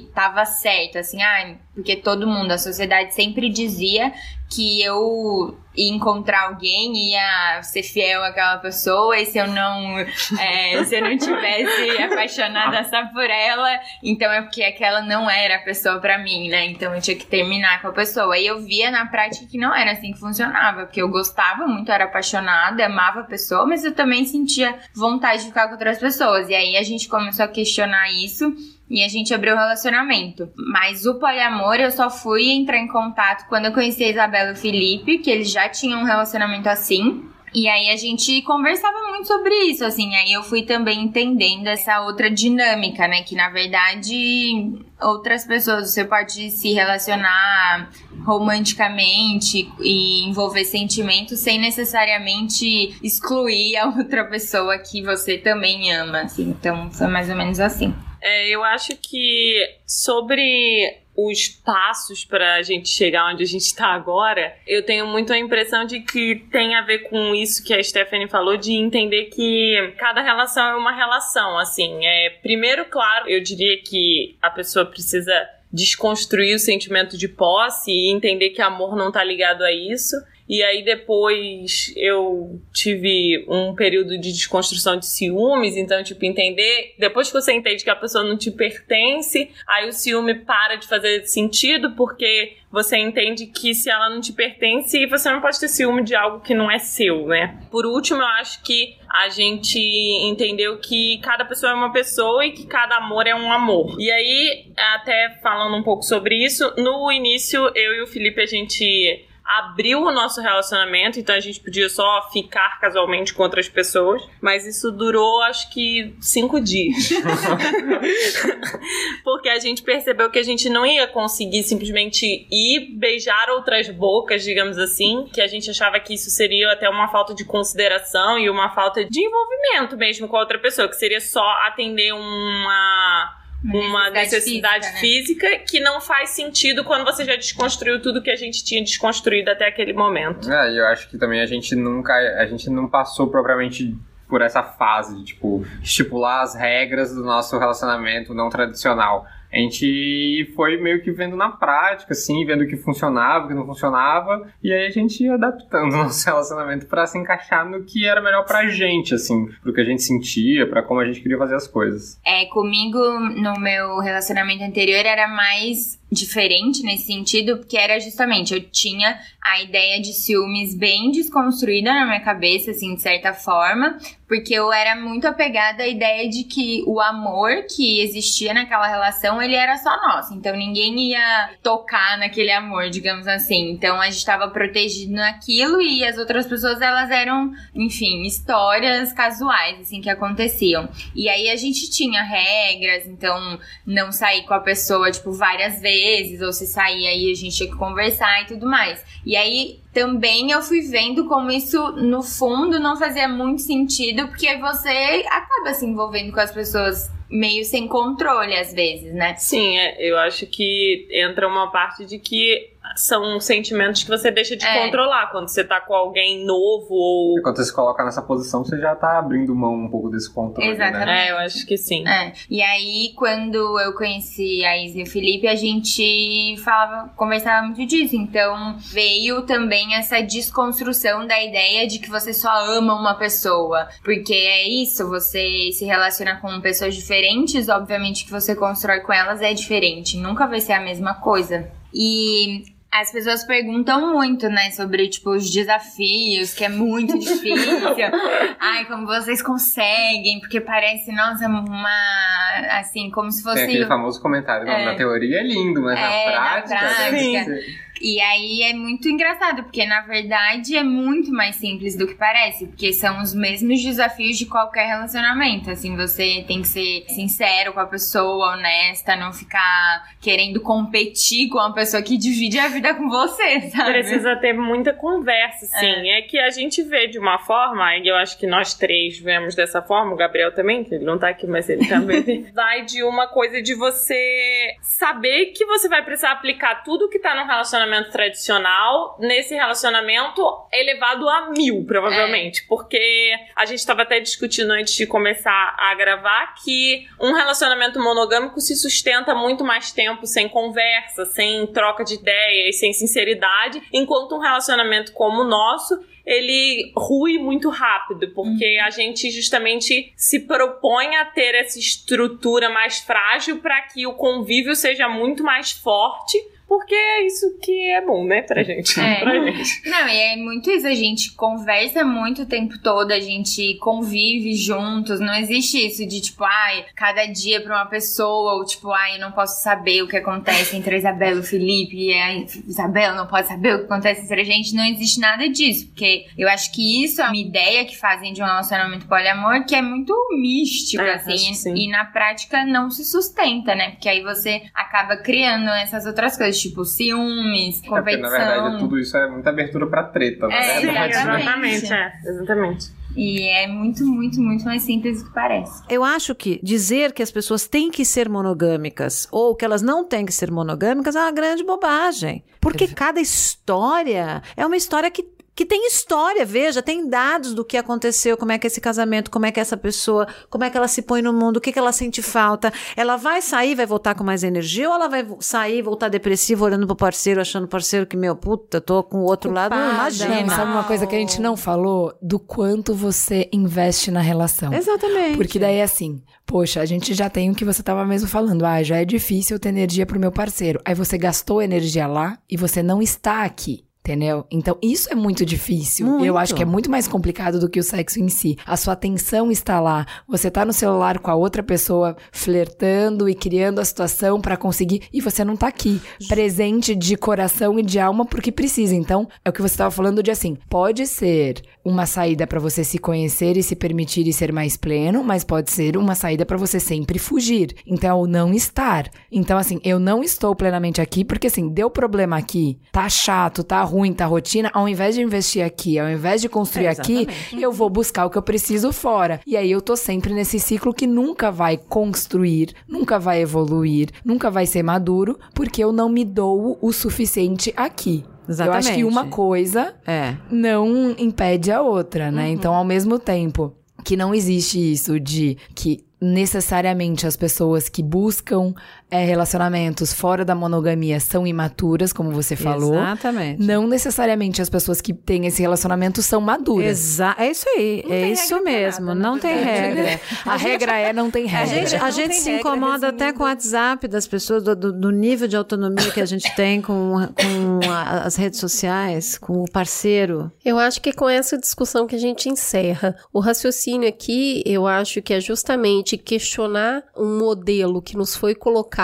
estava certo, assim, ah, porque todo mundo, a sociedade sempre dizia que eu ia encontrar alguém, ia ser fiel àquela pessoa, e se eu não, é, se eu não tivesse apaixonada só por ela, então é porque aquela não era a pessoa pra mim, né? Então eu tinha que terminar com a pessoa. E eu via na prática que não era assim que funcionava, porque eu gostava muito, era apaixonada, amava a pessoa, mas eu também sentia vontade de ficar com outras pessoas. E aí a gente começou a questionar isso e a gente abriu o relacionamento. Mas o poliamor eu só fui entrar em contato quando eu conheci a Isabela e o Felipe, que eles já tinham um relacionamento assim. E aí a gente conversava muito sobre isso, assim, aí eu fui também entendendo essa outra dinâmica, né, que na verdade outras pessoas você pode se relacionar romanticamente e envolver sentimentos sem necessariamente excluir a outra pessoa que você também ama, assim. Então, foi mais ou menos assim. É, eu acho que sobre os passos para a gente chegar onde a gente está agora, eu tenho muito a impressão de que tem a ver com isso que a Stephanie falou, de entender que cada relação é uma relação, assim. É, primeiro, claro, eu diria que a pessoa precisa desconstruir o sentimento de posse e entender que amor não tá ligado a isso. E aí depois eu tive um período de desconstrução de ciúmes, então, tipo, entender. Depois que você entende que a pessoa não te pertence, aí o ciúme para de fazer sentido, porque você entende que se ela não te pertence, você não pode ter ciúme de algo que não é seu, né? Por último, eu acho que a gente entendeu que cada pessoa é uma pessoa e que cada amor é um amor. E aí, até falando um pouco sobre isso, no início eu e o Felipe a gente abriu o nosso relacionamento, então a gente podia só ficar casualmente com outras pessoas, mas isso durou acho que cinco dias. Porque a gente percebeu que a gente não ia conseguir simplesmente ir beijar outras bocas, digamos assim, que a gente achava que isso seria até uma falta de consideração e uma falta de envolvimento mesmo com a outra pessoa, que seria só atender uma uma necessidade, física, física né? que não faz sentido quando você já desconstruiu tudo que a gente tinha desconstruído até aquele momento. É, eu acho que também a gente nunca, a gente não passou propriamente por essa fase de tipo estipular as regras do nosso relacionamento não tradicional a gente foi meio que vendo na prática, assim, vendo o que funcionava, o que não funcionava, e aí a gente ia adaptando o nosso relacionamento para se encaixar no que era melhor pra gente, assim, pro que a gente sentia, para como a gente queria fazer as coisas. É, comigo, no meu relacionamento anterior, era mais diferente nesse sentido, porque era justamente, eu tinha a ideia de ciúmes bem desconstruída na minha cabeça, assim, de certa forma, porque eu era muito apegada à ideia de que o amor que existia naquela relação, ele era só nosso, então ninguém ia tocar naquele amor, digamos assim. Então a gente estava protegido naquilo e as outras pessoas, elas eram, enfim, histórias casuais, assim, que aconteciam. E aí a gente tinha regras, então não sair com a pessoa, tipo, várias vezes, vezes, ou se sair aí a gente tinha que conversar e tudo mais. E aí também eu fui vendo como isso, no fundo, não fazia muito sentido, porque você acaba se envolvendo com as pessoas meio sem controle às vezes, né? Sim, é, eu acho que entra uma parte de que são sentimentos que você deixa de é. controlar quando você tá com alguém novo ou. E quando você se coloca nessa posição, você já tá abrindo mão um pouco desse controle. Né? Exatamente. Né? É, eu acho que sim. É. E aí, quando eu conheci a Isa e o Felipe, a gente falava, conversava muito disso. Então, veio também essa desconstrução da ideia de que você só ama uma pessoa. Porque é isso, você se relaciona com pessoas diferentes, obviamente que você constrói com elas é diferente. Nunca vai ser a mesma coisa. E as pessoas perguntam muito, né, sobre, tipo, os desafios, que é muito difícil. Ai, como vocês conseguem, porque parece, nossa, uma. Assim, como se fosse. Tem aquele famoso comentário, é. na teoria é lindo, mas é, na prática. Na prática. E aí é muito engraçado, porque na verdade é muito mais simples do que parece, porque são os mesmos desafios de qualquer relacionamento. Assim, você tem que ser sincero com a pessoa, honesta, não ficar querendo competir com a pessoa que divide a vida com você, sabe? Precisa ter muita conversa, sim. É. é que a gente vê de uma forma, e eu acho que nós três vemos dessa forma, o Gabriel também, que ele não tá aqui, mas ele também vai de uma coisa de você saber que você vai precisar aplicar tudo que tá no relacionamento relacionamento tradicional nesse relacionamento elevado a mil, provavelmente. É. Porque a gente estava até discutindo antes de começar a gravar que um relacionamento monogâmico se sustenta muito mais tempo sem conversa, sem troca de ideias, sem sinceridade, enquanto um relacionamento como o nosso ele rui muito rápido, porque uhum. a gente justamente se propõe a ter essa estrutura mais frágil para que o convívio seja muito mais forte porque é isso que é bom, né, pra gente. É. pra gente. Não, e é muito isso, a gente conversa muito o tempo todo, a gente convive juntos, não existe isso de tipo, ai, cada dia pra uma pessoa, ou tipo, ai, eu não posso saber o que acontece entre a Isabela e o Felipe, e a Isabela não pode saber o que acontece entre a gente, não existe nada disso, porque eu acho que isso é uma ideia que fazem de um relacionamento poliamor que é muito mística, é, assim, e na prática não se sustenta, né, porque aí você acaba criando essas outras coisas, tipo ciúmes, competição. É porque, na verdade, tudo isso é muita abertura pra treta, na é, verdade. Exatamente, é, exatamente. E é muito, muito, muito mais simples do que parece. Eu acho que dizer que as pessoas têm que ser monogâmicas ou que elas não têm que ser monogâmicas é uma grande bobagem. Porque cada história é uma história que que tem história, veja, tem dados do que aconteceu, como é que é esse casamento, como é que é essa pessoa, como é que ela se põe no mundo, o que, que ela sente falta. Ela vai sair, vai voltar com mais energia, ou ela vai sair, voltar depressiva, olhando pro parceiro, achando o parceiro que, meu, puta, tô com o outro lado, não imagina. Não, sabe uma coisa que a gente não falou? Do quanto você investe na relação. Exatamente. Porque daí é assim, poxa, a gente já tem o que você tava mesmo falando. Ah, já é difícil ter energia pro meu parceiro. Aí você gastou energia lá e você não está aqui. Entendeu? Então, isso é muito difícil. Muito. Eu acho que é muito mais complicado do que o sexo em si. A sua atenção está lá. Você tá no celular com a outra pessoa, flertando e criando a situação para conseguir. E você não tá aqui, presente de coração e de alma porque precisa. Então, é o que você tava falando de assim: pode ser uma saída para você se conhecer e se permitir e ser mais pleno, mas pode ser uma saída para você sempre fugir. Então, é o não estar. Então, assim, eu não estou plenamente aqui porque, assim, deu problema aqui, tá chato, tá ruim, tá rotina. Ao invés de investir aqui, ao invés de construir É, aqui, eu vou buscar o que eu preciso fora. E aí eu tô sempre nesse ciclo que nunca vai construir, nunca vai evoluir, nunca vai ser maduro, porque eu não me dou o suficiente aqui. Eu acho que Exatamente. uma coisa É. não impede a outra, né? Então, ao mesmo tempo que não existe isso de que necessariamente as pessoas que buscam é, relacionamentos fora da monogamia são imaturas, como você falou. Exatamente. Não necessariamente as pessoas que têm esse relacionamento são maduras. Exa é isso aí, é isso mesmo, não tem regra. A regra é não tem A regra. gente, a Não gente se incomoda até com o WhatsApp das pessoas, do, do- do nível de autonomia que a gente tem com, com a- as redes sociais, com o parceiro. Eu acho que com essa discussão que a gente encerra, o raciocínio aqui, eu acho que é justamente questionar um modelo que nos foi colocado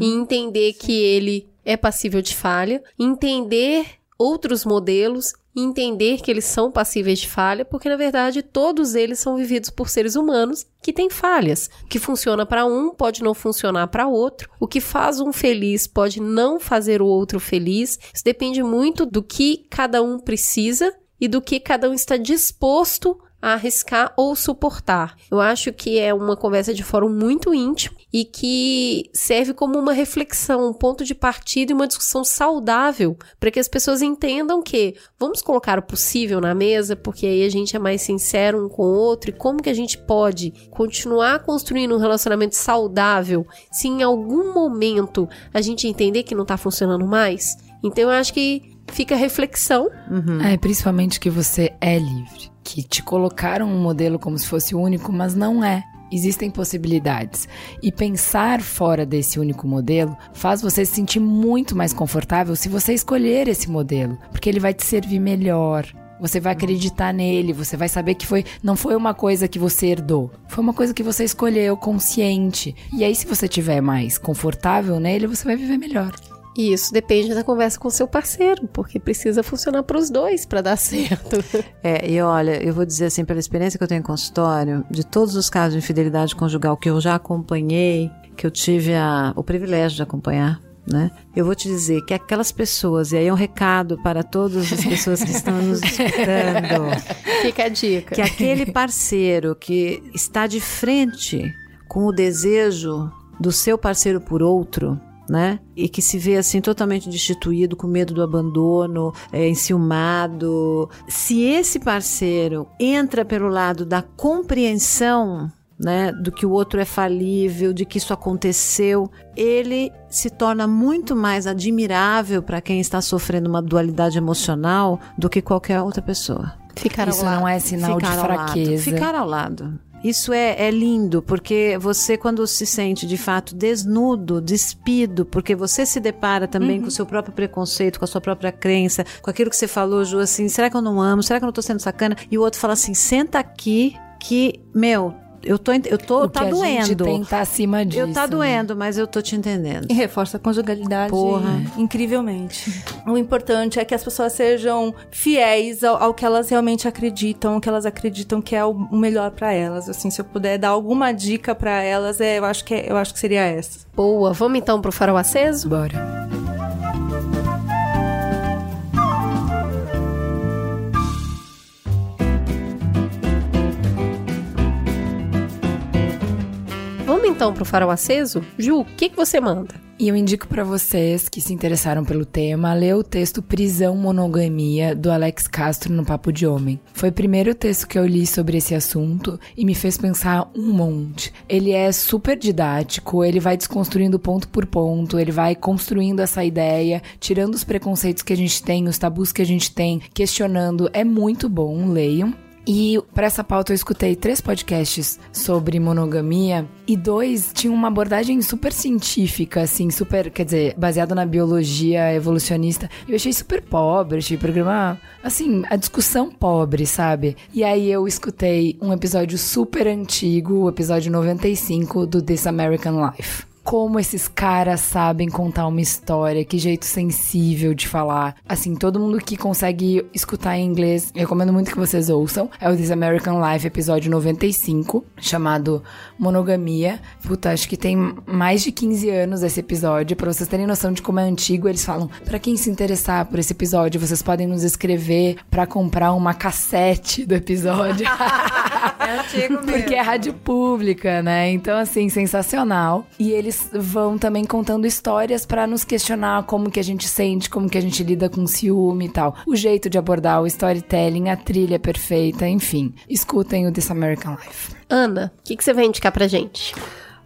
e entender que ele é passível de falha, entender outros modelos, entender que eles são passíveis de falha, porque na verdade todos eles são vividos por seres humanos que têm falhas. O que funciona para um pode não funcionar para outro. O que faz um feliz pode não fazer o outro feliz. Isso depende muito do que cada um precisa e do que cada um está disposto a arriscar ou suportar. Eu acho que é uma conversa de fórum muito íntimo e que serve como uma reflexão, um ponto de partida e uma discussão saudável para que as pessoas entendam que vamos colocar o possível na mesa, porque aí a gente é mais sincero um com o outro e como que a gente pode continuar construindo um relacionamento saudável se em algum momento a gente entender que não tá funcionando mais. Então eu acho que fica a reflexão É, principalmente que você é livre. Que te colocaram um modelo como se fosse o único, mas não é. Existem possibilidades. E pensar fora desse único modelo faz você se sentir muito mais confortável se você escolher esse modelo. Porque ele vai te servir melhor. Você vai acreditar nele, você vai saber que foi não foi uma coisa que você herdou, foi uma coisa que você escolheu consciente. E aí se você tiver mais confortável nele, você vai viver melhor. E isso depende da conversa com seu parceiro, porque precisa funcionar para os dois para dar certo. É, e olha, eu vou dizer assim, pela experiência que eu tenho em consultório, de todos os casos de infidelidade conjugal que eu já acompanhei, que eu tive a- o privilégio de acompanhar, né? Eu vou te dizer que aquelas pessoas, e aí é um recado para todas as pessoas que estão nos escutando, Fica a dica. que aquele parceiro que está de frente com o desejo do seu parceiro por outro, né? E que se vê assim totalmente destituído, com medo do abandono, é, enciumado. Se esse parceiro entra pelo lado da compreensão, né, do que o outro é falível, de que isso aconteceu, ele se torna muito mais admirável para quem está sofrendo uma dualidade emocional do que qualquer outra pessoa. Ficar Isso não é sinal de Ficar ao lado. fraqueza. Ficar ao lado. Isso é, é lindo, porque você, quando se sente de fato desnudo, despido, porque você se depara também com o seu próprio preconceito, com a sua própria crença, com aquilo que você falou, Ju, assim, será que eu não amo? Será que eu não tô sendo sacana? E o outro fala assim, senta aqui que, meu, eu tô, eu tô, o tá que a gente doendo. tem tá acima disso. eu tá né? doendo, mas eu tô te entendendo. E reforça a conjugalidade Porra. incrivelmente. O importante é que as pessoas sejam fiéis ao, ao que elas realmente acreditam, ao que elas acreditam que é o, o melhor pra elas. Assim, se eu puder dar alguma dica pra elas, é, eu acho que é- eu acho que seria essa. Boa, vamos então pro farol aceso? Bora. Vamos então pro farol aceso? Ju, o que, que você manda? E eu indico para vocês que se interessaram pelo tema ler o texto Prisão Monogamia do Alex Castro no Papo de Homem. Foi o primeiro texto que eu li sobre esse assunto e me fez pensar um monte. Ele é super didático, ele vai desconstruindo ponto por ponto, ele vai construindo essa ideia, tirando os preconceitos que a gente tem, os tabus que a gente tem, questionando. É muito bom, leiam. E para essa pauta eu escutei três podcasts sobre monogamia e dois tinham uma abordagem super científica, assim, super, quer dizer, baseada na biologia evolucionista. Eu achei super pobre, achei programa, assim, a discussão pobre, sabe? E aí eu escutei um episódio super antigo, o episódio 95 do This American Life como esses caras sabem contar uma história, que jeito sensível de falar. Assim, todo mundo que consegue escutar em inglês, recomendo muito que vocês ouçam. É o This American Life, episódio 95, chamado Monogamia. Puta, acho que tem mais de 15 anos esse episódio. Pra vocês terem noção de como é antigo, eles falam: para quem se interessar por esse episódio, vocês podem nos escrever para comprar uma cassete do episódio. é antigo mesmo. Porque é rádio pública, né? Então, assim, sensacional. E eles eles vão também contando histórias para nos questionar como que a gente sente, como que a gente lida com ciúme e tal. O jeito de abordar o storytelling, a trilha perfeita, enfim. Escutem o This American Life. Ana, o que, que você vai indicar pra gente?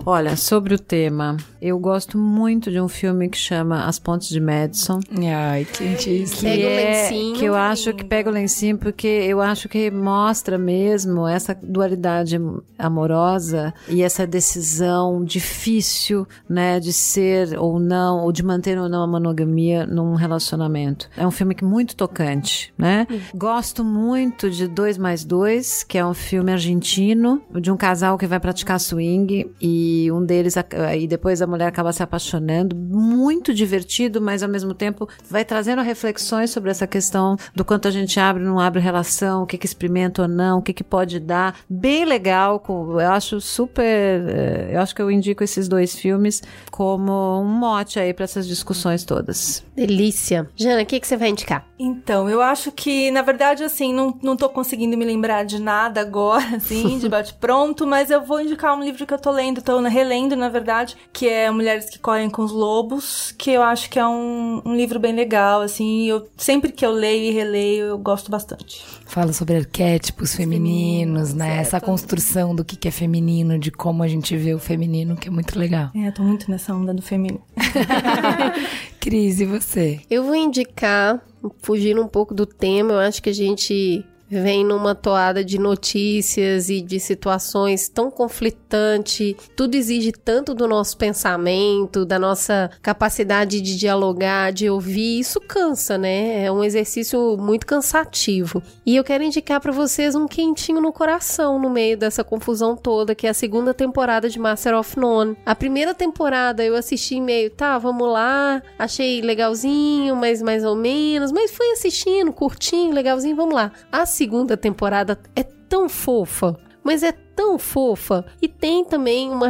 Olha, sobre o tema, eu gosto muito de um filme que chama As Pontes de Madison. Ai. Que, Pega o é, lencinho. que eu acho que pega o lencinho porque eu acho que mostra mesmo essa dualidade amorosa e essa decisão difícil, né, de ser ou não, ou de manter ou não a monogamia num relacionamento. É um filme que é muito tocante, né? Gosto muito de Dois mais Dois, que é um filme argentino de um casal que vai praticar swing e um deles aí depois a mulher acaba se apaixonando, muito divertido, mas ao mesmo tempo vai trazendo reflexões sobre essa questão do quanto a gente abre ou não abre relação, o que que experimenta ou não, o que que pode dar. Bem legal, eu acho super, eh, eu acho que eu indico esses dois filmes como um mote aí para essas discussões todas. Delícia. Jana, o que, que você vai indicar? Então, eu acho que, na verdade, assim, não, não tô conseguindo me lembrar de nada agora, assim, de bate-pronto, mas eu vou indicar um livro que eu tô lendo, tô relendo, na verdade, que é Mulheres que Correm com os Lobos, que eu acho que é um, um livro bem legal, assim, eu sempre que eu leio e releio, eu gosto bastante. Fala sobre arquétipos femininos, né? Essa construção do que que é feminino, de como a gente vê o feminino, que é muito legal. É, eu tô muito nessa onda do feminino. Cris, e você? Eu vou indicar, fugindo um pouco do tema, eu acho que a gente vem numa toada de notícias e de situações tão conflitante, tudo exige tanto do nosso pensamento, da nossa capacidade de dialogar, de ouvir, isso cansa, né? É um exercício muito cansativo. E eu quero indicar para vocês um quentinho no coração no meio dessa confusão toda, que é a segunda temporada de Master of None. A primeira temporada eu assisti meio, tá, vamos lá, achei legalzinho, mas mais ou menos, mas fui assistindo, curtinho, legalzinho, vamos lá. A segunda temporada é tão fofa, mas é tão fofa. E tem também uma,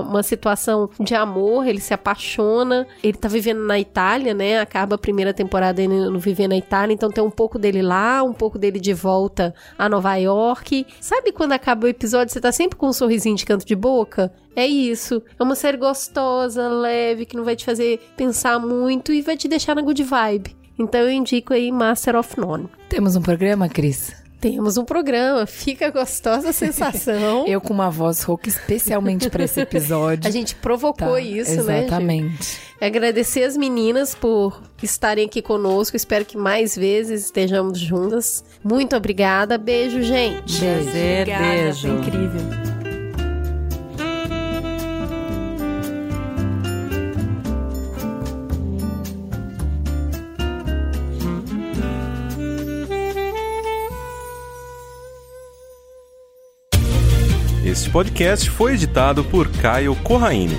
uma situação de amor, ele se apaixona, ele tá vivendo na Itália, né? Acaba a primeira temporada ele não viver na Itália, então tem um pouco dele lá, um pouco dele de volta a Nova York. Sabe quando acaba o episódio, você tá sempre com um sorrisinho de canto de boca? É isso. É uma série gostosa, leve, que não vai te fazer pensar muito e vai te deixar na good vibe. Então eu indico aí Master of None. Temos um programa, Cris? Temos um programa, fica gostosa a sensação. Eu com uma voz rouca especialmente para esse episódio. A gente provocou Tá, isso, né? Exatamente. Agradecer as meninas por estarem aqui conosco. Espero que mais vezes estejamos juntas. Muito obrigada. Beijo, gente. Prazer, Obrigada, beijo. foi incrível. Podcast foi editado por Caio Corraini.